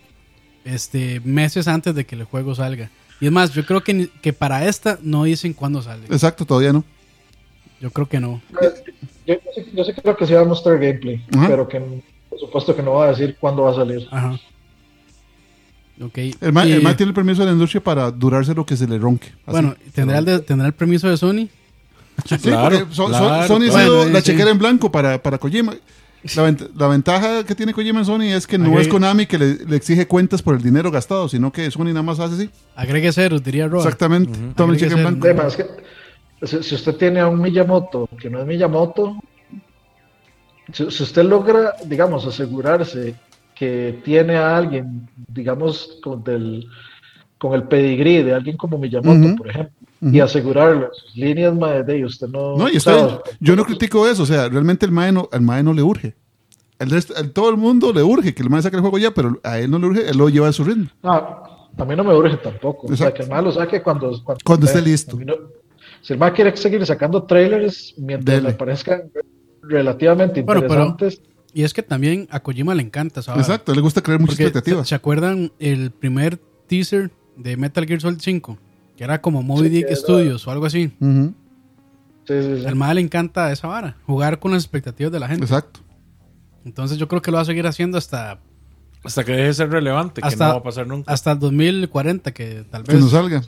este, meses antes de que el juego salga. Y es más, yo creo que, que para esta no dicen cuándo sale. Exacto, todavía no. Yo creo que no. Yo, yo sí, yo sí creo que sí va a mostrar gameplay, Ajá. pero que por supuesto que no va a decir cuándo va a salir. Ajá. Ok. El man, Y, el man tiene el permiso de la industria para durarse lo que se le ronque. Así. bueno, ¿tendrá el, de- ¿tendrá el permiso de Sony? Sí, Claro, porque So- So- claro, Sony ha claro. sido Bueno, la sí. chequera en blanco para, para Kojima. La, vent- la ventaja que tiene Kojima en Sony es que no Agregue- es Konami que le, le exige cuentas por el dinero gastado, sino que Sony nada más hace así. Agregue ceros, diría Roa. Exactamente. Toma el cheque en blanco. Además, que si, usted tiene a un Miyamoto que no es Miyamoto, si, si usted logra, digamos, asegurarse que tiene a alguien, digamos, con, del, con el pedigrí de alguien como Miyamoto, Ujú. por ejemplo, y asegurarle sus líneas mae, de usted no. No, y está yo no critico eso. O sea, realmente el mae no, al mae no le urge. El resto- el- todo el mundo le urge que el mae saque el juego ya, pero a él no le urge, él lo lleva a su ritmo. No, a mí no me urge tampoco. O sea, Exacto. que el mal lo saque cuando, cuando, Cuando esté listo. a mí no- si el mal quiere seguir sacando trailers mientras Dele. le parezcan relativamente Bueno, pero- interesantes, Y es que también a Kojima le encanta esa vara. Exacto, le gusta crear muchas Porque, ¿se, expectativas. se acuerdan el primer teaser de Metal Gear Solid 5? Que era como Moby Sí, Dick era- Studios o algo así. Ujú, sí, sí, sí. Al Mae le encanta esa vara. Jugar con las expectativas de la gente. Exacto. Entonces yo creo que lo va a seguir haciendo hasta, Hasta que deje de ser relevante, que Hasta- no va a pasar nunca. hasta el 2040, que tal Que vez... nos salga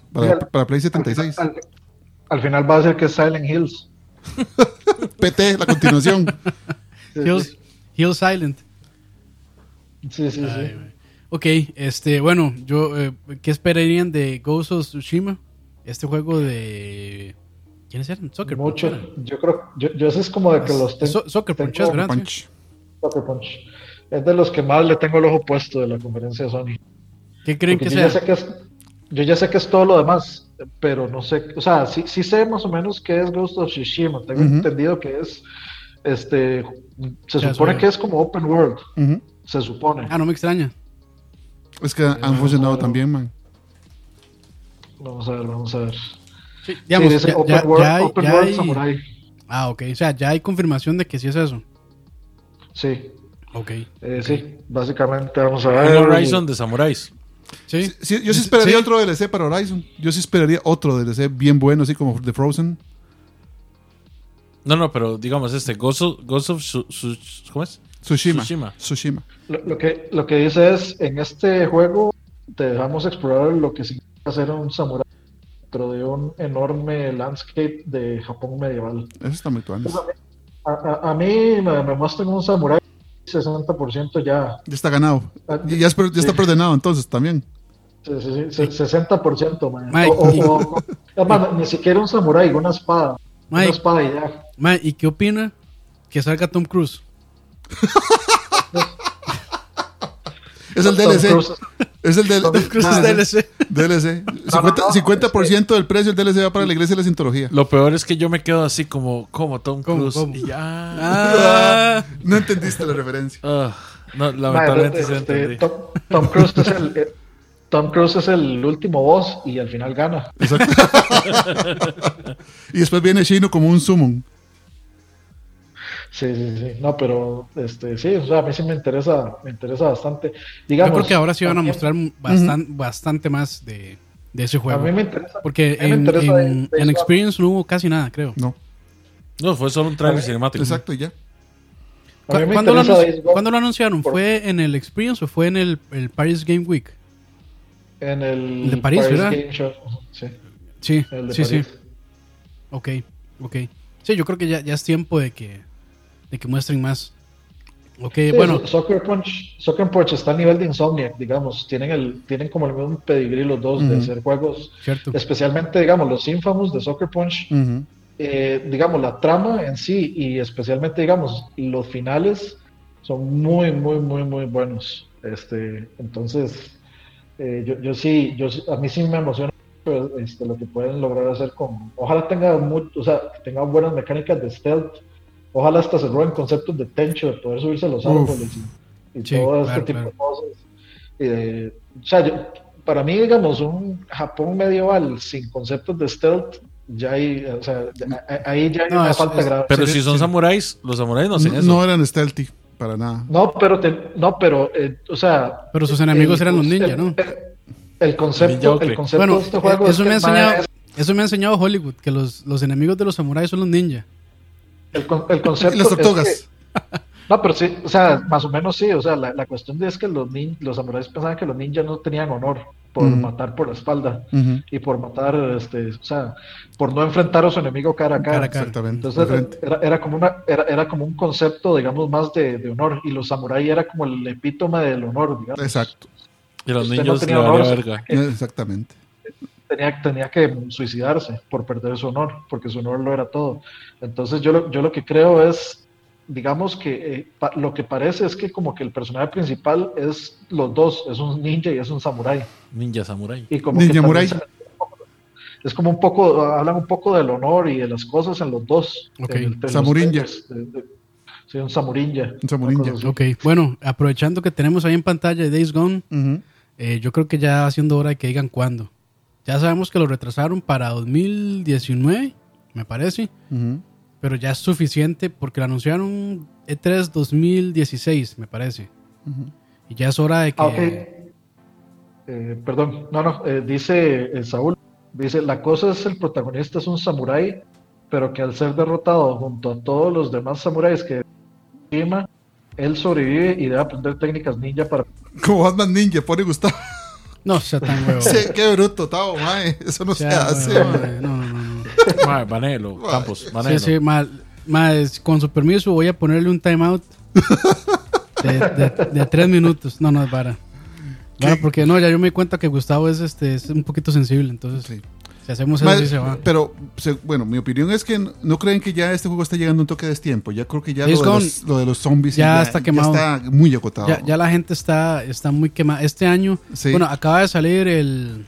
para, Play 76. Al, al final va a ser que es Silent Hills. PT, la continuación. Sí, Hills, Hill Silent. sí, sí, sí. Ay. Ok, este, bueno, yo, eh, ¿qué esperarían de Ghost of Tsushima? Este juego de... ¿Quiénes eran? Soccer Punch. Mucho. era. Yo creo, yo, yo ese es como de que los tengo. So- Soccer Punch, tengo- es ¿verdad? Punch. Soccer Punch. Es de los que más le tengo el ojo puesto de la conferencia de Sony. ¿Qué creen Porque que ya sea? sé que es, yo ya sé que es todo lo demás, pero no sé, o sea, sí, sí sé más o menos qué es Ghost of Tsushima. Tengo entendido que es, este, se Ya, supone que es como open world, se supone. Ah, no me extraña. Es que han funcionado también, man. Vamos a ver, vamos a ver. Sí, digamos, Sí, dice ya, open ya- world, ya hay, open ya world hay- samurai. Ah, ok. O sea, ya hay confirmación de que sí es eso. Sí, Ok. eh, sí, básicamente vamos a ver. Horizon de samuráis. Sí. Sí, yo sí esperaría Sí. otro DLC para Horizon. Yo sí esperaría otro DLC bien bueno, así como The Frozen. No, no, pero digamos este, Ghost of, Ghost of Su- Su- ¿cómo es? Tsushima. Tsushima. Tsushima. Lo, lo que, lo que dice es, en este juego te dejamos explorar lo que significa ser un samurái dentro de un enorme landscape de Japón medieval. Eso está muy tuanes. A, a- a mí me, me muestran un samurái 60% ya, Ya está ganado. Ya, ya es per- ya está Sí. preordenado entonces también. sí, sí, sí, 60%, man. Mike, O- o- y- o- es más, ni siquiera un samurái, una espada. Una espada y ya. ¿y qué opina que salga Tom Cruise? Es el Tom DLC. Cruise- Es el del, Tom Cruise es DLC. DLC. no, 50%, no, 50% del precio del DLC va para la iglesia de la Sintología. Lo peor es que yo me quedo así como, como Tom ¿Cómo, Cruise. cómo? Y ya. Ah, No entendiste la referencia. Ah, no, lamentablemente este, entendí. Tom, Tom Cruise es el eh, Tom Cruise es el último boss y al final gana. Y después viene Shino como un summon. Sí, sí, sí. No, pero este sí, o sea, a mí sí me interesa, me interesa bastante. yo Digamos, creo que ahora sí van a mostrar bastan- bastante más de, de ese A juego. mí me interesa. Porque a mí me en, interesa de- en- de en. Experience no hubo casi nada, creo. No, No, fue solo un trailer cinemático. exacto, y ya. A mí ¿Cu- me ¿Cuándo, lo cuándo anunciaron? por- ¿Fue en el Experience o fue en el, el Paris Game Week? en el El de París, ¿verdad? Game Show. Sí. Sí, El de sí, sí. Ok, ok. Sí, yo creo que ya, ya es tiempo de que, de que muestren más. Ok, Sí, bueno, So- Soccer Punch, Soccer Punch está a nivel de Insomniac, digamos. Tienen, el, tienen como el mismo pedigrí los dos de hacer juegos, cierto. especialmente, digamos, los Infamous de Soccer Punch. Eh, digamos, la trama en sí y especialmente, digamos, los finales son muy, muy, muy, muy buenos. Este, entonces, eh, yo, yo sí, yo, a mí sí me emociona este, lo que pueden lograr hacer con, ojalá tenga, mu- o sea, tenga buenas mecánicas de stealth, ojalá hasta se roben conceptos de tencho, de poder subirse a los Uf. árboles y, y Sí, todo este claro, tipo claro. de cosas. Y de- o sea, yo- para mí, digamos, un Japón medieval sin conceptos de stealth, ya hay, o sea, ahí ya hay No, una es- falta es- grave. Pero Sí, si son sí. samuráis, los samuráis no hacen No, eso. no eran stealthy, para nada. No, pero, te- no, pero, eh, o sea. Pero sus enemigos el- eran los ninja, el- ¿no? El, concepto, el concepto Bueno, de este juego eh, es eso que me ha enseñado, es- eso me ha enseñado Hollywood, que los, los enemigos de los samuráis son los ninja. El, el concepto Y las es tortugas. que- no, pero sí, o sea, más o menos sí, o sea, la, la cuestión es que los, nin- los samuráis pensaban que los ninjas no tenían honor por Ujú. matar por la espalda Ujú. y por matar, este, o sea, por no enfrentar a su enemigo cara a cara. Cara a cara. Exactamente. Entonces era, era como una, era, era como un concepto, digamos, más de, de honor, y los samuráis era como el epítome del honor, digamos. Exacto. Y los Usted no niños tenía le valía honor, verga. Exactamente. Tenía, tenía que suicidarse por perder su honor, porque su honor lo era todo. Entonces yo lo, yo lo que creo es, digamos que eh, pa- lo que parece es que como que el personaje principal es los dos, es un ninja y es un samurái. Ninja samurái. Y como Ninja que Murai. también se- es como un poco, hablan un poco del honor y de las cosas en los dos. Ok. Samurinja. Sí, un samurinja. Un samurinja. Ok, bueno, aprovechando que tenemos ahí en pantalla Days Gone, eh, yo creo que ya va siendo hora de que digan cuándo. Ya sabemos que lo retrasaron para 2019, me parece, pero ya es suficiente porque lo anunciaron E E3 2016, me parece. Y ya es hora de que... Ah. Eh, perdón, no, no, eh, dice eh, Saúl, dice, la cosa es el protagonista es un samurái, pero que al ser derrotado junto a todos los demás samuráis que encima, él sobrevive y debe aprender técnicas ninja para... Como Batman Ninja, pone Gustavo. No, sea tan huevo. Sí, qué bruto, Tavo, mae. Eso no se Sea hace. huevo, mae. no, no, no. Mae, Vanelo, Campos, Vanelo. Sí, sí, ma- ma, es- con su permiso voy a ponerle un timeout de, de, de tres minutos. No, no es vara. Vara, porque no, ya yo me di cuenta que Gustavo es este es un poquito sensible, entonces Sí. Si hacemos eso sí se va. Pero, bueno, mi opinión es que no, no creen que ya este juego está llegando a un toque de tiempo. Ya creo que ya lo de, los, lo de los zombies ya está quemado. está muy acotado. Ya, ya la gente está, está muy quemada. Este año, Sí. bueno, acaba de salir el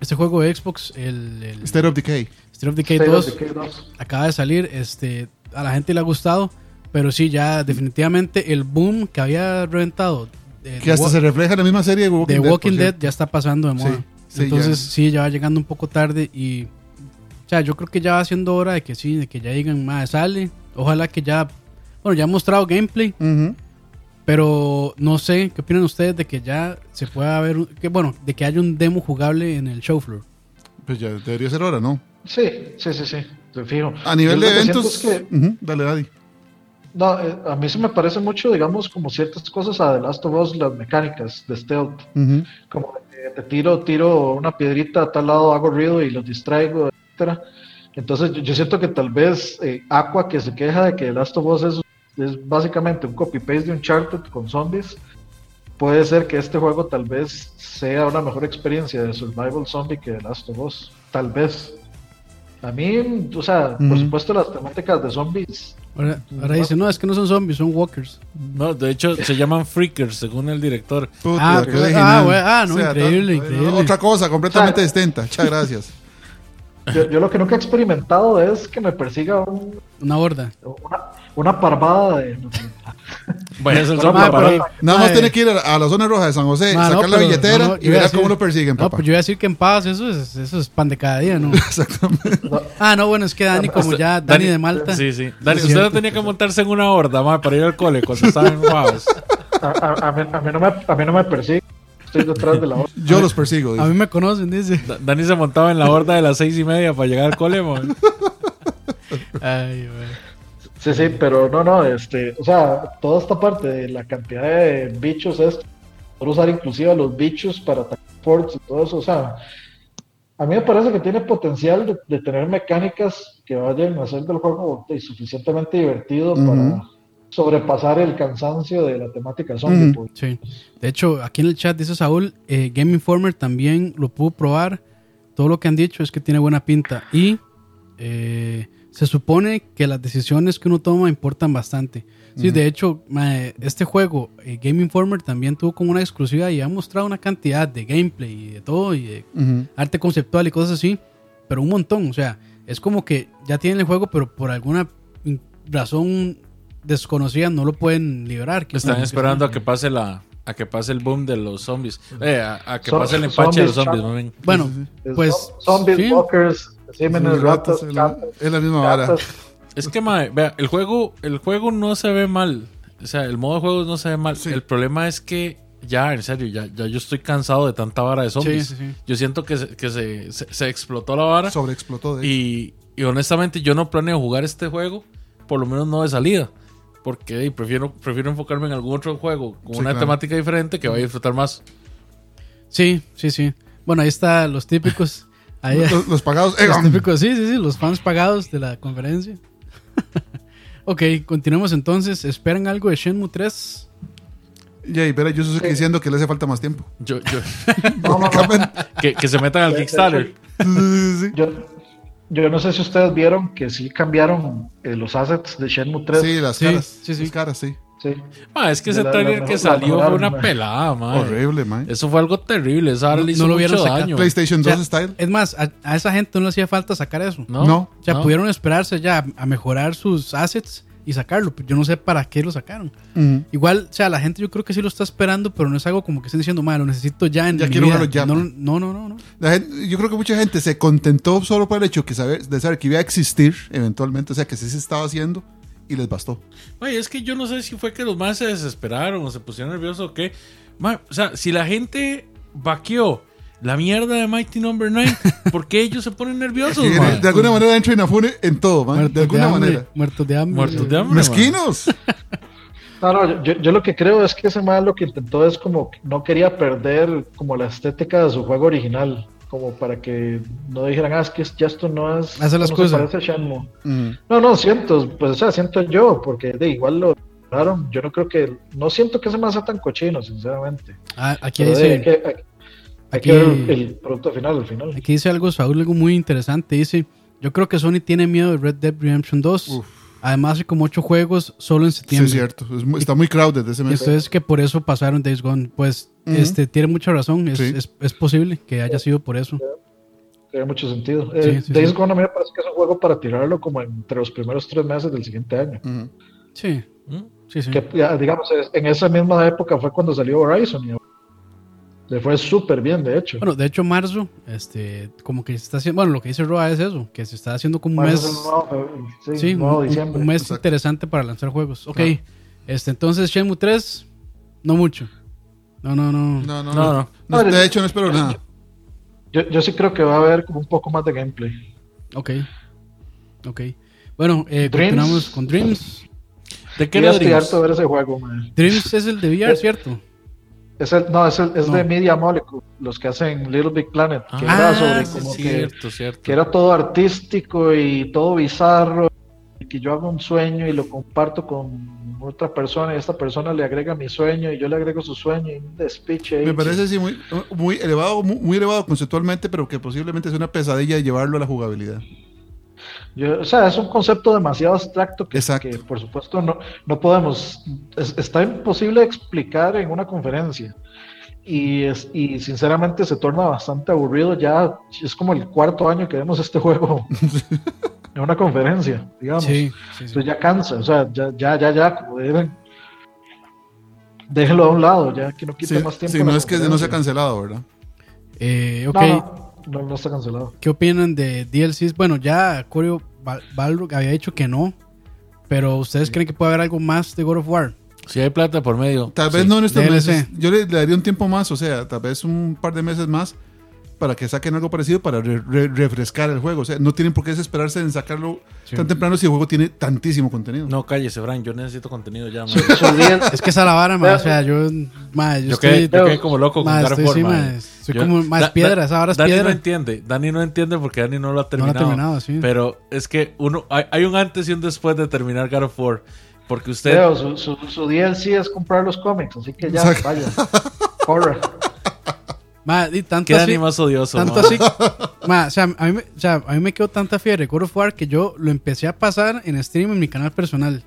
este juego de Xbox, el, el State of Decay. State of Decay State 2, of Decay 2. acaba de salir, este, a la gente le ha gustado, pero sí, ya definitivamente el boom que había reventado de, Que hasta de se refleja en la misma serie de Walking, The Dead, Walking Dead ya está pasando de moda. Sí, sí, Entonces ya. sí, ya va llegando un poco tarde y... O sea, yo creo que ya va siendo hora de que sí, de que ya digan, más sale. Ojalá que ya... Bueno, ya ha mostrado gameplay, pero no sé, ¿qué opinan ustedes de que ya se pueda ver... un- Que, bueno, de que haya un demo jugable en el show floor? Pues ya debería ser hora, ¿no? Sí, sí, sí, sí, te fijo. A nivel Yo de eventos. es que- Dale, Daddy. no, eh, a mí se me parece mucho, digamos, como ciertas cosas a The Last of Us, las mecánicas de stealth. Ujú. como eh, te tiro, tiro una piedrita a tal lado, hago ruido y los distraigo, etcétera. Entonces yo, siento que tal vez eh, Aqua que se queja de que Last of Us es, es básicamente un copy-paste de Uncharted con zombies, puede ser que este juego tal vez sea una mejor experiencia de survival zombie que The Last of Us, tal vez. A mí, o sea, por supuesto las temáticas de zombies, Ahora, ahora dicen, no, es que no son zombies, son walkers. No, de hecho se llaman freakers según el director. Puta, Ah, qué pues, ah, bueno, ah, no, increíble, tal- increíble. Otra cosa completamente O sea, distinta. Muchas gracias. yo, yo lo que nunca he experimentado es que me persiga un- Una horda. una, una parvada de... A Bueno, zombie ma, para pero- Nada más tiene que ir a, a la zona roja de San José, no, sacar la billetera no, no, y a verá cómo lo persiguen, No, papá. pues yo iba a decir que en paz, eso es, eso es pan de cada día, ¿no? Exactamente. Ah, no, bueno, es que Dani, como ya, Dani de Malta. Sí, sí. Dani, Es usted no tenía que montarse en una horda, ma, para ir al cole cuando estaban guavos. A, a- a mí, a mí no me, a mí no me persigue. Estoy detrás de la otra. Yo los persigo. A dice. mí me conocen, dice. Da- Dani se montaba en la horda de las seis y media para llegar al cole, man. Ay, güey. Sí, sí, pero no, no, este, o sea, toda esta parte de la cantidad de bichos es por usar inclusive a los bichos para atacar ports y todo eso, o sea, A mí me parece que tiene potencial de, de tener mecánicas que vayan a hacer del juego eh, suficientemente divertido para sobrepasar el cansancio de la temática zombie. Pues. Sí. De hecho, aquí en el chat dice Saúl, eh, Game Informer también lo pudo probar. Todo lo que han dicho es que tiene buena pinta. Y eh, se supone que las decisiones que uno toma importan bastante. Sí, de hecho, este juego, eh, Game Informer, también tuvo como una exclusiva y ha mostrado una cantidad de gameplay y de todo, y de arte conceptual y cosas así, pero un montón. O sea, es como que ya tienen el juego, pero por alguna razón desconocida no lo pueden liberar. Están esperando a que pase la a que pase el boom de los zombies. Eh, a, a que pase el empache de los zombies. Bueno, Es pues. zo- Zombies, sí. walkers, Sí, especímenes, ratas, ratas, es la- gatos, es la misma vara. Es que, mae, vea, el juego, el juego no se ve mal. O sea, el modo de juego no se ve mal. Sí. El problema es que ya, en serio, ya, ya yo estoy cansado de tanta vara de zombies. Sí, sí, sí. Yo siento que, se, que se, se- se explotó la vara. Sobreexplotó de hecho. Y, y honestamente yo no planeo jugar este juego, por lo menos no de salida. Porque prefiero, prefiero enfocarme en algún otro juego con Sí, una claro. temática diferente que vaya a disfrutar más. Sí, sí, sí. Bueno, ahí está los típicos. Ahí, Los, los pagados. los típicos, sí, sí, sí, los fans pagados de la conferencia. ok, continuemos entonces. ¿Esperan algo de Shenmue 3? Ya, y verá, yo estoy diciendo que le hace falta más tiempo. Yo, yo- No, no, no. que, que se metan al Kickstarter. Sí, sí, sí. Yo, yo no sé si ustedes vieron que sí cambiaron eh, los assets de Shenmue 3. Sí, las Sí, caras. sí, sí. Las caras, sí. Sí. Ma, es que ese La- la trailer mejor- que la salió fue una ma. pelada, man. Horrible, man. Eso fue algo terrible. Esa No- le hizo no lo vieron mucho sacar. daño. PlayStation O sea, 2 style. Es más, a, a esa gente no le hacía falta sacar eso. No, No. O sea, no. pudieron esperarse ya a, mejorar sus assets y sacarlo. Yo no sé para qué lo sacaron. Ujú. Igual, o sea, la gente yo creo que sí lo está esperando, pero no es algo como que estén diciendo, mal, lo necesito ya en Ya mi quiero vida". ya, no, no, no. no. La gente- yo creo que mucha gente se contentó solo por el hecho que saber, de saber que iba a existir eventualmente, o sea, que sí se estaba haciendo y les bastó. Es que yo no sé si fue que los más se desesperaron o se pusieron nerviosos o qué. O sea, si la gente vaqueó la mierda de Mighty Number 9, ¿por qué ellos se ponen nerviosos, Que ma? de alguna manera entra Inafune en todo, man. Muertos De alguna hambre, manera. Muertos de hambre. Muertos de hambre. Mezquinos. No, no, yo, yo lo que creo es que ese mal lo que intentó es como que no quería perder como la estética de su juego original, como para que no dijeran, ah, es que ya esto no es, Hace las cosas. se parece. Ujú. No, no, siento, pues o sea, siento yo, porque de igual lo lograron. Yo no creo que, no siento que ese más sea tan cochino, sinceramente. Ah, aquí Pero de, hay dice, que, hay, hay aquí- que ver el, el producto final, al final. aquí dice algo, Saúl, algo muy interesante. Dice, yo creo que Sony tiene miedo de Red Dead Redemption 2. Uf. Además, hay como ocho juegos solo en Sí, septiembre. es cierto. Es muy- está muy crowded ese Y mes. entonces que por eso pasaron Days Gone. Pues Este tiene mucha razón. Es, Sí. es, es posible que haya sido por eso. Tiene mucho sentido. Eh, Sí, sí, Days sí. Gone a mí me parece que es un juego para tirarlo como entre los primeros tres meses del siguiente año. Ujú. Sí, sí, sí. Que, ya, digamos, en esa misma época fue cuando salió Horizon y le fue súper bien, de hecho. Bueno, de hecho, marzo, este, como que se está haciendo, bueno, lo que dice Roa es eso, que se está haciendo como un mes, nuevo sí, sí, nuevo un, mes Exacto. interesante para lanzar juegos. Ok, Claro. este, entonces Shenmue 3, no mucho. No, no, no. No, no, No, no. no. No, De hecho, no espero nada. Yo, yo sí creo que va a haber como un poco más de gameplay. Ok, ok. Bueno, eh, Dreams. continuamos con Dreams. ¿De qué era Dreams? ver ese juego, man. Dreams es el de VR, ¿cierto? Es el, no, es, el- es No. de Media Molecule, los que hacen Little Big Planet, que Ah, era sobre sí, como que, cierto, cierto. que era todo artístico y todo bizarro, y que yo hago un sueño y lo comparto con otra persona y esta persona le agrega mi sueño y yo le agrego su sueño y un despiche. Me parece así muy, muy elevado, muy, muy elevado conceptualmente, pero que posiblemente es una pesadilla llevarlo a la jugabilidad. Yo- o sea, es un concepto demasiado abstracto que, que, por supuesto no, no podemos, es- está imposible explicar en una conferencia. Y, es, y sinceramente se torna bastante aburrido ya, es como el cuarto año que vemos este juego en una conferencia, digamos. Sí, sí, sí. Entonces ya cansa, o sea, ya, ya, ya, ya, como deben. Déjelo a un lado, ya que no quite Sí, más tiempo. sí, no es que no se ha cancelado, ¿verdad? Eh, ok, No, no, no, está cancelado. ¿qué opinan de DLCs? Bueno, ya Corio Bal- Balrog había dicho que no, pero ¿ustedes creen que puede haber algo más de God of War? Si hay plata por medio. Tal vez no en estos DLC. meses. Yo le, le daría un tiempo más, o sea, tal vez un par de meses más para que saquen algo parecido para re- re- refrescar el juego. O sea, no tienen por qué desesperarse en sacarlo Sí. tan temprano si el juego tiene tantísimo contenido. No, cállese, Fran. Yo necesito contenido ya, man. Es que esa es la vara, man, o sea, yo Ma, yo, Yo estoy, quedé, yo quedé como loco con estoy, War, sí, soy Yo- como más Da- piedras, Da- ahora es Dani no piedra. entiende, Dani no entiende porque Dani no lo ha No lo terminado. ha terminado, sí. Pero es que uno hay, hay un antes y un después de terminar God of War. Porque usted, Leo, su, su, su DLC es comprar los cómics, así que ya, vaya. Corre. Ma, y tanto qué así, más odioso. tanto ma. así, ma, o, sea, a mí, me- o sea, a mí me quedó tanta fiebre God of War que yo lo empecé a pasar en stream en mi canal personal.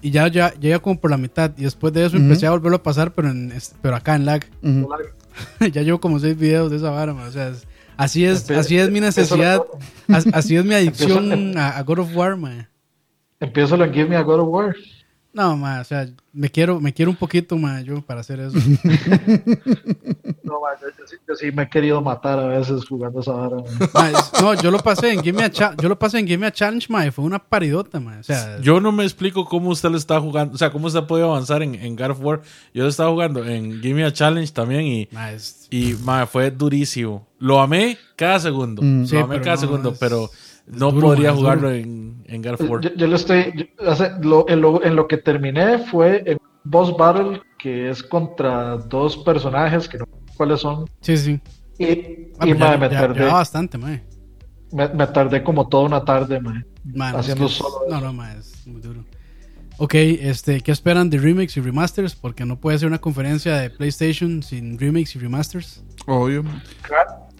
Y ya, ya, ya iba como por la mitad. Y después de eso empecé a volverlo a pasar, pero, en, pero acá en lag. Ya llevo como seis videos de esa vara, ma, O sea, es- así es, así es mi necesidad. as- Así es mi adicción a, a God of War, ma. Empiezo en Give Me a God of War. No, ma, o sea, me quiero, me quiero un poquito, ma, yo, para hacer eso. No, man, yo, yo sí, yo sí me he querido matar a veces jugando esa vara. Ma, no, yo lo pasé en Give Me a Cha- yo lo pasé en Give Me a Challenge, ma, y fue una paridota, ma. O sea, Yo no me explico cómo usted lo está jugando. O sea, cómo usted ha podido avanzar en, en God of War. Yo lo estaba jugando en Give Me a Challenge también y, ma, es- y ma, fue durísimo. Lo amé cada segundo. Mm. Lo Sí, amé cada no, segundo, es- pero no duro, podría jugarlo en, en God of War. Yo, yo lo estoy. yo- hace- lo- en, lo, en lo que terminé fue en Boss Battle, que es contra dos personajes que no sé cuáles son. sí, sí. Y, Ah, y pues ma, ya, me, ya- tardé, ya bastante, ma. me, me tardé como toda una tarde. ma. Ma, no, Haciendo es que- solo No, no, ma, es muy duro. Ok, este, ¿qué esperan de remakes y remasters? Porque no puede ser una conferencia de PlayStation sin remakes y remasters. Obvio.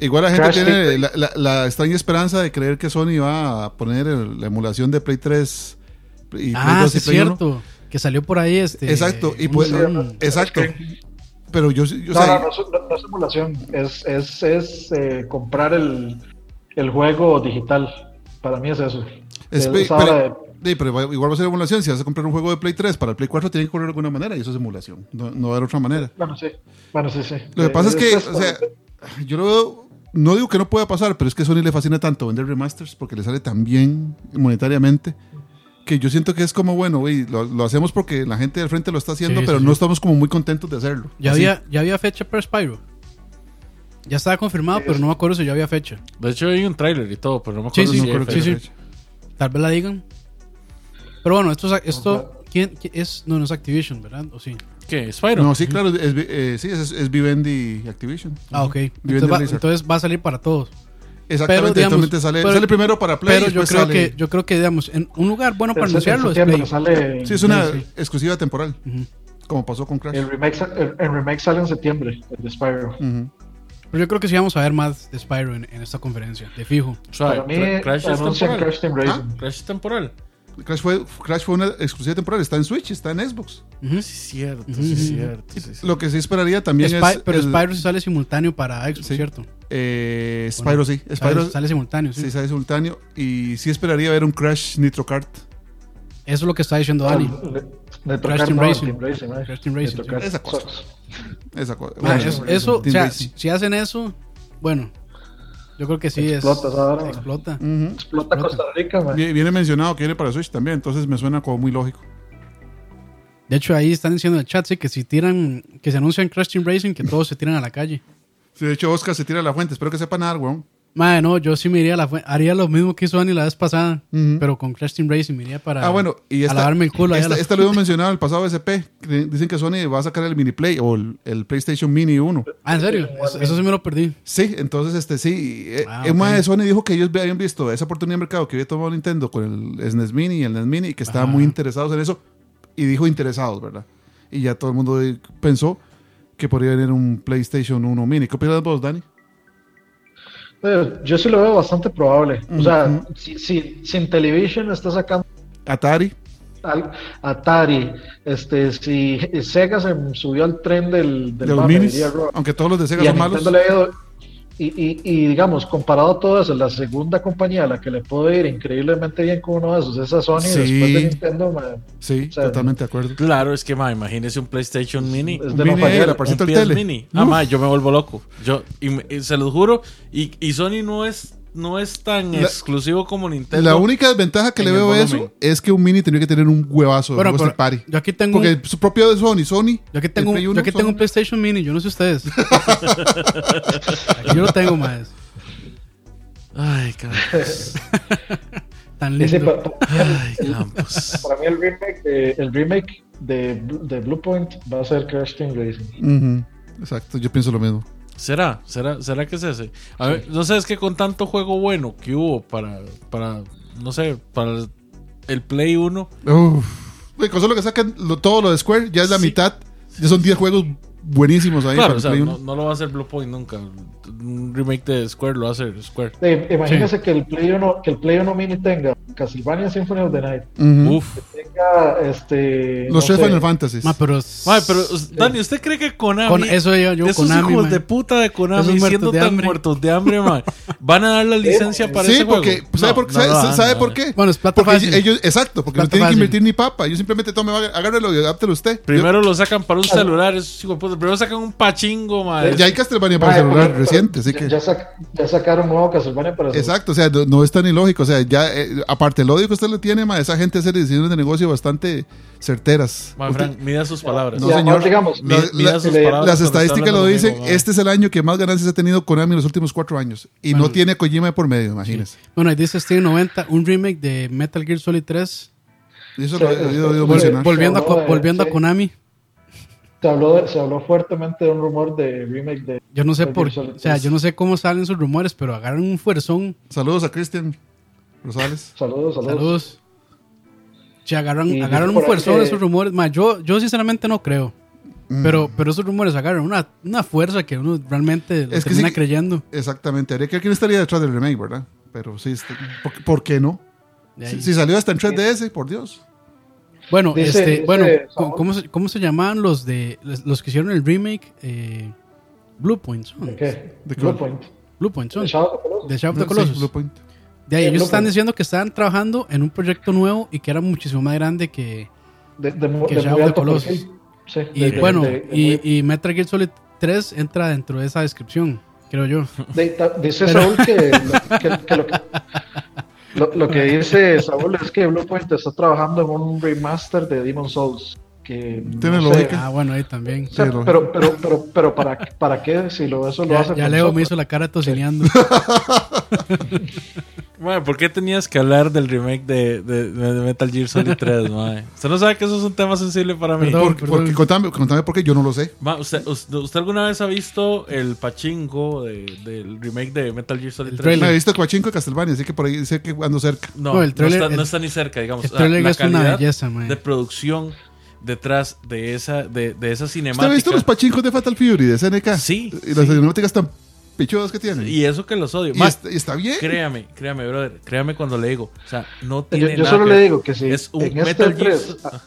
Igual la gente Crash tiene la, la- la extraña esperanza de creer que Sony va a poner el- la emulación de Play 3 y Play ah, 2 sí y es Play 1. cierto. Que salió por ahí este. Exacto, y pues- un- Exacto. Pero yo, yo No, sea, no, no, es- no- no es es, es, es eh, comprar el, el juego digital. Para mí es eso. es- Es pero, sí, pero igual va a ser emulación. Si vas a comprar un juego de Play 3 para el Play 4, tiene que correr de alguna manera y eso es emulación. No, no va a haber otra manera. Bueno, sí. Bueno, sí, sí. Lo que Eh, pasa es que, o sea, yo lo veo, no digo que no pueda pasar, pero es que a Sony le fascina tanto vender remasters porque le sale tan bien monetariamente que yo siento que es como, bueno, güey, lo, lo hacemos porque la gente del frente lo está haciendo, Sí, pero sí, no sí. estamos como muy contentos de hacerlo. Ya Así. había, ya había fecha para Spyro. Ya estaba confirmado, Sí, pero no me acuerdo si ya había fecha. De hecho, hay un tráiler y todo, pero no me acuerdo sí, si no creo que sí, fecha. sí. Tal vez la digan. Pero bueno, esto, es- esto ¿quién, quién es? No, no es Activision, ¿verdad? ¿O sí? ¿Qué? ¿Spyro? No, sí, claro, es, eh, sí, es, es Vivendi Activision. Ah, ok. Vivendi Entonces va, entonces va a salir para todos. Exactamente, pero, digamos, sale, pero- sale primero para Play Pero yo creo sale- que, yo creo que, digamos, en un lugar bueno para anunciarlo es septiembre Play. sale. Sí, es una Sí, sí. exclusiva temporal, como pasó con Crash. El remake, el, el remake sale en septiembre, el de Spyro. Pero yo creo que sí vamos a ver más de Spyro en, en esta conferencia, de fijo. O sea, Para mí, Cra- Crash es temporal. Crash Team Racing. Crash es temporal. Crash, fue, Crash fue una exclusiva temporal, está en Switch, está en Xbox. Sí, es cierto, sí, cierto. sí, sí. Lo que sí esperaría también Spy- es... pero el- Spyro sí sale simultáneo para Xbox, Sí. ¿cierto? Eh, ¿O Spyro no? sí, Sale- Spyro sale, simultáneo, sí. sí sale simultáneo y sí esperaría ver un Crash Nitro Kart. Eso es lo que está diciendo Ah, Dani. le Crash toca Team Racing. Team Racing. Crash Team Racing. Esa cosa. Esa cosa. Bueno, eso, eso, o sea, si hacen eso, bueno, yo creo que sí Explota es. esa vara, ma. explota. Explota Costa Rica, man. Vi- Viene mencionado que viene para Switch también, entonces me suena como muy lógico. De hecho, ahí están diciendo en el chat, sí, que si tiran, que se anuncian Crash Team Racing, que todos se tiran a la calle. Sí, de hecho, Oscar se tira a la fuente. Espero que sepa nadar, weón. Madre, no, yo sí me iría a la fu- haría lo mismo que hizo Dani la vez pasada, Ujú. pero con Crash Team Racing me iría para Ah, bueno, y a esta, lavarme el culo. a esta, las- esta lo hemos mencionado en el pasado SP. Dicen que Sony va a sacar el mini Play o el, el PlayStation Mini 1. Ah, ¿en serio? Eso, eso sí me lo perdí. Sí, entonces este sí. eh, Ah, el mae ok. de Sony dijo que ellos habían visto esa oportunidad de mercado que había tomado Nintendo con el SNES Mini y el NES Mini y que estaban Ajá. muy interesados en eso. Y dijo interesados, ¿verdad? Y ya todo el mundo eh, pensó que podría venir un PlayStation 1 Mini. ¿Qué opinas vos, Dani? Eh, Yo sí lo veo bastante probable. O sea, si, si, si Intellivision está sacando Atari. al- Atari, este, si Sega se subió al tren del, del de los mame, minis. diría Aunque todos los de Sega y son malos. Nintendo le ha ido- y, y, y digamos, comparado a todo eso, la segunda compañía a la que le puede ir increíblemente bien con uno de esos es a Sony Sí. después de Nintendo, man, Sí, o sea, totalmente de acuerdo. Claro, es que, ma, imagínese un PlayStation Mini. es Un de no mini fallar. era, Un PS tele. Mini. Ah, ma, yo me vuelvo loco. Yo, y se los juro. Y, y Sony no es, no es tan La- exclusivo como Nintendo. La única desventaja que le veo a eso es que un Mini tendría que tener un huevazo de party. yo aquí tengo, Porque un, su propio de Sony, Sony. yo aquí tengo, yo aquí tengo un PlayStation Mini, yo no sé ustedes. Aquí yo lo tengo más. Ay, cabrón. tan Ese lindo. pa- pa- Ay, Campos. para mí el remake de, el remake de, de Bluepoint va a ser Crash Team Racing. Exacto, yo pienso lo mismo. ¿Será? ¿Será? ¿Será que es ese? A ver, no sé, es que con tanto juego bueno que hubo para, para no sé, para el Play 1, Uf. Güey, con solo que sacan lo- todo lo de Square, ya es la Sí. mitad. Ya son 10 juegos buenísimos ahí. claro, para o sea, no, no lo va a hacer Bluepoint nunca. Un remake de Square lo va a hacer Square. Eh, imagínese que el Play 1 que el Play 1 mini tenga Castlevania Symphony of the Night, Ujú. Uf. tenga este Los no tres Final Fantasy. Ma, pero, Mae, pero, Dani, ¿usted cree que Konami, con eso yo, yo esos Konami, hijos ma. de puta de Konami, siendo de tan hambre. muertos de hambre, mae, van a dar la licencia para sí, ese juego? porque, ¿sabe, No, por, qué? no ¿sabe, por qué? Bueno, es plata porque fácil. ellos, exacto, porque no tienen que invertir ni papa. Ellos simplemente tome, agárrelo y adáptelo usted. Primero lo sacan para un celular, esos hijos de puta. Primero sacan un pachingo. Yo- ya hay Castlevania para Mae, celular pero- reciente, así ya, que. ya, sac- ya sacaron un nuevo Castlevania para celular. Exacto, o sea, no, no es tan ilógico. O sea, ya, eh, aparte el odio que usted le tiene, ma, esa gente hace decisiones de negocio bastante certeras. Usted- Frank, mida sus palabras. No, Ya, señor. digamos, Mi- La- mida la- sus palabras las estadísticas lo dicen. Este es el año que más ganancias ha tenido Konami en los últimos cuatro años. Y no tiene Kojima de por medio, imagínese. Bueno, ahí dice Steam 90, un remake de Metal Gear Solid 3. Y eso Sí, lo he oído, mencionar. Volviendo, a, volviendo sí. a Konami. Se habló, de- se habló fuertemente de un rumor de remake de Yo no sé por o sea, 3. yo no sé cómo salen sus rumores, pero agarran un fuerzón. Saludos a Cristian Rosales. Saludos, saludos. Saludos. Agarran, Y agarran un fuerzón que- esos rumores. Ma, yo, yo sinceramente no creo. Mm. Pero, pero esos rumores agarran una, una fuerza que uno realmente lo Es que termina sí- creyendo. Exactamente. Habría que quién estaría detrás del remake, ¿verdad? Pero sí, este, ¿por, por qué no? Si, si salió hasta en 3DS, por Dios. Bueno, Dice- este, dice bueno, Saúl. ¿cómo, se, ¿cómo se llamaban los de los los que hicieron el remake? Eh, Bluepoint son. ¿De qué? ¿De qué? Bluepoint. Bluepoint son. De Shadow of the Colossus. De Shadow of the Sí, Colossus. Bluepoint. De ahí ellos están Bluepoint. diciendo que estaban trabajando en un proyecto nuevo y que era muchísimo más grande que... De, de, Que de Shadow of the Colossus. Sí, Y bueno, de- de y, muy- y Metal Gear Solid 3 entra dentro de esa descripción, creo yo. de- ta- dice Saúl que, que, que lo, que- lo- que dice Saúl es que Bluepoint está trabajando en un remaster de Demon Souls. Que Tiene no sé, lógica. Ah, bueno, ahí también. o sea, lo- pero, pero, pero, pero ¿para, ¿para qué? Si lo, eso lo Ya, hace ya Leo me software. hizo la cara tocineando. Mae, ¿por qué tenías que hablar del remake de, de- de Metal Gear Solid 3, mae? Usted no sabe que eso es un tema sensible para mí. Perdón. Porque, porque- contame, contame por qué yo no lo sé. Ma, ¿usted, usted, alguna vez ha visto el pachingo de- del remake de Metal Gear Solid El 3? trailer. Me he visto Coachinco de Castlevania, así que por ahí sé que ando cerca. No, No, el trailer- no, está, no el- está ni cerca, digamos. El trailer la es una calidad belleza, mae. de producción detrás de esa, de, de esa ¿Usted cinemática. ha visto los pachincos de Fatal Fury, de SNK? Sí, Y las sí. cinemáticas tan pichudas que tienen. Y eso que los odio. Y está, y está bien. créame, créame, brother. Créame cuando le digo. O sea, no Yo, tiene yo nada solo que le digo que si Es un en este Metal Gear. 3 Ah.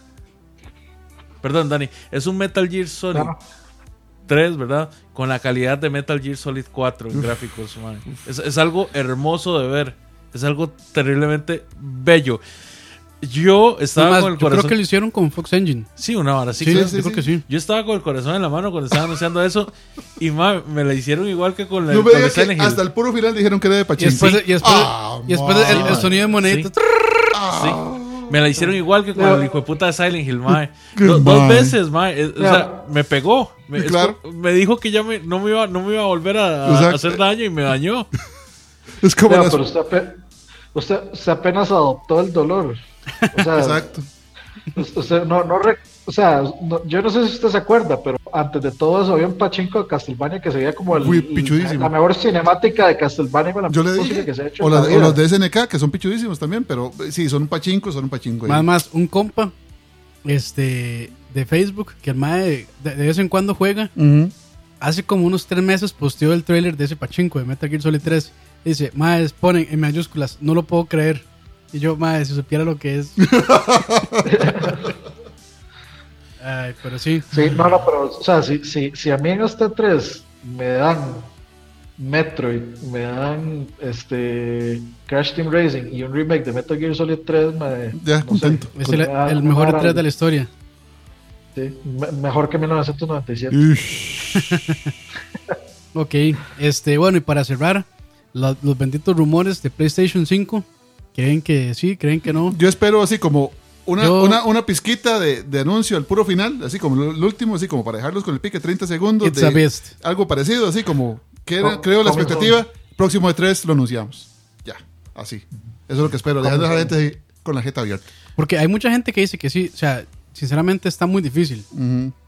Perdón, Dani. Es un Metal Gear Solid Claro. 3, ¿verdad? Con la calidad de Metal Gear Solid 4 en gráficos, man. Es, es algo hermoso de ver. Es algo terriblemente bello. Yo estaba Además, con el yo creo corazón. que lo hicieron con Fox Engine. Sí, una hora, sí. Sí, yo creo que sí. Yo estaba con el corazón en la mano cuando estaba anunciando eso. Y ma, me la hicieron igual que con la No me con Silent que Hill. hasta el puro final dijeron que era de Y Pachinko. después, y después, Ah, y después el, sonido de monedita. Sí. Sí. Me la hicieron igual que con el hijo de puta de Silent Hill, mae. Do- dos mae. veces, mae. Eh, O sea, me pegó. Me, es claro. co- me dijo que ya me, no, me iba, no me iba a volver a, a Exacto. hacer daño y me dañó. Es como Vea, las- pero usted, ape- usted, usted apenas adoptó el dolor. O sea, Exacto. usted no, no re- o sea, no- yo no sé si usted se acuerda, pero antes de todo eso había un pachinko de Castlevania que se veía como el, pichudísimo. la mejor cinemática de Castlevania con la Yo le dije. que se ha hecho O, la- o los de SNK, que son pichudísimos también, pero eh, sí, son un pachinko, son un pachinko. ahí. Más más, un compa este, de Facebook que el mae de, de vez en cuando juega. Hace como unos tres meses posteó el trailer de ese pachinko de Metal Gear Solid 3. Dice, mae, ponen en mayúsculas, no lo puedo creer. Y yo, mae, si supiera lo que es. Ay, pero sí. Sí, no, no, pero, o sea, si, si, si a mí en este 3 me dan Metroid, me dan este Crash Team Racing y un remake de Metal Gear Solid 3, me, Ya, no contento. Es pues el, me da- el me mejor da E3 algo. de la historia. Sí, me- mejor que 1997. Ish. Ok, este, bueno, y para cerrar, la- los benditos rumores de PlayStation 5. ¿Creen que sí? ¿Creen que no? Yo espero así como una, Yo- una, una pizquita de, de anuncio al puro final, así como el último, así como para dejarlos con el pique 30 segundos. It's de a beast. Algo parecido, así como que era- creo la expectativa. Próximo de tres lo anunciamos. Ya, así. Eso es lo que espero. Dejando a la gente con la jeta abierta. Porque hay mucha gente que dice que sí, o sea, sinceramente está muy difícil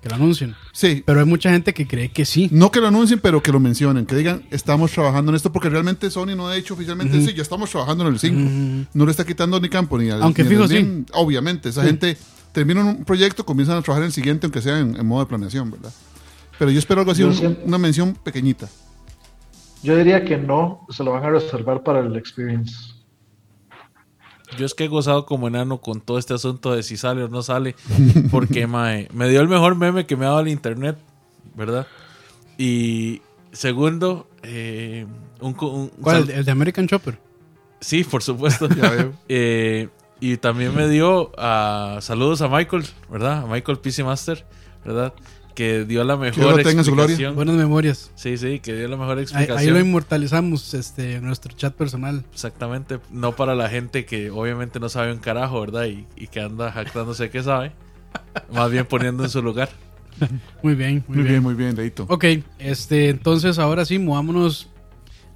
que lo anuncien. Sí. Pero hay mucha gente que cree que sí. No que lo anuncien, pero que lo mencionen. Que digan, estamos trabajando en esto. Porque realmente Sony no ha dicho oficialmente, sí, ya estamos trabajando en el 5. Ujú. No le está quitando ni campo ni al Aunque ni fijo, Slim. Obviamente, esa gente termina un proyecto, comienzan a trabajar en el siguiente, aunque sea en, en modo de planeación, ¿verdad? Pero yo espero algo así, un- una mención pequeñita. Yo diría que no, se lo van a reservar para el experience. Yo es que he gozado como enano con todo este asunto de si sale o no sale. Porque, mae, me dio el mejor meme que me ha dado el internet, ¿verdad? Y segundo, eh, un, un- ¿Cuál? El, de American Chopper. Sí, por supuesto. Eh, y también me dio a saludos a Michael, ¿verdad? A Michael PC Master, ¿verdad? Que dio la mejor lo tenga en su gloria. Buenas memorias. Sí, sí, que dio la mejor explicación. ahí lo inmortalizamos este, en nuestro chat personal. Exactamente, no para la gente que obviamente no sabe un carajo, ¿verdad? Y, y que anda jactándose que sabe. Más bien poniendo en su lugar. Muy bien, muy, Muy bien. bien, muy bien, Leito. Ok, este, entonces ahora sí, movámonos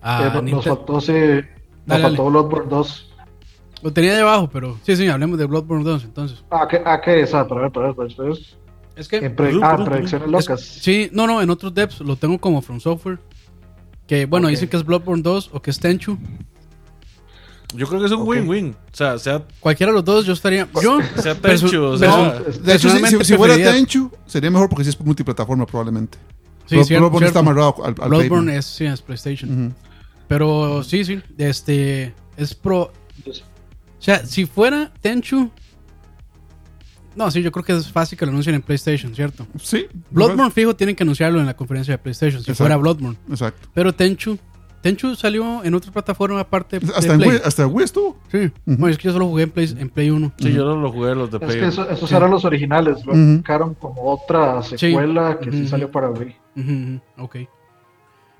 a Eh, no- nos faltó, nos Dale, faltó Bloodborne 2. Lo tenía debajo, pero sí, sí, hablemos de Bloodborne 2 entonces. Ah, ¿qué, ah, ¿qué es? Ah, ver, para ver, para ver, para ver. Es que... En ah, brum, predicciones es- locas. sí, no, no, en otros devs lo tengo como From Software. Que bueno, dicen que es Bloodborne 2 o que es Tenchu. Yo creo que es un win-win. O sea, sea, Cualquiera de los dos yo estaría... Yo... sea Tenchu, o sea, De hecho, si, si- si fuera Tenchu, sería mejor porque si es multiplataforma probablemente. Sí, Blood- cier- Bloodborne está cierto. amarrado al, al Bloodborne es, sí, es PlayStation. Pero sí, sí, este... Es pro... O sea, si fuera Tenchu... No, sí, yo creo que es fácil que lo anuncien en PlayStation, ¿cierto? Sí. Bloodborne fijo tienen que anunciarlo en la conferencia de PlayStation, si Exacto. fuera Bloodborne. Exacto. Pero Tenchu... Tenchu salió en otra plataforma aparte de Hasta en. Wii, hasta en Wii estuvo. Sí. Bueno, es que yo solo jugué en Play, en Play 1. sí, yo no lo jugué los de Es Play. que eso- esos eran los originales, lo sacaron como otra secuela que sí salió para Wii. Ok.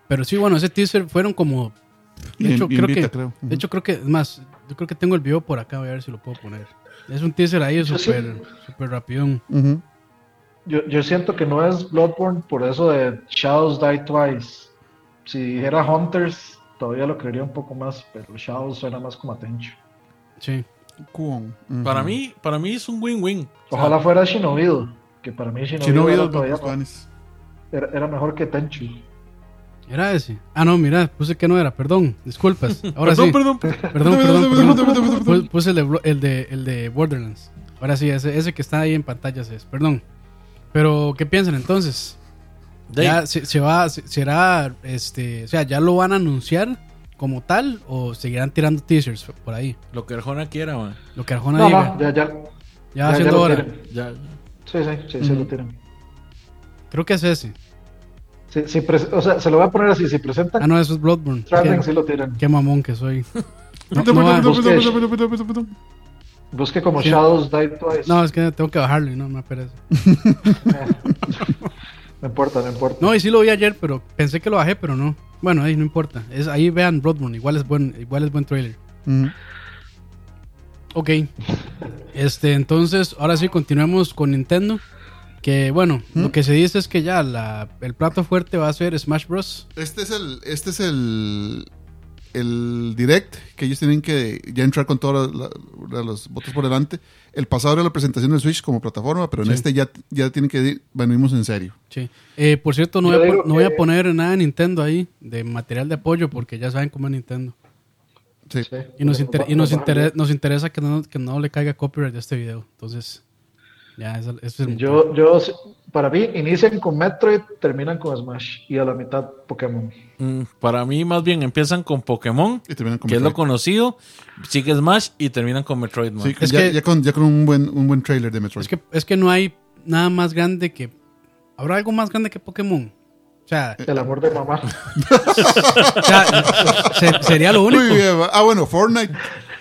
Pero sí, bueno, ese teaser fueron como... De hecho, y creo que... creo. De hecho, creo que... Es más, yo creo que tengo el video por acá, voy a ver si lo puedo poner. Es un teaser ahí súper súper rapidón. Ujú. Yo, yo siento que no es Bloodborne por eso de Shadows Die Twice. Si era Hunters, todavía lo creería un poco más, pero Shadows suena más como a Tenchu. Sí. Kuon. Ujú. Para mí, para mí es un win-win. O sea, Ojalá fuera Shinobido, que para mí Shinobido, era, todavía era, era mejor que Tenchu. Era ese. Ah, no, mira, puse que no era. Perdón, disculpas. Ahora perdón, sí. perdón. Perdón, perdón, Perdón, perdón. perdón, perdón. Pu- Puse el de, el, de, el de Borderlands. Ahora sí, ese, ese que está ahí en pantallas es. Perdón. Pero, ¿qué piensan entonces? Ya se, se va, se- será, este, o sea, ya lo van a anunciar como tal o seguirán tirando teasers por ahí. Lo que Arjona quiera, man. Lo que Arjona No, diga. no, ya, ya, ya ya, va ya hora. Ya, Sí, sí, sí, Ujú. lo tienen. Creo que es ese. Si, si pres- o sea, se lo voy a poner así, si presentan Ah, no, eso es Bloodborne. Stranding, sí lo tienen. qué mamón que soy. No, no, busque- como Sí. Shadows Die Twice. no, es que tengo que bajarlo y no me pereza. No importa, no importa. No, y sí lo vi ayer, pero pensé que lo bajé, pero no. Bueno, ahí no importa. Es, ahí vean Bloodborne, igual es buen, igual es buen trailer. Ujú. Ok. Este, entonces, ahora sí, continuemos con Nintendo. Que bueno, lo que se dice es que ya la, el plato fuerte va a ser Smash Bros. Este es el, este es el, el direct que ellos tienen que ya entrar con todos los votos por delante. El pasado era la presentación del Switch como plataforma, pero en Sí. este ya, ya tienen que ir- venimos en serio. Sí. Eh, por cierto, no voy, a, no voy a que- poner nada de Nintendo ahí, de material de apoyo, porque ya saben cómo es Nintendo. Sí. Sí. Y nos, inter- y nos, intere- nos interesa que no, que no le caiga copyright a este video. Entonces, ya, eso, eso es Yo, yo, para mí, inician con Metroid, terminan con Smash y a la mitad Pokémon. Mm, para mí, más bien empiezan con Pokémon, Y terminan con que es lo Metroid. conocido, sigue Smash y terminan con Metroid, man. Sí, Es ya, que- ya con, ya con un buen, un buen trailer de Metroid. Es que, es que no hay nada más grande que. ¿Habrá algo más grande que Pokémon? O sea, El amor de mamá. o sea, se- sería lo único. Muy bien, va. ah, bueno, Fortnite.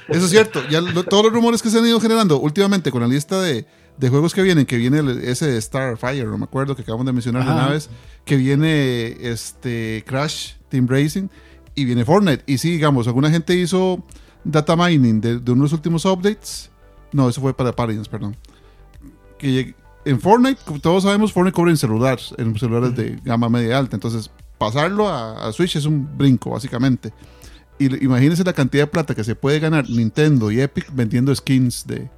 Eso es cierto. Ya lo- todos los rumores que se han ido generando últimamente con la lista de, de juegos que vienen, que viene el- ese de Starfire, no me acuerdo, que acabamos de mencionar de Ajá. una vez, que viene este Crash Team Racing y viene Fortnite. Y sí, digamos, alguna gente hizo data mining de, de unos últimos updates. No, eso fue para Paladins, perdón. Que en Fortnite, como todos sabemos, Fortnite cobra en celulares, en celulares de gama media alta. Entonces, pasarlo a, a Switch es un brinco, básicamente. Y imagínense la cantidad de plata que se puede ganar Nintendo y Epic vendiendo skins de,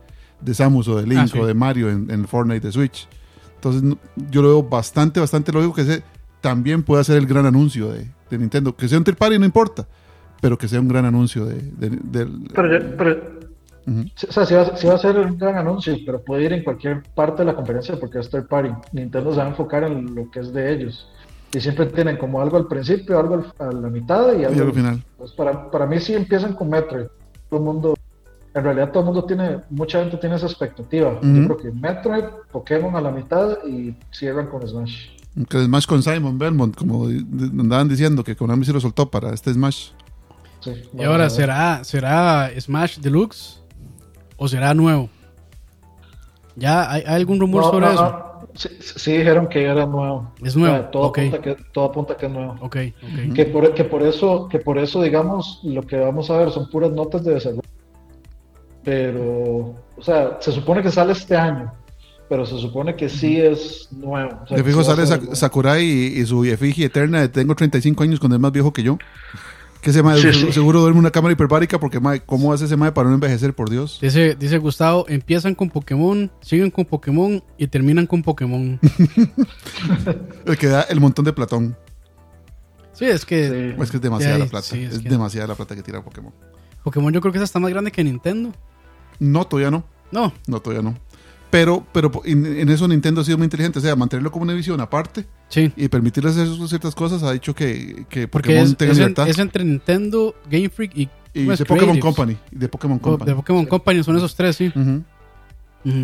de Samus o de Link Ah, sí. o de Mario en, en Fortnite de Switch. Entonces yo lo veo bastante, bastante lógico que ese también pueda ser el gran anuncio de, de Nintendo. Que sea un third party no importa, pero que sea un gran anuncio de, de- Pero, o sea, sí va, sí va a ser un gran anuncio, pero puede ir en cualquier parte de la conferencia porque es third party. Nintendo se va a enfocar en lo que es de ellos. Y siempre tienen como algo al principio, algo al- a la mitad y y algo al final. Pues para, para mí sí empiezan con Metroid. Todo el mundo, en realidad todo el mundo tiene, mucha gente tiene esa expectativa. Yo creo que Metroid, Pokémon a la mitad y cierran con Smash. Que Smash con Simon Belmont, como andaban diciendo que Konami se lo soltó para este Smash. Sí, Y ahora. ¿será, ¿será Smash Deluxe o será nuevo? ¿Ya hay, hay algún rumor No, sobre no, eso? no. Sí, sí dijeron que era nuevo. Es nuevo, O sea, todo, ok. apunta que, todo apunta que es nuevo. Ok, ok. Que por, que por eso, que por eso, digamos, lo que vamos a ver son puras notas de desarrollo. Pero, o sea, se supone que sale este año, pero se supone que sí es nuevo. O sea, de fijo sale ser Sak- nuevo. Sakurai y, y su efigie eterna de tengo 35 años cuando es más viejo que yo. Que Sí, se- sí. seguro duerme una cámara hiperbárica porque mae, ¿cómo hace ese mae para no envejecer, por Dios? Dice, dice Gustavo, empiezan con Pokémon, siguen con Pokémon y terminan con Pokémon. El que da el montón de Platón. Sí, es que Sí. Es que es demasiada la plata. sí, es es que- demasiada la plata que tira Pokémon. Pokémon yo creo que esa está más grande que Nintendo. No, todavía no. No, No, todavía no. Pero, pero en, en eso Nintendo ha sido muy inteligente. O sea, mantenerlo como una visión aparte sí. y permitirle hacer ciertas cosas ha dicho que, que Porque Pokémon es, tenga es en- libertad. es entre Nintendo, Game Freak y, y de Pokémon Creatives. Company. y De Pokémon Co- Company. de Pokémon Company son esos tres, sí.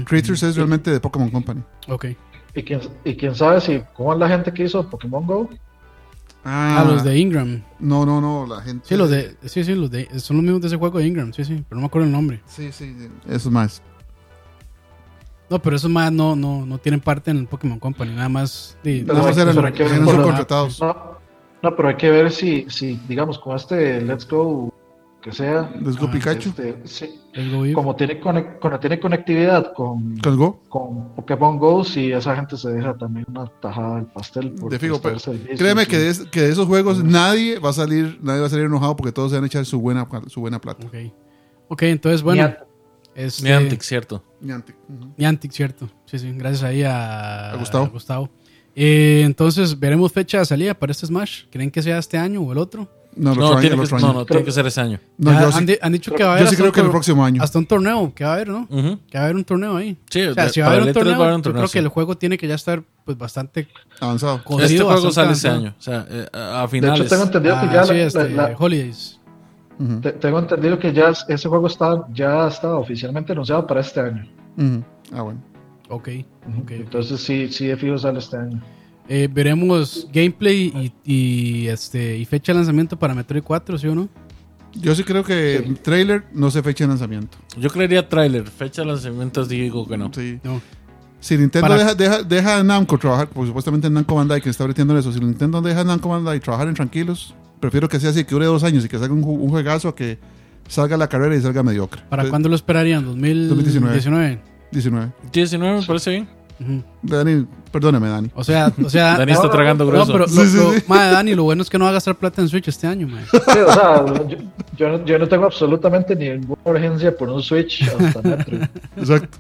Creators es realmente de Pokémon Company. Ok. ¿Y quién, y quién sabe si, cómo es la gente que hizo Pokémon Go? Ah, los de Ingram. No, no, no, la gente. Sí, los de. Sí, sí, los de. Son los mismos de ese juego de Ingram. Sí, sí. Pero no me acuerdo el nombre. Sí, sí, sí. Eso más. No, pero esos más no, no, no tienen parte en el Pokémon Company. Nada más. de- Pero Nada más hay- eran, eran subcontratados. No, no, pero hay que ver si, si digamos, con este Let's Go, que sea, Les Go Pikachu. este, sí, Go como tiene, cuando tiene conectividad con, ¿Con Go? con Pokémon Go, si esa gente se deja también una tajada del pastel. por De fijo, pero Créeme que de, que de esos juegos nadie va a salir, nadie va a salir enojado porque todos se van a echar su buena, su buena plata. Ok. Ok, entonces, bueno. Niantic. Este, Niantic, cierto. Niantic. Niantic, cierto. Sí, sí. Gracias ahí a, A Gustavo. Gustavo. Eh, entonces, veremos fecha de salida para este Smash. ¿Creen que sea este año o el otro? No, el No, tiene el que, otro no, año. no, tiene que ser ese año. No, Ya yo han, sí, di- han dicho que va a haber yo sí creo que el próximo año. hasta un torneo que va a haber, ¿no? Ujú. Que va a haber un torneo ahí. Sí, O sea, de- si va a para haber un el E3 torneo, va a haber un yo torneo, creo que el juego tiene que ya estar pues bastante Avanzado. Este juego bastante sale este avanzado. año. O sea, eh, a a De finales. hecho, tengo entendido que Ah, ya sí, la- este, la- la- Holidays. Ujú, te- tengo entendido que ya es- ese juego está ya está oficialmente anunciado para este año. ujú. Ah, bueno. Ok, ok. Entonces sí, sí de fijo sale este año. Eh, veremos gameplay y, y, este y fecha de lanzamiento para Metroid 4, ¿sí o no? Yo sí creo que Sí. trailer no se fecha de lanzamiento. Yo creería trailer. Fecha de lanzamiento digo que no. Sí. No. Si Nintendo Para- deja, deja, deja a Namco trabajar, porque supuestamente Namco Bandai que está en eso, si Nintendo deja a Namco Bandai trabajar en tranquilos, prefiero que sea así, que dure dos años y que salga un, un juegazo a que salga la carrera y salga mediocre. ¿Para Entonces, cuándo lo esperarían? ¿2019? 2019. 19. 19 me parece bien. Dani, perdóname, Dani. O sea, o sea, Dani está no, tragando no, no, grueso. pero Sí, lo- sí, lo- sí. madre, Dani, lo bueno es que no va a gastar plata en Switch este año, madre. Sí, o sea, yo, yo no, yo no tengo absolutamente ninguna urgencia por un Switch hasta. Exacto.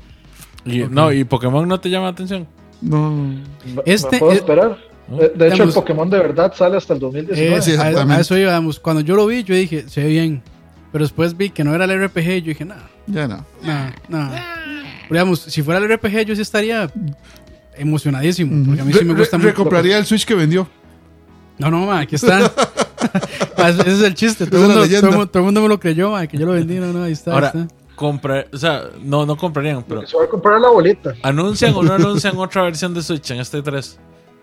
Y. No, y Pokémon no te llama la atención. No. ¿Me- Este ¿Me puedo es- esperar? ¿no? De, de hecho, Digamos- el Pokémon de verdad sale hasta el 2019. Eh, sí, a- a, eso íbamos. Cuando yo lo vi, yo dije, se ve bien. Pero después vi que no era el RPG y yo dije, no, Ya no. no, no. Pero digamos, si fuera el RPG, yo sí estaría emocionadísimo. Porque a mí sí me gusta mucho. recompraría el Switch que vendió. No, no, ma, aquí está. Ah, ese es el chiste. Todo mundo, todo, el- todo el mundo me lo creyó, ma, que yo lo vendí. No, no, ahí está. ahí Ahora, está. compra, o sea, no, no comprarían, pero Se va a comprar la bolita. ¿anuncian o no anuncian otra versión de Switch en este 3?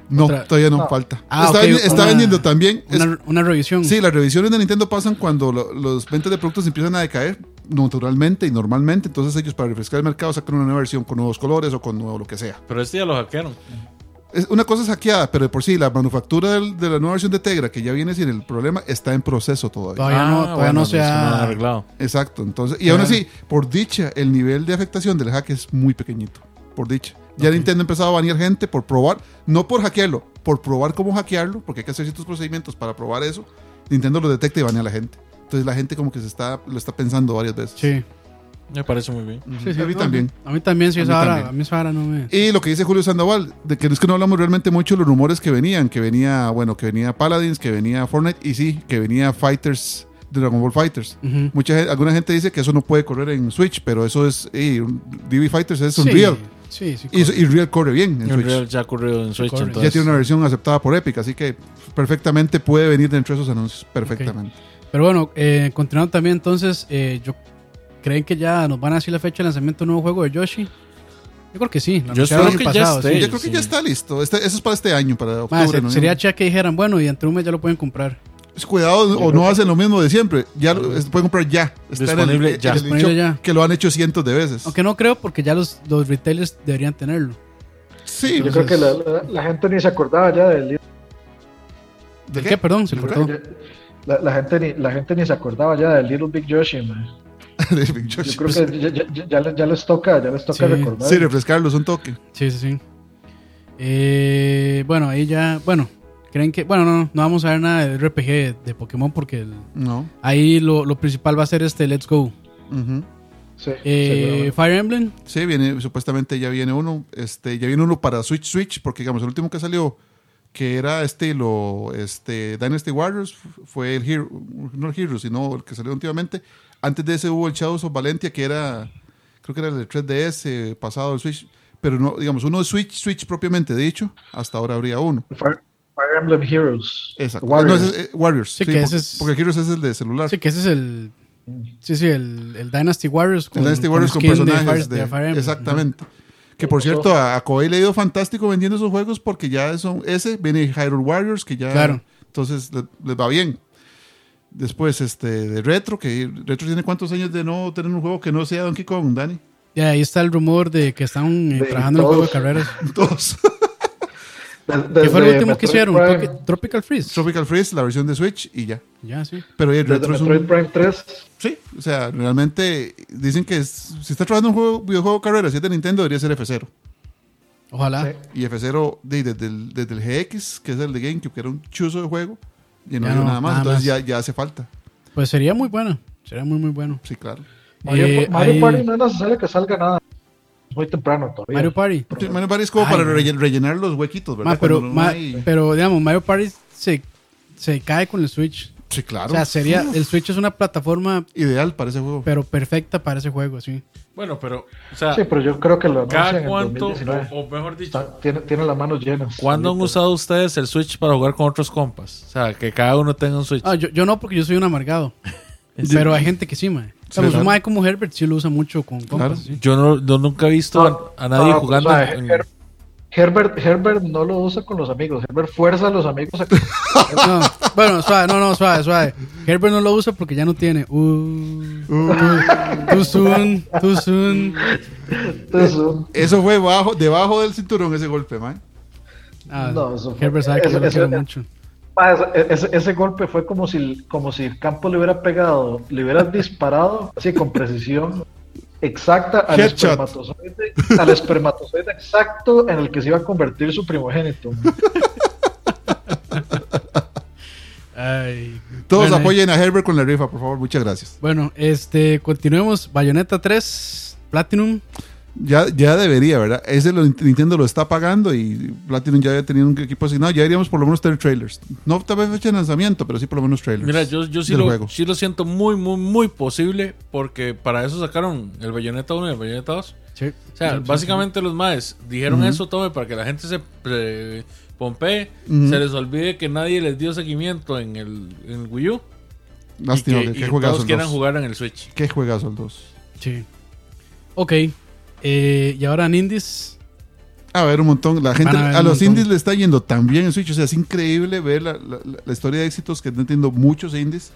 No, Otra- todavía no, No. falta. Ah, está una- vendiendo también. es- Una, una revisión. sí, las revisiones de Nintendo pasan cuando lo- los ventas de productos empiezan a decaer naturalmente y normalmente. Entonces ellos para refrescar el mercado sacan una nueva versión con nuevos colores o con nuevo lo que sea. Pero este ya lo hackearon. Es, una cosa es hackeada, pero de por sí la manufactura del- de la nueva versión de Tegra, que ya viene sin el problema, está en proceso todavía. Todavía no, Ah, todavía bueno, no se ha. arreglado. Exacto. Entonces, y aún así, por dicha, el nivel de afectación del hack es muy pequeñito. Por dicha. Ya. Nintendo ha empezado a banear gente por probar, no por hackearlo, por probar cómo hackearlo, porque hay que hacer ciertos procedimientos para probar eso. Nintendo lo detecta y banea a la gente. Entonces la gente como que se está, lo está pensando varias veces. Sí. Me parece muy bien. Sí, sí, a mí no, también. A mí también, sí, A mí también. a mí vara no me... Y lo que dice Julio Sandoval, de que es que no hablamos realmente mucho de los rumores que venían, que venía, bueno, que venía Paladins, que venía Fortnite, y sí, que venía Fighters, Dragon Ball Fighters. Ujú. Mucha gente- alguna gente dice que eso no puede correr en Switch, pero eso es, un- DB Fighters es Sí, Unreal. Sí, sí. Y, corre. y Real corre bien en Switch. Real ya ha ocurrido en Switch, corre. entonces. Ya tiene una versión aceptada por Epic, así que perfectamente puede venir dentro de esos anuncios, perfectamente. Pero bueno, eh, continuando también entonces, eh, yo ¿creen que ya nos van a decir la fecha de lanzamiento de un nuevo juego de Yoshi? Yo creo que sí. Yo el que ya pasado, esté. sí. Yo creo que sí. ya está listo. Este- eso es para este año, para octubre. Se- noviembre. sería chévere que dijeran, bueno, y entre un mes ya lo pueden comprar. Es Cuidado, o no hacen lo mismo de siempre. Ya lo es- pueden comprar ya. Está en Disponible el- ya. el Disponible shop, ya. Que lo han hecho cientos de veces. Aunque no creo porque ya los, los retailers deberían tenerlo. Sí. Yo creo que la, la- la gente ni se acordaba ya del ¿De ¿Qué? Perdón, se ¿De cortó. La, la gente ni la gente ni se acordaba ya del Little Big Yoshi, man. De Big Yoshi. Yo creo que ya, ya- ya- ya les- ya les toca, ya les toca Sí. recordar. Sí, refrescarlos un toque. Sí, sí, sí. Eh, bueno, ahí ya, bueno, creen que, bueno, no, no vamos a ver nada de RPG de Pokémon porque el- No. ahí lo, lo principal va a ser este Let's Go. Sí, Eh. Fire Emblem, Sí, viene, supuestamente ya viene uno. Este, ya viene uno para Switch Switch, porque digamos, el último que salió, que era este, lo, este, Dynasty Warriors, fue el Hero, no el Hero, sino el que salió últimamente. Antes de ese hubo el Shadows of Valentia, que era, creo que era el de 3DS, eh, pasado al Switch. Pero no, digamos, uno de Switch, Switch propiamente dicho, hasta ahora habría uno. Fire, Fire Emblem Heroes. Exacto. Warriors. No, ese es, eh, Warriors. Sí, Sí, que porque, ese es- porque Heroes es el de celular. sí, que ese es el, sí, sí, el, el Dynasty Warriors. El Dynasty Warriors con personajes. Fire- de- de Fire Emblem. exactamente. Que por cierto, a, a Koei le ha ido fantástico vendiendo esos juegos porque ya son ese, viene Hyrule Warriors, que ya. Claro. Entonces le- les va bien. Después, este, de Retro, que Retro tiene cuántos años de no tener un juego que no sea Donkey Kong, Dani. Ya, ahí está el rumor de que están eh, De trabajando en un juego de carreras. Todos. ¿Qué fue lo desde último que Metroid hicieron? Prime- Tropi- Tropical Freeze. Tropical Freeze, la versión de Switch y ya. Ya, sí. Pero el desde Retro es Metroid un. Prime 3. Sí, o sea, realmente dicen que es- si está trabajando un juego, videojuego de carreras, si es de Nintendo, debería ser F0. Ojalá. Sí. Y F0 de- desde, el, desde el GX, que es el de GameCube, que era un chuzo de juego, y no Ya dio no, nada más. nada entonces más. Ya, ya hace falta. Pues sería muy bueno. Sería muy, muy bueno. Sí, claro. Mario, Eh, Mario ahí- Party no es necesario que salga nada. Muy temprano todavía. Mario Party. Sí, Mario Party es como Ay, para rellen- rellenar los huequitos, ¿verdad? Ma, pero, Cuando no ma- hay- pero digamos, Mario Party se, se cae con el Switch. Sí, claro. O sea, sería, el Switch es una plataforma, Ideal para ese juego. pero perfecta para ese juego, sí. Bueno, pero, o sea, Sí, pero yo creo que lo anuncian cada en cuánto, 2019. o, mejor dicho, Está- tiene, tiene las manos llenas. ¿cuándo han usado ustedes el Switch para jugar con otros compas? O sea, que cada uno tenga un Switch. Ah, yo, yo no, porque yo soy un amargado. pero hay gente que sí, man. Digamos, claro. un mae como Herbert sí lo usa mucho con compas. Claro. sí. Yo no, yo nunca he visto a, a nadie No, jugando o sea, en- Her- Herbert, Herbert no lo usa con los amigos. Herbert fuerza a los amigos a que No, bueno, suave, no, no, suave, suave. Herbert no lo usa porque ya no tiene. Uh, too soon, too soon. Eso fue bajo, debajo del cinturón ese golpe, man. Ah, No, eso fue- Herbert sabe que eso- yo lo quiero mucho. Ah, ese, ese- golpe fue como si, como si Campos le hubiera pegado, le hubiera disparado así con precisión exacta al Headshot. espermatozoide, al espermatozoide exacto en el que se iba a convertir su primogénito. Ay. Todos Bueno, apoyen a Herbert con la rifa, por favor. Muchas gracias. Bueno, este, continuemos. Bayonetta 3, Platinum. Ya, ya debería, ¿verdad? Ese lo, Nintendo lo está pagando y Platinum ya había tenido un equipo asignado. Ya deberíamos por lo menos tener trailers. No tal vez fecha de lanzamiento, pero sí por lo menos trailers. Mira, yo, yo sí, lo, juego. sí lo siento muy, muy, muy posible porque para eso sacaron el Bayonetta 1 y el Bayonetta 2. Sí. O sea, Sí, sí, básicamente los maes dijeron eso, tome, para que la gente se eh, pompee, se les olvide que nadie les dio seguimiento en el, en el Wii U. Lástima, y que, que, y qué que todos quieran 2. jugar en el Switch. Qué juegazo el 2. Sí. Ok. Eh, y ahora en Indies. A ver, un montón. La gente, a los montón. indies le está yendo tan bien en Switch. O sea, es increíble ver la, la- la historia de éxitos que no entiendo muchos indies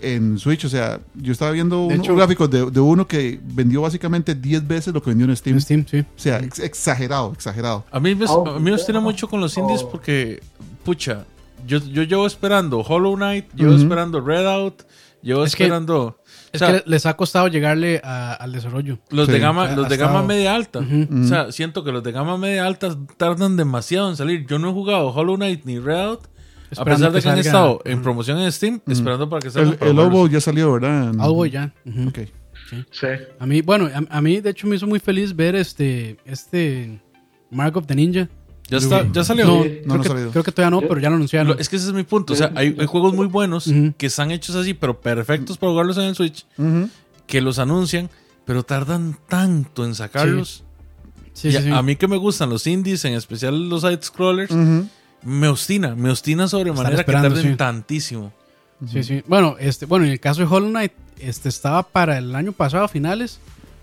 en Switch. O sea, yo estaba viendo De un, hecho- un gráfico de, de uno que vendió básicamente 10 veces lo que vendió en Steam. En Steam, sí. O sea, ex- exagerado, exagerado. A mí, me- Oh, a mí me oh, mucho con los indies oh. porque, pucha, yo, yo llevo esperando Hollow Knight, llevo Ujú. esperando Redout, llevo Es que- esperando... Es o sea, que les ha costado llegarle a- al desarrollo. Los Sí. de gama, los de gama estado- media alta. O sea, siento que los de gama media alta tardan demasiado en salir. Yo no he jugado Hollow Knight ni Redout A pesar de que han salga- estado en promoción en Steam, esperando para que salgan. El, el. Lobo ya salió, ¿verdad? Algo ya. Ok. Sí. A mí, bueno, a, a mí de hecho me hizo muy feliz ver este, este Mark of the Ninja. Ya, está, ya salió. No, creo, No, no ha que, salido. creo que todavía no, pero ya lo anunciaron. Lo- es que ese es mi punto. O sea, hay, hay juegos muy buenos Ujú. que están hechos así, pero perfectos para jugarlos en el Switch, que los anuncian, pero tardan tanto en sacarlos. sí, Y sí, a- sí. A mí que me gustan los indies, en especial los side scrollers, Ujú. me obstina, me obstina sobremanera que tarden sí. tantísimo. Sí, sí. Bueno, este, bueno, en el caso de Hollow Knight, este estaba para el año pasado a finales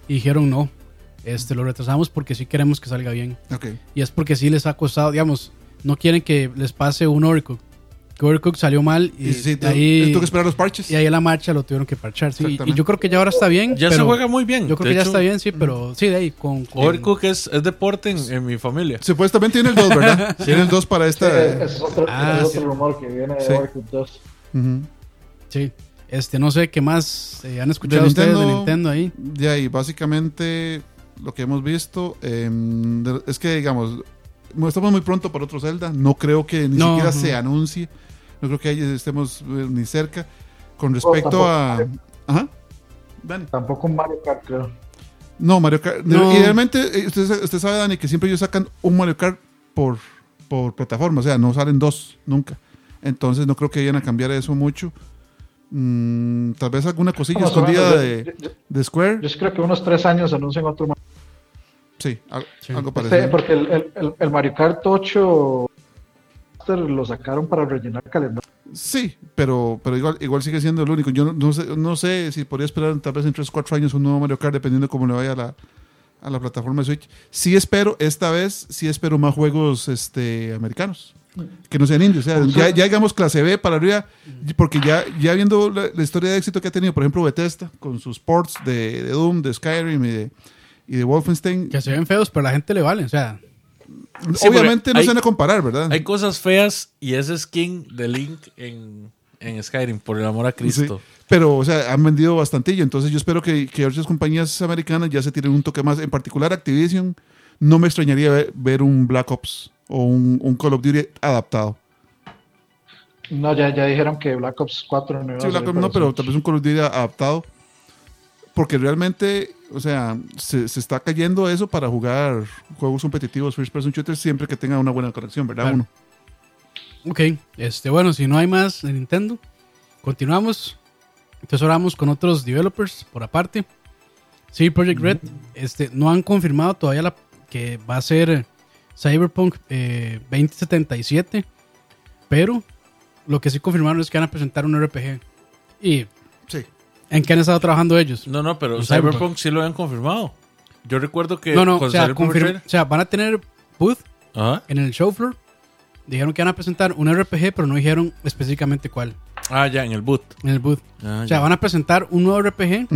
y dijeron no. Este lo retrasamos porque sí queremos que salga bien. Y es porque sí les ha costado, digamos, no quieren que les pase un Overcook. Que Overcook salió mal y, Y sí, de ahí, tuvo que esperar los parches. y ahí en la marcha lo tuvieron que parchar. sí. Y- yo creo que ya ahora está bien. Ya se juega muy bien. Yo creo De que ya está bien, sí, pero sí, de ahí con. con- Overcook es, es deporte en, en mi familia. Supuestamente tiene el 2, ¿verdad? Tiene el 2 para esta. es otro, Ah, es sí. otro rumor que viene de Sí. Overcooked 2. Ujú. Sí. Este, no sé qué más eh, han escuchado De ustedes de Nintendo, Nintendo ahí. De ahí, básicamente, lo que hemos visto de- es que, digamos, estamos muy pronto para otro Zelda. No creo que ni No, siquiera no. se anuncie. No creo que ahí estemos eh, ni cerca. Con respecto a. Ajá. Dani. Tampoco Mario Kart, creo. No, Mario Kart. No. Idealmente, eh, usted, usted sabe, Dani, que siempre ellos sacan un Mario Kart por, por plataforma. O sea, no salen dos nunca. Entonces, no creo que vayan a cambiar eso mucho. Mm, tal vez alguna cosilla menos, escondida yo- de, yo, de Square. yo creo que unos tres años anuncian otro Mario Sí, al- Sí. algo Este, parecido. porque el, el- el- el Mario Kart 8 Master lo sacaron para rellenar calendario. Sí, pero, pero igual, igual sigue siendo el único. Yo no, no sé, no sé si podría esperar tal vez en 3 4 años un nuevo Mario Kart, dependiendo cómo le vaya a la, a la plataforma de Switch. Sí espero, esta vez, sí espero más juegos este, americanos. Que no sean indios. O sea, ya, ya digamos clase B para arriba, porque ya, ya viendo la, la historia de éxito que ha tenido, por ejemplo, Bethesda, con sus ports de, de Doom, de Skyrim y de, y de Wolfenstein. Que se ven feos, pero a la gente le vale. O sea, Sí, Obviamente no hay- se van a comparar, ¿verdad? Hay cosas feas y ese skin de Link en, en Skyrim, por el amor a Cristo. Sí, pero, o sea, han vendido bastantillo. Entonces, yo espero que, que otras compañías americanas ya se tiren un toque más. En particular, Activision. No me extrañaría ver, ver un Black Ops o un, un Call of Duty adaptado. No, ya, ya dijeron que Black Ops 4 no iba Sí, a Black Ops no, pero tal vez un Call of Duty adaptado. Porque realmente, o sea, se, se está cayendo eso para jugar juegos competitivos, first person shooters, siempre que tenga una buena conexión, ¿verdad? Claro. Uno. ok. Este, bueno, si no hay más de Nintendo, continuamos. Entonces ahora vamos con otros developers por aparte. Sí, Project Red, este, no han confirmado todavía la, que va a ser Cyberpunk eh, 2077, pero lo que sí confirmaron es que van a presentar un RPG. ¿Y Sí. en qué han estado trabajando ellos? No, no, pero Un Cyberpunk, Cyberpunk. sí lo habían confirmado. Yo recuerdo que no, no, cuando o sea, o van a tener booth Ajá. en el show floor. Dijeron que van a presentar un RPG, pero no dijeron específicamente cuál Ah, ya, en el boot. en el booth. Ah, O sea, ya. van a presentar un nuevo RPG,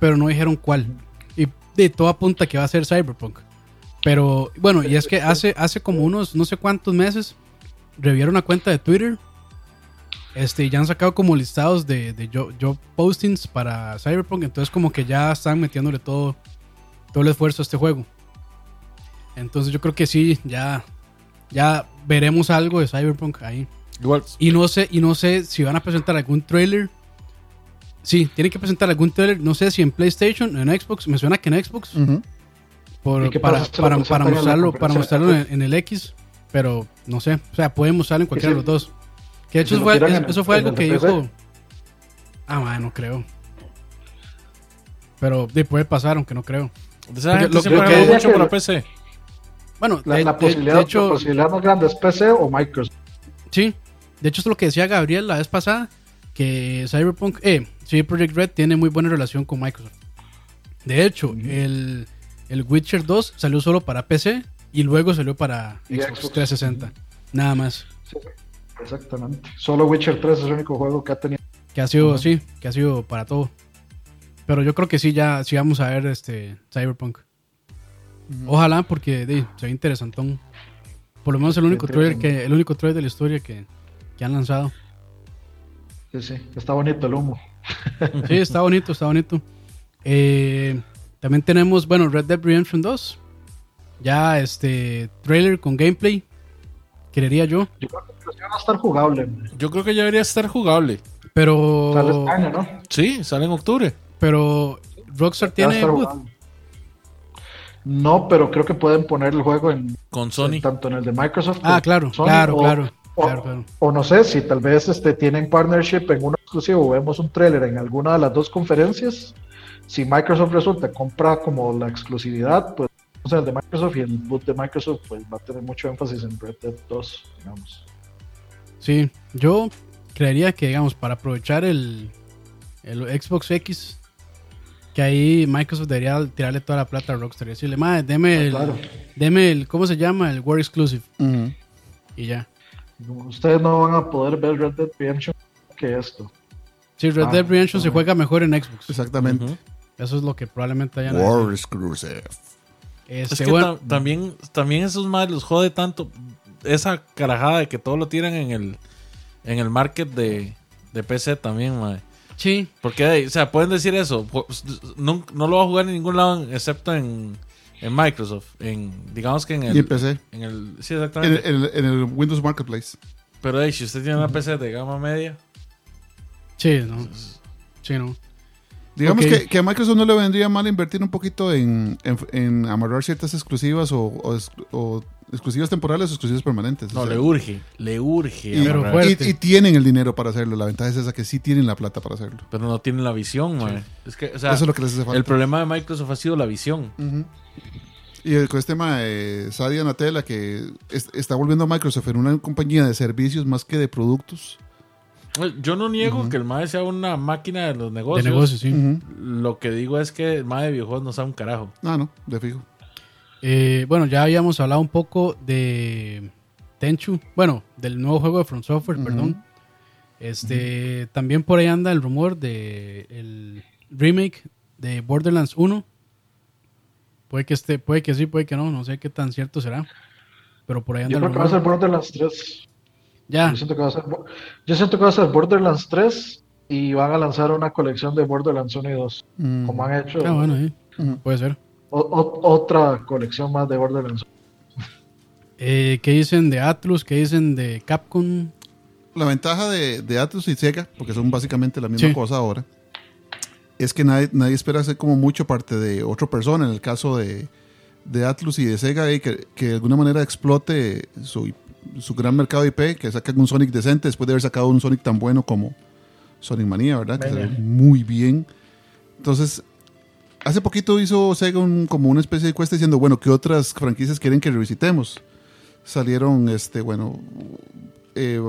pero no dijeron cuál. Y de todo apunta que va a ser Cyberpunk. Pero bueno, y es que hace, hace como unos no sé cuántos meses revieron una cuenta de Twitter. Este, y ya han sacado como listados de, de job, job postings para Cyberpunk. Entonces, como que ya están metiéndole todo, todo el esfuerzo a este juego. Entonces, yo creo que sí, ya, ya veremos algo de Cyberpunk ahí. Igual, Y no sé, y no sé si van a presentar algún trailer. Sí, tienen que presentar algún trailer. No sé si en PlayStation o en Xbox. Me suena que en Xbox. Ujú. Por- ¿Y qué para, para, para la mostrarlo, para mostrarlo en, en el X. Pero no sé. O sea, pueden mostrarlo en cualquiera de los dos. Que de hecho fue, eso fue algo que PC. dijo. Ah, man, no creo. Pero de, puede pasar, aunque no creo. Porque gente lo- siempre lo que- mucho que- para PC. Bueno, La, de, la posibilidad, de la hecho, posibilidad más grande es PC o Microsoft. Sí, de hecho es lo que decía Gabriel la vez pasada, que Cyberpunk, eh, sí, Project Red tiene muy buena relación con Microsoft. De hecho, el, el Witcher 2 salió solo para PC y luego salió para Y Xbox Xbox. 360. Nada más. Sí, exactamente. Solo Witcher 3 es el único juego que ha tenido. Que ha sido, sí, que ha sido para todo. Pero yo creo que sí, ya sí vamos a ver este Cyberpunk. Ojalá, porque de, se ve interesantón. Por lo menos el único trailer que, el único trailer de la historia que, que han lanzado. Sí, sí, está bonito el humo. Sí, está bonito, está bonito. Eh, también tenemos, bueno, Red Dead Redemption 2. Ya este trailer con gameplay. creería yo. Yo creo que inclusive va a estar jugable. man. Yo creo que ya debería estar jugable. Pero, Sale este año, ¿no? Sí, sale en octubre. pero Rockstar tiene. No, pero creo que pueden poner el juego en Con Sony. tanto en el de Microsoft. Ah, claro, Sony, claro, o- claro, o- claro, claro. O no sé si tal vez este, tienen partnership en uno exclusivo, vemos un trailer en alguna de las dos conferencias. Si Microsoft resulta compra como la exclusividad, pues o sea, el de Microsoft y el boot de Microsoft pues va a tener mucho énfasis en Red Dead 2, digamos. Sí, yo creería que, digamos, para aprovechar el, el Xbox X, que ahí Microsoft debería tirarle toda la plata a Rockstar y decirle, madre, deme Ah, el, claro. deme el, ¿cómo se llama? El War Exclusive. Y ya. Ustedes no van a poder ver Red Dead Redemption que esto. Sí, Red Ah, Dead Redemption se juega mejor en Xbox. Exactamente. Eso es lo que probablemente hayan War Exclusive. Este, Es que bueno, ta- también, también esos más los jode tanto. Esa carajada de que todo lo tiran en el, en el market de, de PC también, mae. sí, Porque, o sea, pueden decir eso. No, no lo va a jugar en ningún lado excepto en, en Microsoft. En, digamos que en el. Y en PC. en el- sí, En, exactamente. el- en el Windows Marketplace. Pero, hey, si usted tiene una PC de gama media, sí, no. Sí, no. Digamos que, que a Microsoft no le vendría mal invertir un poquito en, en, en amarrar ciertas exclusivas o, o ex- o exclusivas temporales o exclusivas permanentes. no, O sea, le urge. Le urge. y, Pero amarrar. fuerte. y- y tienen el dinero para hacerlo. La ventaja es esa que sí tienen la plata para hacerlo. Pero no tienen la visión, mae. Es que, o sea, Eso es lo que les hace falta. el problema de Microsoft ha sido la visión. Y el- con este tema de Sadia Natella que es- está volviendo a Microsoft en una compañía de servicios más que de productos. Yo no niego que el MAE sea una máquina de los De negocios. negocios, sí. Lo que digo es que el MAE de videojuegos no sabe un carajo. Ah, no, de fijo. Eh, bueno, ya habíamos hablado un poco de Tenchu, bueno, del nuevo juego de From Software, perdón. Este, también por ahí anda el rumor de el remake de Borderlands 1. Puede que esté, puede que sí, puede que no, no sé qué tan cierto será. Pero por ahí anda Yo el creo que va a ser rumor. Borderlands 3. Ya, Yo siento que va a ser, Bo- yo siento que va a ser Borderlands 3 y van a lanzar una colección de Borderlands 1 y 2, Mm. como han hecho ah, bueno, sí, puede ser. o- o- otra colección más de Borderlands. Eh, ¿Qué dicen de Atlus? ¿Qué dicen de Capcom? La ventaja de, de Atlus y Sega, porque son básicamente la misma Sí. cosa ahora, es que nadie, nadie espera hacer como mucho parte de otra persona. En el caso de, de Atlus y de Sega, y que, que de alguna manera explote su, su gran mercado de IP, que saquen un Sonic decente después de haber sacado un Sonic tan bueno como Sonic Mania, ¿verdad? Que muy bien. Entonces, hace poquito hizo Sega un- como una especie de encuesta diciendo, bueno, ¿qué otras franquicias quieren que revisitemos? Salieron, este, bueno, eh,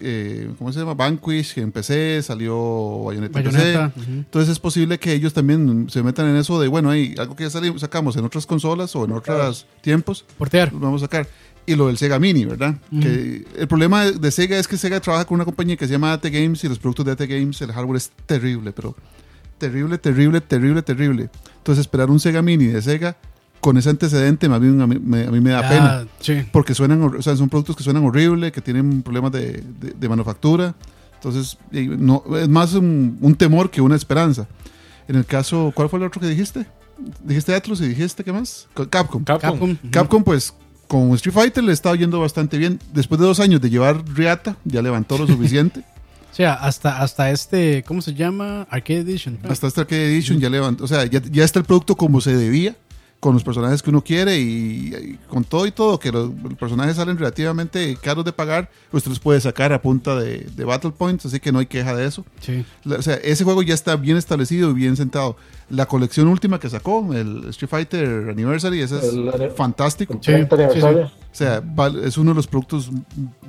eh, ¿cómo se llama? Vanquish en PC, salió Bayonetta, en PC. Bayonetta. ujú. Entonces es posible que ellos también se metan en eso de, bueno, hay algo que ya sacamos en otras consolas o en otros tiempos, Portear. lo vamos a sacar. Y lo del Sega Mini, ¿verdad? Ujú. que el problema de, Sega es que Sega trabaja con una compañía que se llama AT Games y los productos de AT Games, el hardware es terrible, pero terrible, terrible, terrible, terrible. Entonces esperar un Sega Mini de Sega con ese antecedente a mí, me- a mí me da pena. Sí. Porque suenan, o sea, son productos que suenan horrible, que tienen problemas de, de- de manufactura. Entonces, no, es más un, un temor que una esperanza. En el caso, ¿cuál fue el otro que dijiste? Dijiste Atlus y dijiste, ¿qué más? Co- Capcom. Capcom. Capcom. Capcom, pues, con Street Fighter le estaba yendo bastante bien. Después de dos años de llevar Riata, ya levantó lo suficiente. O sea, hasta, hasta este, ¿cómo se llama? Arcade Edition. Hasta esta Arcade Edition ya levantó. O sea, ya, ya está el producto como se debía, con los personajes que uno quiere y, y con todo y todo, que los, los personajes salen relativamente caros de pagar. Usted los puede sacar a punta de, de Battle Points, así que no hay queja de eso. Sí. O sea, ese juego ya está bien establecido y bien sentado. La colección última que sacó, el Street Fighter Anniversary, ese es El- fantástico. El Sí, 30 sí, aniversario. O sea, es uno de los productos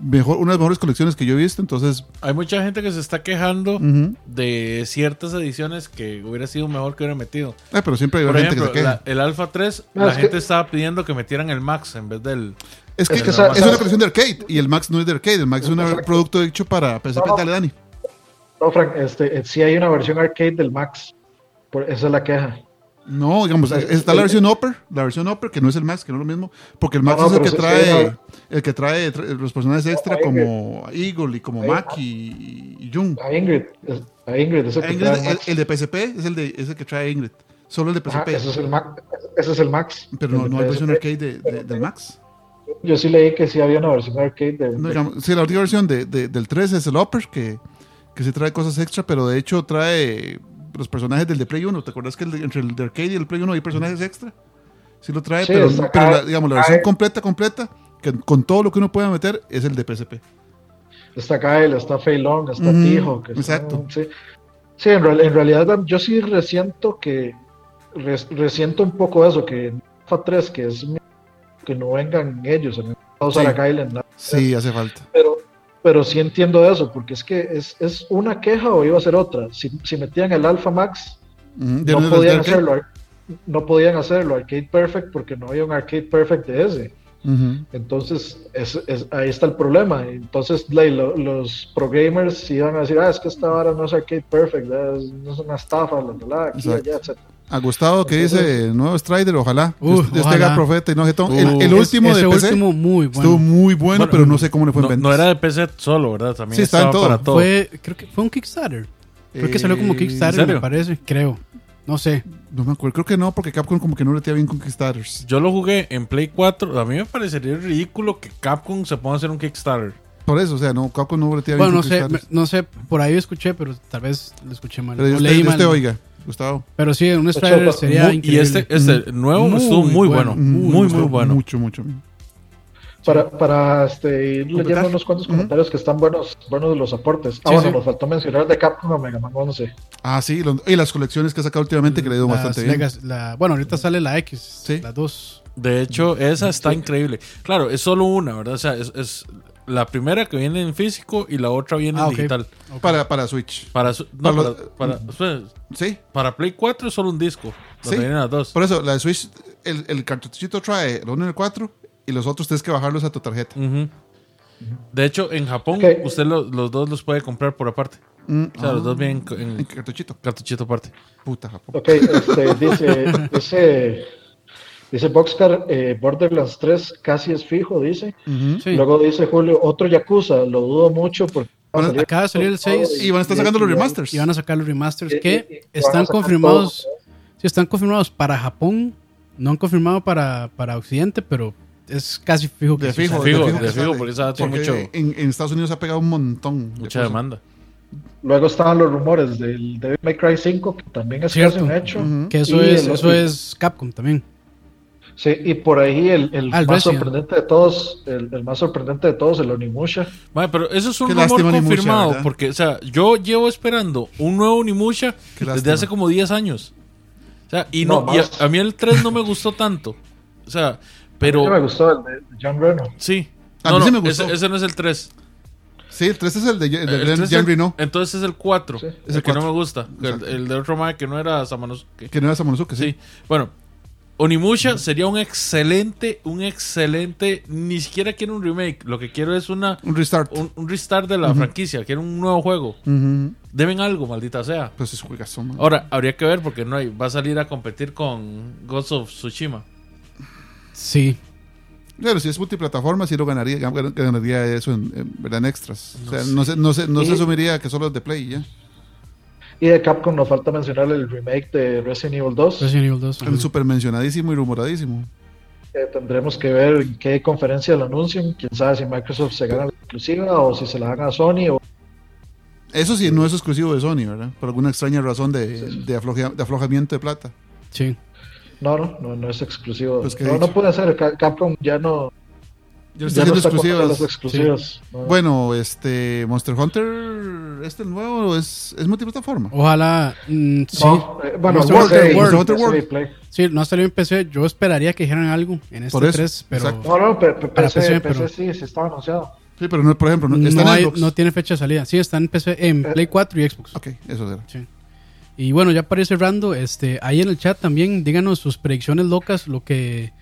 mejor, una de las mejores colecciones que yo he visto. Entonces, Hay mucha gente que se está quejando de ciertas ediciones que hubiera sido mejor que hubiera metido. Ah, pero siempre hay Por gente ejemplo, que se queja. la- el Alpha 3, No, la es que- gente estaba pidiendo que metieran el Max en vez del... es que es una colección de arcade y el Max no es de arcade. El Max es un producto hecho para PSP. No. Dale, Dani. No, Frank, este, eh, sí hay una versión arcade del Max. Por, esa es la queja. No, digamos, El- está la el- versión Upper, la versión Upper, que no es el Max, que no es lo mismo, porque el Max No, no, es el que trae, el que trae tra- los personajes extra como Eagle y como Mac y, y Jung. A Ingrid. es- A Ingrid, ese Ah, que Ingrid, trae el, el de PSP es el, de, es el que trae Ingrid, solo el de PSP, ese es el Max. Ese es el Max. pero no, El no hay versión arcade de, de- del Max. yo sí leí que sí había una versión arcade de, digamos, sí, la última versión de, de- del 3 es el Upper, que, que sí trae cosas extra, pero de hecho trae los personajes del de Play 1. ¿Te acuerdas que el de- entre el de Arcade y el Play 1 hay personajes extra? Sí lo trae, Sí, pero, está pero acá- la, digamos, la versión completa, completa, que con todo lo que uno pueda meter, es el de PSP. está Kyle, está Fei Long, está Tijo. Que exacto. sí, Sí, en, en realidad yo sí resiento que res- resiento un poco eso, que en FA 3, que es que no vengan ellos, a usar Sí. a Kyle en la- Sí, hace falta. pero, pero sí entiendo eso, porque es que es, es una queja o iba a ser otra. Si, si metían el Alpha Max, de- no podían hacerlo, ar- no podían hacerlo Arcade Perfect porque no había un Arcade Perfect de ese. Entonces, es, es- ahí está el problema. Entonces, lo- los pro gamers iban a decir, ah, es que esta vara no es Arcade Perfect, es, no es una estafa, la, la, la, aquí, allá, etc. A Gustavo que dice nuevo Strider, ojalá. Uh, Dios ojalá. profeta y no jetón. Uh, el, el Es- último ese de PC último muy bueno. estuvo muy bueno, Bueno, pero no sé cómo le fue en No, ventas. no era de PC solo, ¿verdad? También Sí, está en estaba todo. para todo. Fue, creo que fue un Kickstarter. Creo que salió como Eh, Kickstarter, ¿en me parece. Creo. No sé. No me acuerdo, creo que no, porque Capcom como que no le tira bien con Kickstarters. Yo lo jugué en Play 4. A mí me parecería ridículo que Capcom se ponga a hacer un Kickstarter. Por eso, o sea, no, Capcom no le tira Bueno, bien no con sé, Kickstarters. no sé, por ahí escuché, pero tal vez lo escuché mal. Pero leí mal. te oiga, Gustavo. Pero sí, un muy- sería Muy- y este, este nuevo Muy estuvo muy bueno. bueno. Muy, muy bueno. Mucho, mucho. Para, para este, ir leyendo unos cuantos comentarios que están buenos, buenos de los aportes. Ah, Sí, bueno, sí. nos faltó mencionar de Capcom a Mega Man 11. Ah, sí, lo- y las colecciones que ha sacado últimamente que le ha ido Las bastante bien. Legas- la- bueno, ahorita sale la X, Sí. la 2. De hecho, esa está increíble. Claro, es solo una, ¿verdad? O sea, es, es la primera que viene en físico y la otra viene Ah, en ok. digital. Ok. Para, para Switch. Para, su- no, Para los- para- espera, Sí, para Play 4 es solo un disco. Donde Sí. vienen las dos. por eso, la de Switch, el, el cartuchito trae el 1 y el 4 y los otros tienes que bajarlos a tu tarjeta. De hecho, en Japón, usted lo- los dos los puede comprar por aparte. Mm, O sea, los ah, dos vienen co- En en cartuchito. cartuchito aparte. Puta Japón. Ok, este, dice, dice, dice Boxcar, eh, Borderlands 3 casi es fijo, dice. Sí. Luego dice Julio, otro Yakuza, lo dudo mucho porque Bueno, salir acaba de salir el 6 Y van a estar sacando los remasters. Y van a sacar los remasters Y- y- y que están confirmados. todo, Sí, están confirmados para Japón. No han confirmado para, para Occidente, pero es casi fijo que De fijo, sale. de fijo, de fijo, porque Porque mucho- en, en Estados Unidos ha pegado un montón. Mucha demanda. Luego estaban los rumores del Devil May Cry 5, que también es Cierto. casi un hecho. Que eso Y es, eso es Capcom también. Sí, y por ahí el, el Ah, más sorprendente de todos, el, el más sorprendente de todos, el Onimusha. Vale, pero eso es un Qué rumor Onimusha, confirmado. porque, o sea, yo llevo esperando un nuevo Onimusha Qué desde lástima. hace como 10 años. O sea, y No, no, y a, a mí el 3 no me gustó tanto. O sea, A mí pero me gustó el de, John Reno. sí. A No, mí sí me gustó. ese, ese no es el 3. Sí, el 3 es el de, el de El Glenn- 3 Jean es el- Reno, Entonces es el 4. Sí. Es Es el que no 4. me gusta. El, de otro mae que no era Samanosuke. que no era Samonosuke, sí. Sí. Bueno, Onimusha sería un excelente, un excelente. Ni siquiera quiero un remake. Lo que quiero es una Un restart. un, un restart de la franquicia. Quiero un nuevo juego. Deben algo, maldita sea. Pues es juegazo, man. Ahora, habría que ver porque no hay. Va a salir a competir con Ghost of Tsushima. Sí. Pero si es multiplataforma, sí lo ganaría, gan- ganaría eso en, en, extras. o sea, no se, no se, no se Y- asumiría que solo es de Play ya. Y de Capcom nos falta mencionar el remake de Resident Evil 2. Resident Evil 2. ajá. El super mencionadísimo y rumoradísimo. Eh, tendremos que ver en qué conferencia lo anuncian. Quién sabe si Microsoft se gana la exclusiva o si se la dan a Sony. O... Eso sí, no es exclusivo de Sony, ¿verdad? Por alguna extraña razón de, de, afloja- de aflojamiento de plata. Sí. No, no, no, no es exclusivo. Pues, ¿qué he no, puede ser. Ca- Capcom ya no, Ya ya está no haciendo exclusivas. No. Bueno, este Monster Hunter, este nuevo es, es multiplataforma. Ojalá. mm, sí. No, eh, bueno, Monster World Hunter World. Monster Hunter PSP World. Play. Sí, no ha salido en PC. Yo esperaría que dijeran algo en este Por eso, 3, pero exacto. No, no, P- P- Para PC, PC, PC, pero- sí, sí estaba anunciado. Sí, pero no, por ejemplo, no, está no, en hay- Xbox. no tiene fecha de salida. Sí, está en PC, en Eh. Play 4 y Xbox. Ok, eso era. Sí. Y bueno, ya para ir cerrando, este, ahí en el chat también díganos sus predicciones locas, lo que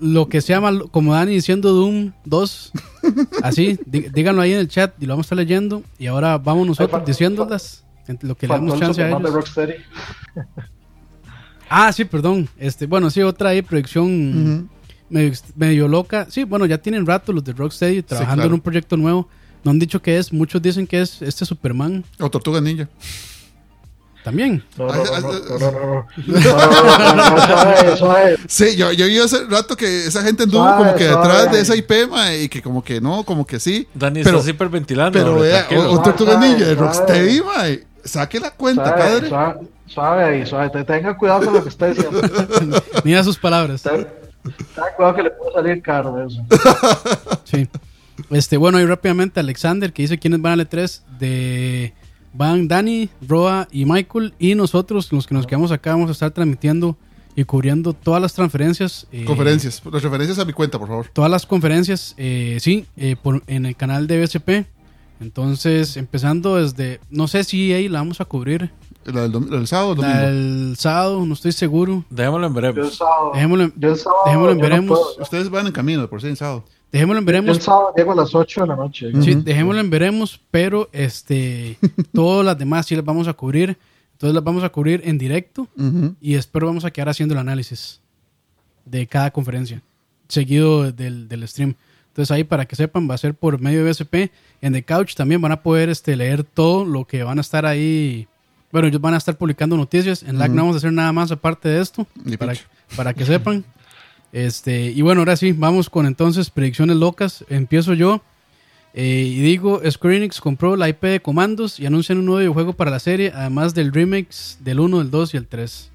lo que sea mal, como Dani diciendo Doom 2, así, dí- díganlo ahí en el chat y lo vamos a estar leyendo. Y ahora vamos nosotros diciéndolas, entre lo que le damos chance a Superman de ellos. Rocksteady. Ah, sí, perdón. Este, bueno, sí, otra ahí predicción Ujú. medio, medio loca. Sí, bueno, ya tienen rato los de Rocksteady trabajando claro. en un proyecto nuevo. No han dicho que es, muchos dicen que es este Superman. O Tortuga Ninja. También. No, no, no. Sí, yo, yo vi hace rato que esa gente anduvo Suave, como que detrás suave. de esa IP, y que como que no, como que sí. Dani pero, está hiperventilando. pero vea, un Tortuga Ninja de. Rocksteady, mae. Saque la cuenta, Suave, padre. suave, suave ahí, suave. Te- Tenga cuidado con lo que está diciendo. Mira sus palabras. Ten- Tenga cuidado que le puede salir caro de eso. Sí. Este, bueno, y rápidamente Alexander que dice quiénes van al E3 de van Dani, Roa y Michael y nosotros los que nos quedamos acá vamos a estar transmitiendo y cubriendo todas las transferencias. eh, Conferencias. Las referencias a mi cuenta, por favor. Todas las conferencias, eh, sí, eh, por, en el canal de BSP. Entonces, empezando desde, no sé si ahí la vamos a cubrir. La del, dom- la del sábado o el La domingo. del sábado, no estoy seguro. Dejémoslo en Yo el veremos. sábado, Dejémoslo en- yo el sábado, dejémoslo en yo no veremos. puedo. Ustedes van en camino, por si en sábado. Dejémoslo en Yo el veremos. sábado llego a las 8 de la noche. Sí, dejémoslo en veremos, pero este, todas las demás sí las vamos a cubrir. Entonces las vamos a cubrir en directo Ujú. y espero vamos a quedar haciendo el análisis de cada conferencia, seguido del, del stream. Entonces ahí para que sepan va a ser por medio de BSP. En The Couch también van a poder este, leer todo lo que van a estar ahí. Bueno, ellos van a estar publicando noticias. En LAC no vamos a hacer nada más aparte de esto, Ni para, picho. para que sepan. Este, y bueno, ahora sí, vamos con entonces predicciones locas. Empiezo yo. Eh, y digo, Square Enix compró la IP de Comandos y anuncian un nuevo videojuego para la serie, además del remix del 1, del 2 y el 3.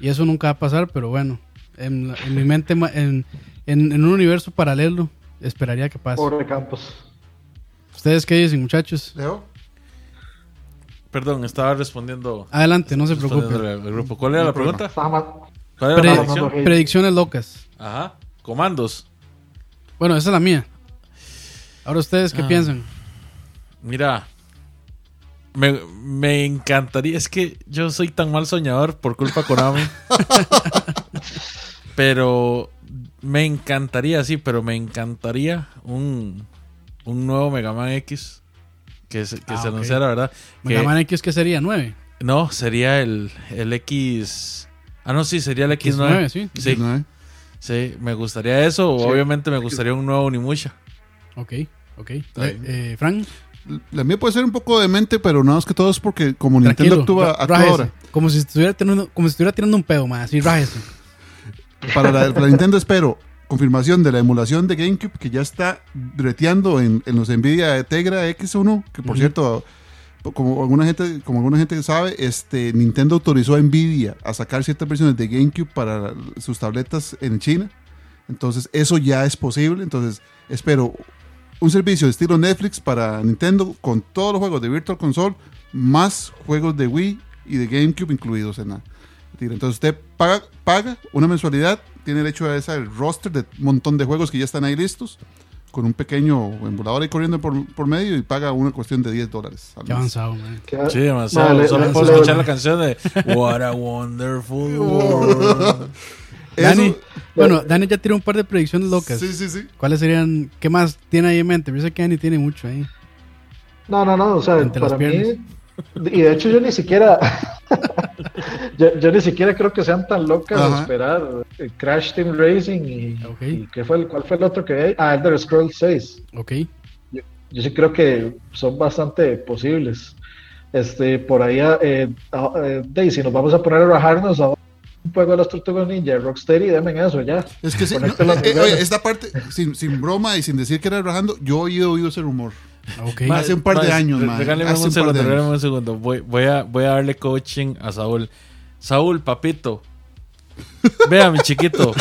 Y eso nunca va a pasar, pero bueno, en, en mi mente, en, en- en un universo paralelo, esperaría que pase. Pobre Campos. ¿Ustedes qué dicen, muchachos? Leo. Perdón, estaba respondiendo. Adelante, no se preocupen. al grupo. ¿Cuál era la pregunta? Estaba mal. ¿Cuál era Pre- la no, predicción? no. predicciones locas. Ajá. Comandos. Bueno, esa es la mía. Ahora ustedes, ¿qué Ah. piensan? Mira, me, me encantaría. Es que yo soy tan mal soñador por culpa de Konami. pero me encantaría, sí, pero me encantaría un, un nuevo Mega Man X que se, que Ah, se anunciara, ¿verdad? Mega Que- Man X, ¿qué sería? ¿9? No, sería el, el X. Ah, no, sí, sería el X9. X9, sí. Sí, ¿No, eh? sí, me gustaría eso. O Sí. obviamente me gustaría un nuevo Onimusha. Ok, ok. bien. Eh, Frank, La mía puede ser un poco demente, pero nada más que todo es porque como tranquilo. Nintendo actúa, ahora. Como si estuviera tirando, como si estuviera tirando un pedo, más. Así, rájese. Para la, para Nintendo espero confirmación de la emulación de GameCube que ya está breteando en, en los Nvidia Tegra X1, que por Ujú. cierto, como alguna gente, como alguna gente sabe, este Nintendo autorizó a Nvidia a sacar ciertas versiones de GameCube para sus tabletas en China. Entonces, eso ya es posible. Entonces, espero un servicio de estilo Netflix para Nintendo con todos los juegos de Virtual Console, más juegos de Wii y de GameCube incluidos en la. Entonces, usted paga, paga una mensualidad, tiene derecho a ese roster de un montón de juegos que ya están ahí listos, con un pequeño emulador ahí corriendo por, por medio y paga una cuestión de 10 dólares. Qué avanzado, man. Sí, demasiado. Vale, Solo escuchar la canción de What a Wonderful World. Eso- Dani, bueno, Dani ya tiró un par de predicciones locas. sí, sí, sí. ¿Cuáles serían? ¿Qué más tiene ahí en mente? Yo sé que Dani tiene mucho ahí. No, no, no, o sea, Entre las para mí, piernas. Y de hecho yo ni siquiera, yo, yo ni siquiera creo que sean tan locas de esperar eh, Crash Team Racing y, Ok. y ¿qué fue el, ¿cuál fue el otro que hay? Ah, Elder Scrolls 6. Ok. Yo sí creo que son bastante posibles. Este, por ahí, eh, ah, eh, si nos vamos a poner a rajarnos a un juego de las Tortugas Ninja, Rocksteady, denme eso ya. Es que sí, no, eh, eh, oye, esta parte, sin, sin broma y sin decir que era rajando, yo he oído ese rumor. Ok. Ma- Hace un par de años, re- ma, Regáleme un segundo, regáleme un segundo. Voy, voy, a, voy a darle coaching a Saúl. Saúl, papito. Vea, mi chiquito.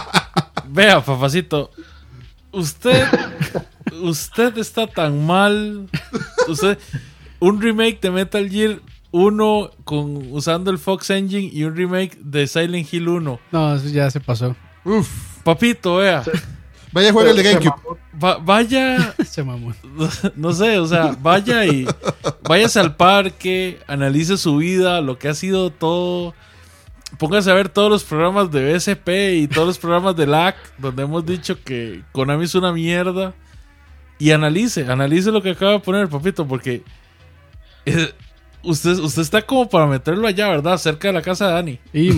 Vea, papacito. Usted, usted está tan mal. Usted, un remake de Metal Gear 1 con, usando el Fox Engine y un remake de Silent Hill 1. No, eso ya se pasó. Uf, Papito, vea. Vaya a jugar el de Se GameCube. va- vaya Se mamó. no sé, o sea, vaya y váyase al parque, analice su vida, lo que ha sido todo. Póngase a ver todos los programas de BSP y todos los programas de LAC, donde hemos dicho que Konami es una mierda. Y analice, analice lo que acaba de poner, papito, porque eh, usted, usted está como para meterlo allá, ¿verdad? Cerca de la casa de Dani. Y,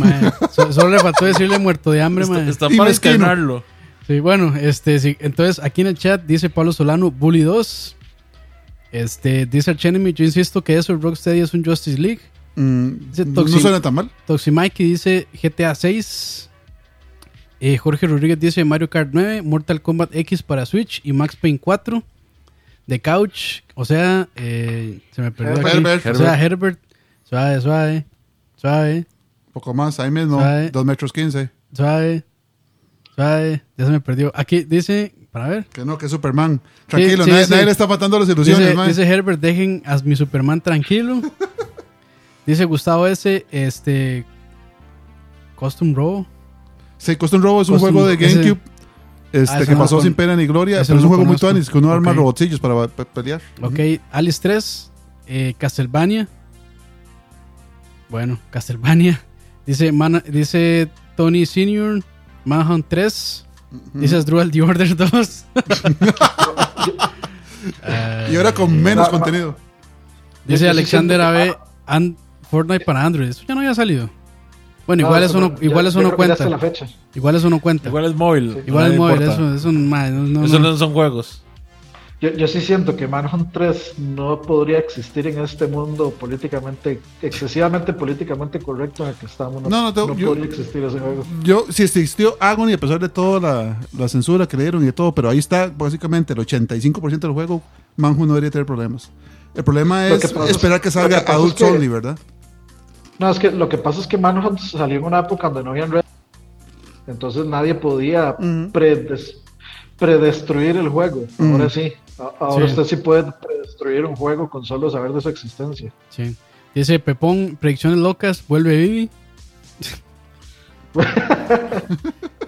solo le faltó decirle muerto de hambre, Está, man. está para mezquino. Sí, bueno, este, sí, entonces aquí en el chat dice Pablo Solano, Bully 2. Este, dice Archenemy, yo insisto que eso, Rocksteady es un Justice League. Mm, Dice no suena tan mal. Toximikey dice GTA 6. Eh, Jorge Rodríguez dice Mario Kart 9, Mortal Kombat X para Switch y Max Payne 4. The Couch, o sea, eh, se me perdió aquí. Herbert. O sea, Herbert. Suave, suave, suave, Poco más, ahí mismo. Sabe. 2 metros 15. suave, suave. Ya se me perdió. Aquí dice, para ver. Que no, que es Superman. Tranquilo, sí, nadie, sí. nadie le está matando las ilusiones, Dice, dice Herbert, dejen a mi Superman tranquilo. dice Gustavo S. Este. Custom Row. Sí, Custom Robo es un juego de ese- GameCube. Este, Ah, ese que no pasó con- sin pena ni gloria, pero no es un juego muy conozco. tuanis, que uno arma Ok. robotcillos para pe- pelear. Ok, Alice 3, eh, Castlevania. Bueno, Castlevania. Dice, dice Tony Senior, Manhunt 3. Dice Asdrúbal The Order 2. Y ahora con menos Ah, contenido. Dice Alexander AB, and Fortnite para Android. Eso ya no había salido. Bueno, igual No, eso no, pero igual ya está cuenta. la fecha. Igual eso no cuenta. Igual es móvil. Igual es móvil, importa. eso, eso ma, no, no, Eso no. no son juegos. Yo, yo sí siento que Manhunt 3 no podría existir en este mundo políticamente, excesivamente políticamente correcto en el que estamos. No, No, no, yo- podría existir ese juego. Yo, si existió Agony, a pesar de toda la, la censura que le dieron y de todo, pero ahí está básicamente el 85% del juego, Manhu no debería tener problemas. El problema es que es- esperar que salga que es Adult que- Only, ¿verdad? No, es que lo que pasa es que Manhunt salió en una época donde no habían redes. Entonces nadie podía predes- predestruir el juego. Ahora sí. A- Ahora Sí. usted sí puede predestruir un juego con solo saber de su existencia. Sí. Dice Pepón, predicciones locas, vuelve Vivi.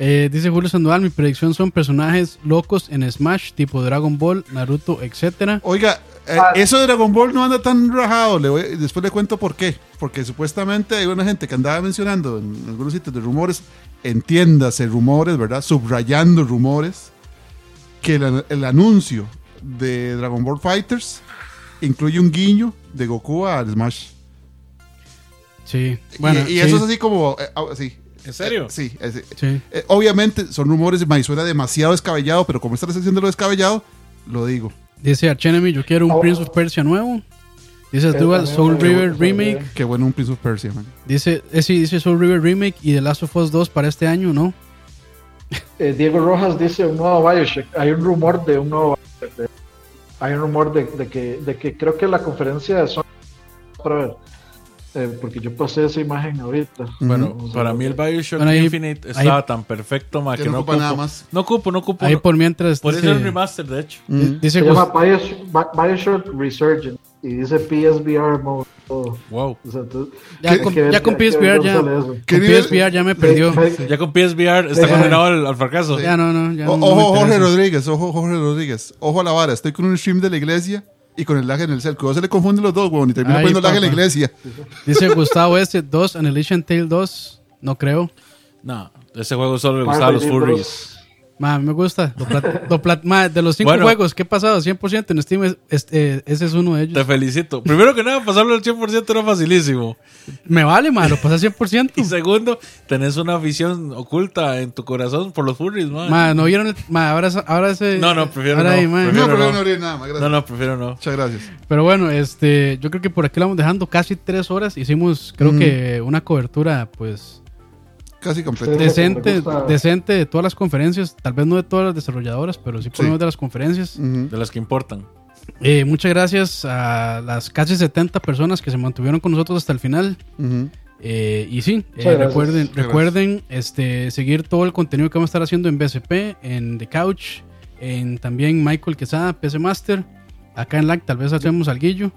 Eh, dice Julio Sandoval, mi predicción son personajes locos en Smash, tipo Dragon Ball, Naruto, etcétera. Oiga, eh, Ah. eso de Dragon Ball no anda tan rajado. Le voy- después le cuento por qué. Porque supuestamente hay una gente que andaba mencionando en algunos sitios de rumores, entiéndase rumores, ¿verdad? Subrayando rumores, que el, el anuncio de Dragon Ball Fighters incluye un guiño de Goku al Smash. Sí. Bueno, y, y sí, eso es así como. eh, ah, sí. ¿En serio? Eh, sí. es- sí. eh, obviamente son rumores, me suena demasiado descabellado, pero como esta sección de lo descabellado, lo digo. Dice Archenemy, yo quiero un Oh. Prince of Persia nuevo. Dice Dual Soul River Remake. Qué bueno un Prince of Persia, man. Dice, eh, sí, dice Soul River Remake y The Last of Us 2 para este año, ¿no? Eh, Diego Rojas dice un nuevo Bioshock. Hay un rumor de un nuevo Bioshock. de- Hay un rumor de, de que, de que creo que la conferencia de Sony. Para ver. eh, porque yo pasé esa imagen ahorita. Bueno, Vamos a para mí el Bioshock Bueno, ahí- Infinite ahí- estaba tan perfecto, ma, Que que no no ocupa nada más. No ocupo, no ocupo. Ahí no- por mientras por eso es remaster, de hecho. Mm. dice Se llama Bioshock, Bi- Bioshock Resurgence y dice PSVR mode. todo. Wow. O sea, entonces, ya, con, ver- ya con PSVR ya, con ¿Qué nivel- PSVR ya me perdió. Ya con PSVR está condenado al, al fracaso. Ya no, no, ya O- no, no me ojo, Jorge. Rodríguez, ojo, Jorge Rodríguez. Ojo a la vara, estoy con un stream de la iglesia y con el lag en el cel. Cuidado, se le confunden los dos, weón, y termina poniendo lag en la iglesia. Dice Gustavo S. 2, Annihilation Tale 2. No creo. No, ese juego solo le gustaba a los furries. Ma, me gusta. Lo plat- lo plat- ma, de los cinco Bueno. juegos que he pasado 100% en Steam, es- este, ese es uno de Te ellos. felicito. Primero que nada, pasarlo al 100% era facilísimo. Me vale, ma, lo pasé 100%. Y segundo, tenés una afición oculta en tu corazón por los furries, man. Ma, no vieron el. Ma, ahora, ahora ese. No, no, prefiero ahora no, ahí, ma. prefiero- No, no. no haría nada gracias. No, no, prefiero no. Muchas gracias. Pero bueno, este, yo creo que por aquí lo vamos dejando casi tres horas. Hicimos, creo Mm. que una cobertura, pues, Casi completo. Sí. decente, decente de todas las conferencias. Tal vez no de todas las desarrolladoras, pero sí por lo Sí. menos de las conferencias. De las que importan. Eh, muchas gracias a las casi 70 personas que se mantuvieron con nosotros hasta el final. Eh, y sí, eh, recuerden, recuerden este, seguir todo el contenido que vamos a estar haciendo en BSP, en The Couch, en también Michael Quesada, PC Master. Acá en LAC tal vez hacemos alguillo.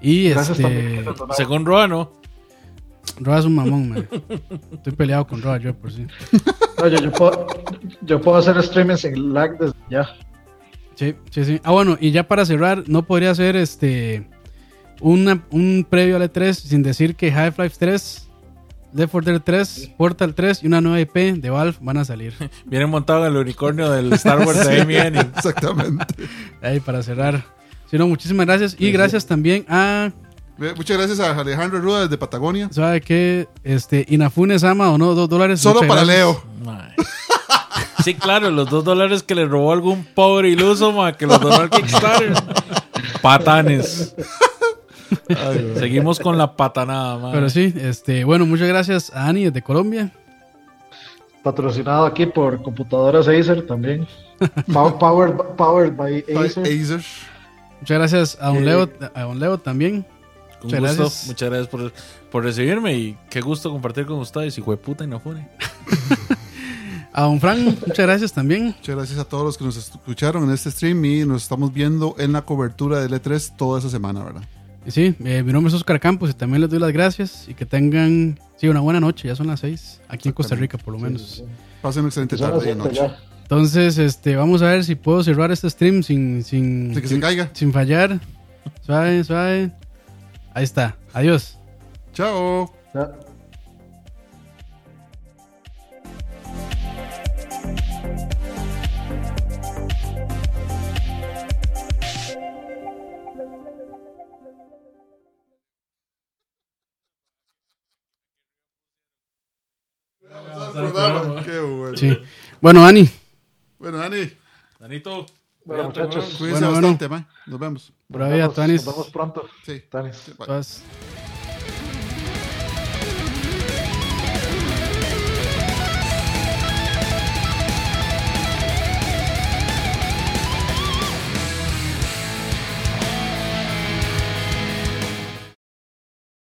Y Gracias este. Según Roa, no. Roa es un mamón, man. Estoy peleado con Roa, yo por sí. No, yo, yo puedo, yo puedo hacer streamings en lag desde ya. Sí, sí, sí. Ah, bueno, y ya para cerrar, no podría ser este una, un previo al E3 sin decir que Half-Life 3, Left 4 Dead 3, Portal 3 y una nueva IP de Valve van a salir. Viene montado en el unicornio del Star Wars de Amy. Exactamente. Ahí para cerrar. Si no, muchísimas gracias. Y gracias también a, Muchas gracias a Alejandro Ruda desde Patagonia. ¿sabe qué? Este, Inafune Sama o no, dos dólares. Solo Muchas para gracias. Leo. Mae. Sí, claro, los dos dólares que le robó algún pobre iluso, ma, que los donó al Kickstarter. Patanes. Seguimos con la patanada, man. Pero sí, este, bueno, muchas gracias a Ani desde Colombia. Patrocinado aquí por computadoras Acer también. Pow- Powered, powered by Acer. Acer. Muchas gracias a Don Eh, Leo, a Don Leo también. Un muchas gusto, gracias. muchas gracias por, por recibirme y qué gusto compartir con ustedes. Hijo de puta y no fune. A Don Frank, muchas gracias también. Muchas gracias a todos los que nos escucharon en este stream y nos estamos viendo en la cobertura del E3 toda esa semana, ¿verdad? Y sí, eh, mi nombre es Oscar Campos y también les doy las gracias y que tengan sí, una buena noche. Ya son las seis, aquí en Costa Rica por lo menos. Pasen una excelente Son las tarde y noche. Entonces, este, vamos a ver si puedo cerrar este stream sin, sin, Así que se caiga. sin fallar. Suave, suave. Ahí está. Adiós. Chao. Qué bueno. Sí. Bueno, Ani. Bueno, Dani, Danito. Bueno, muchachos, cuídense Bueno, bueno. bastante, man. Nos vemos. Por ahí a nos Tanis. vemos pronto. Sí. Tanis. Bye. Paz.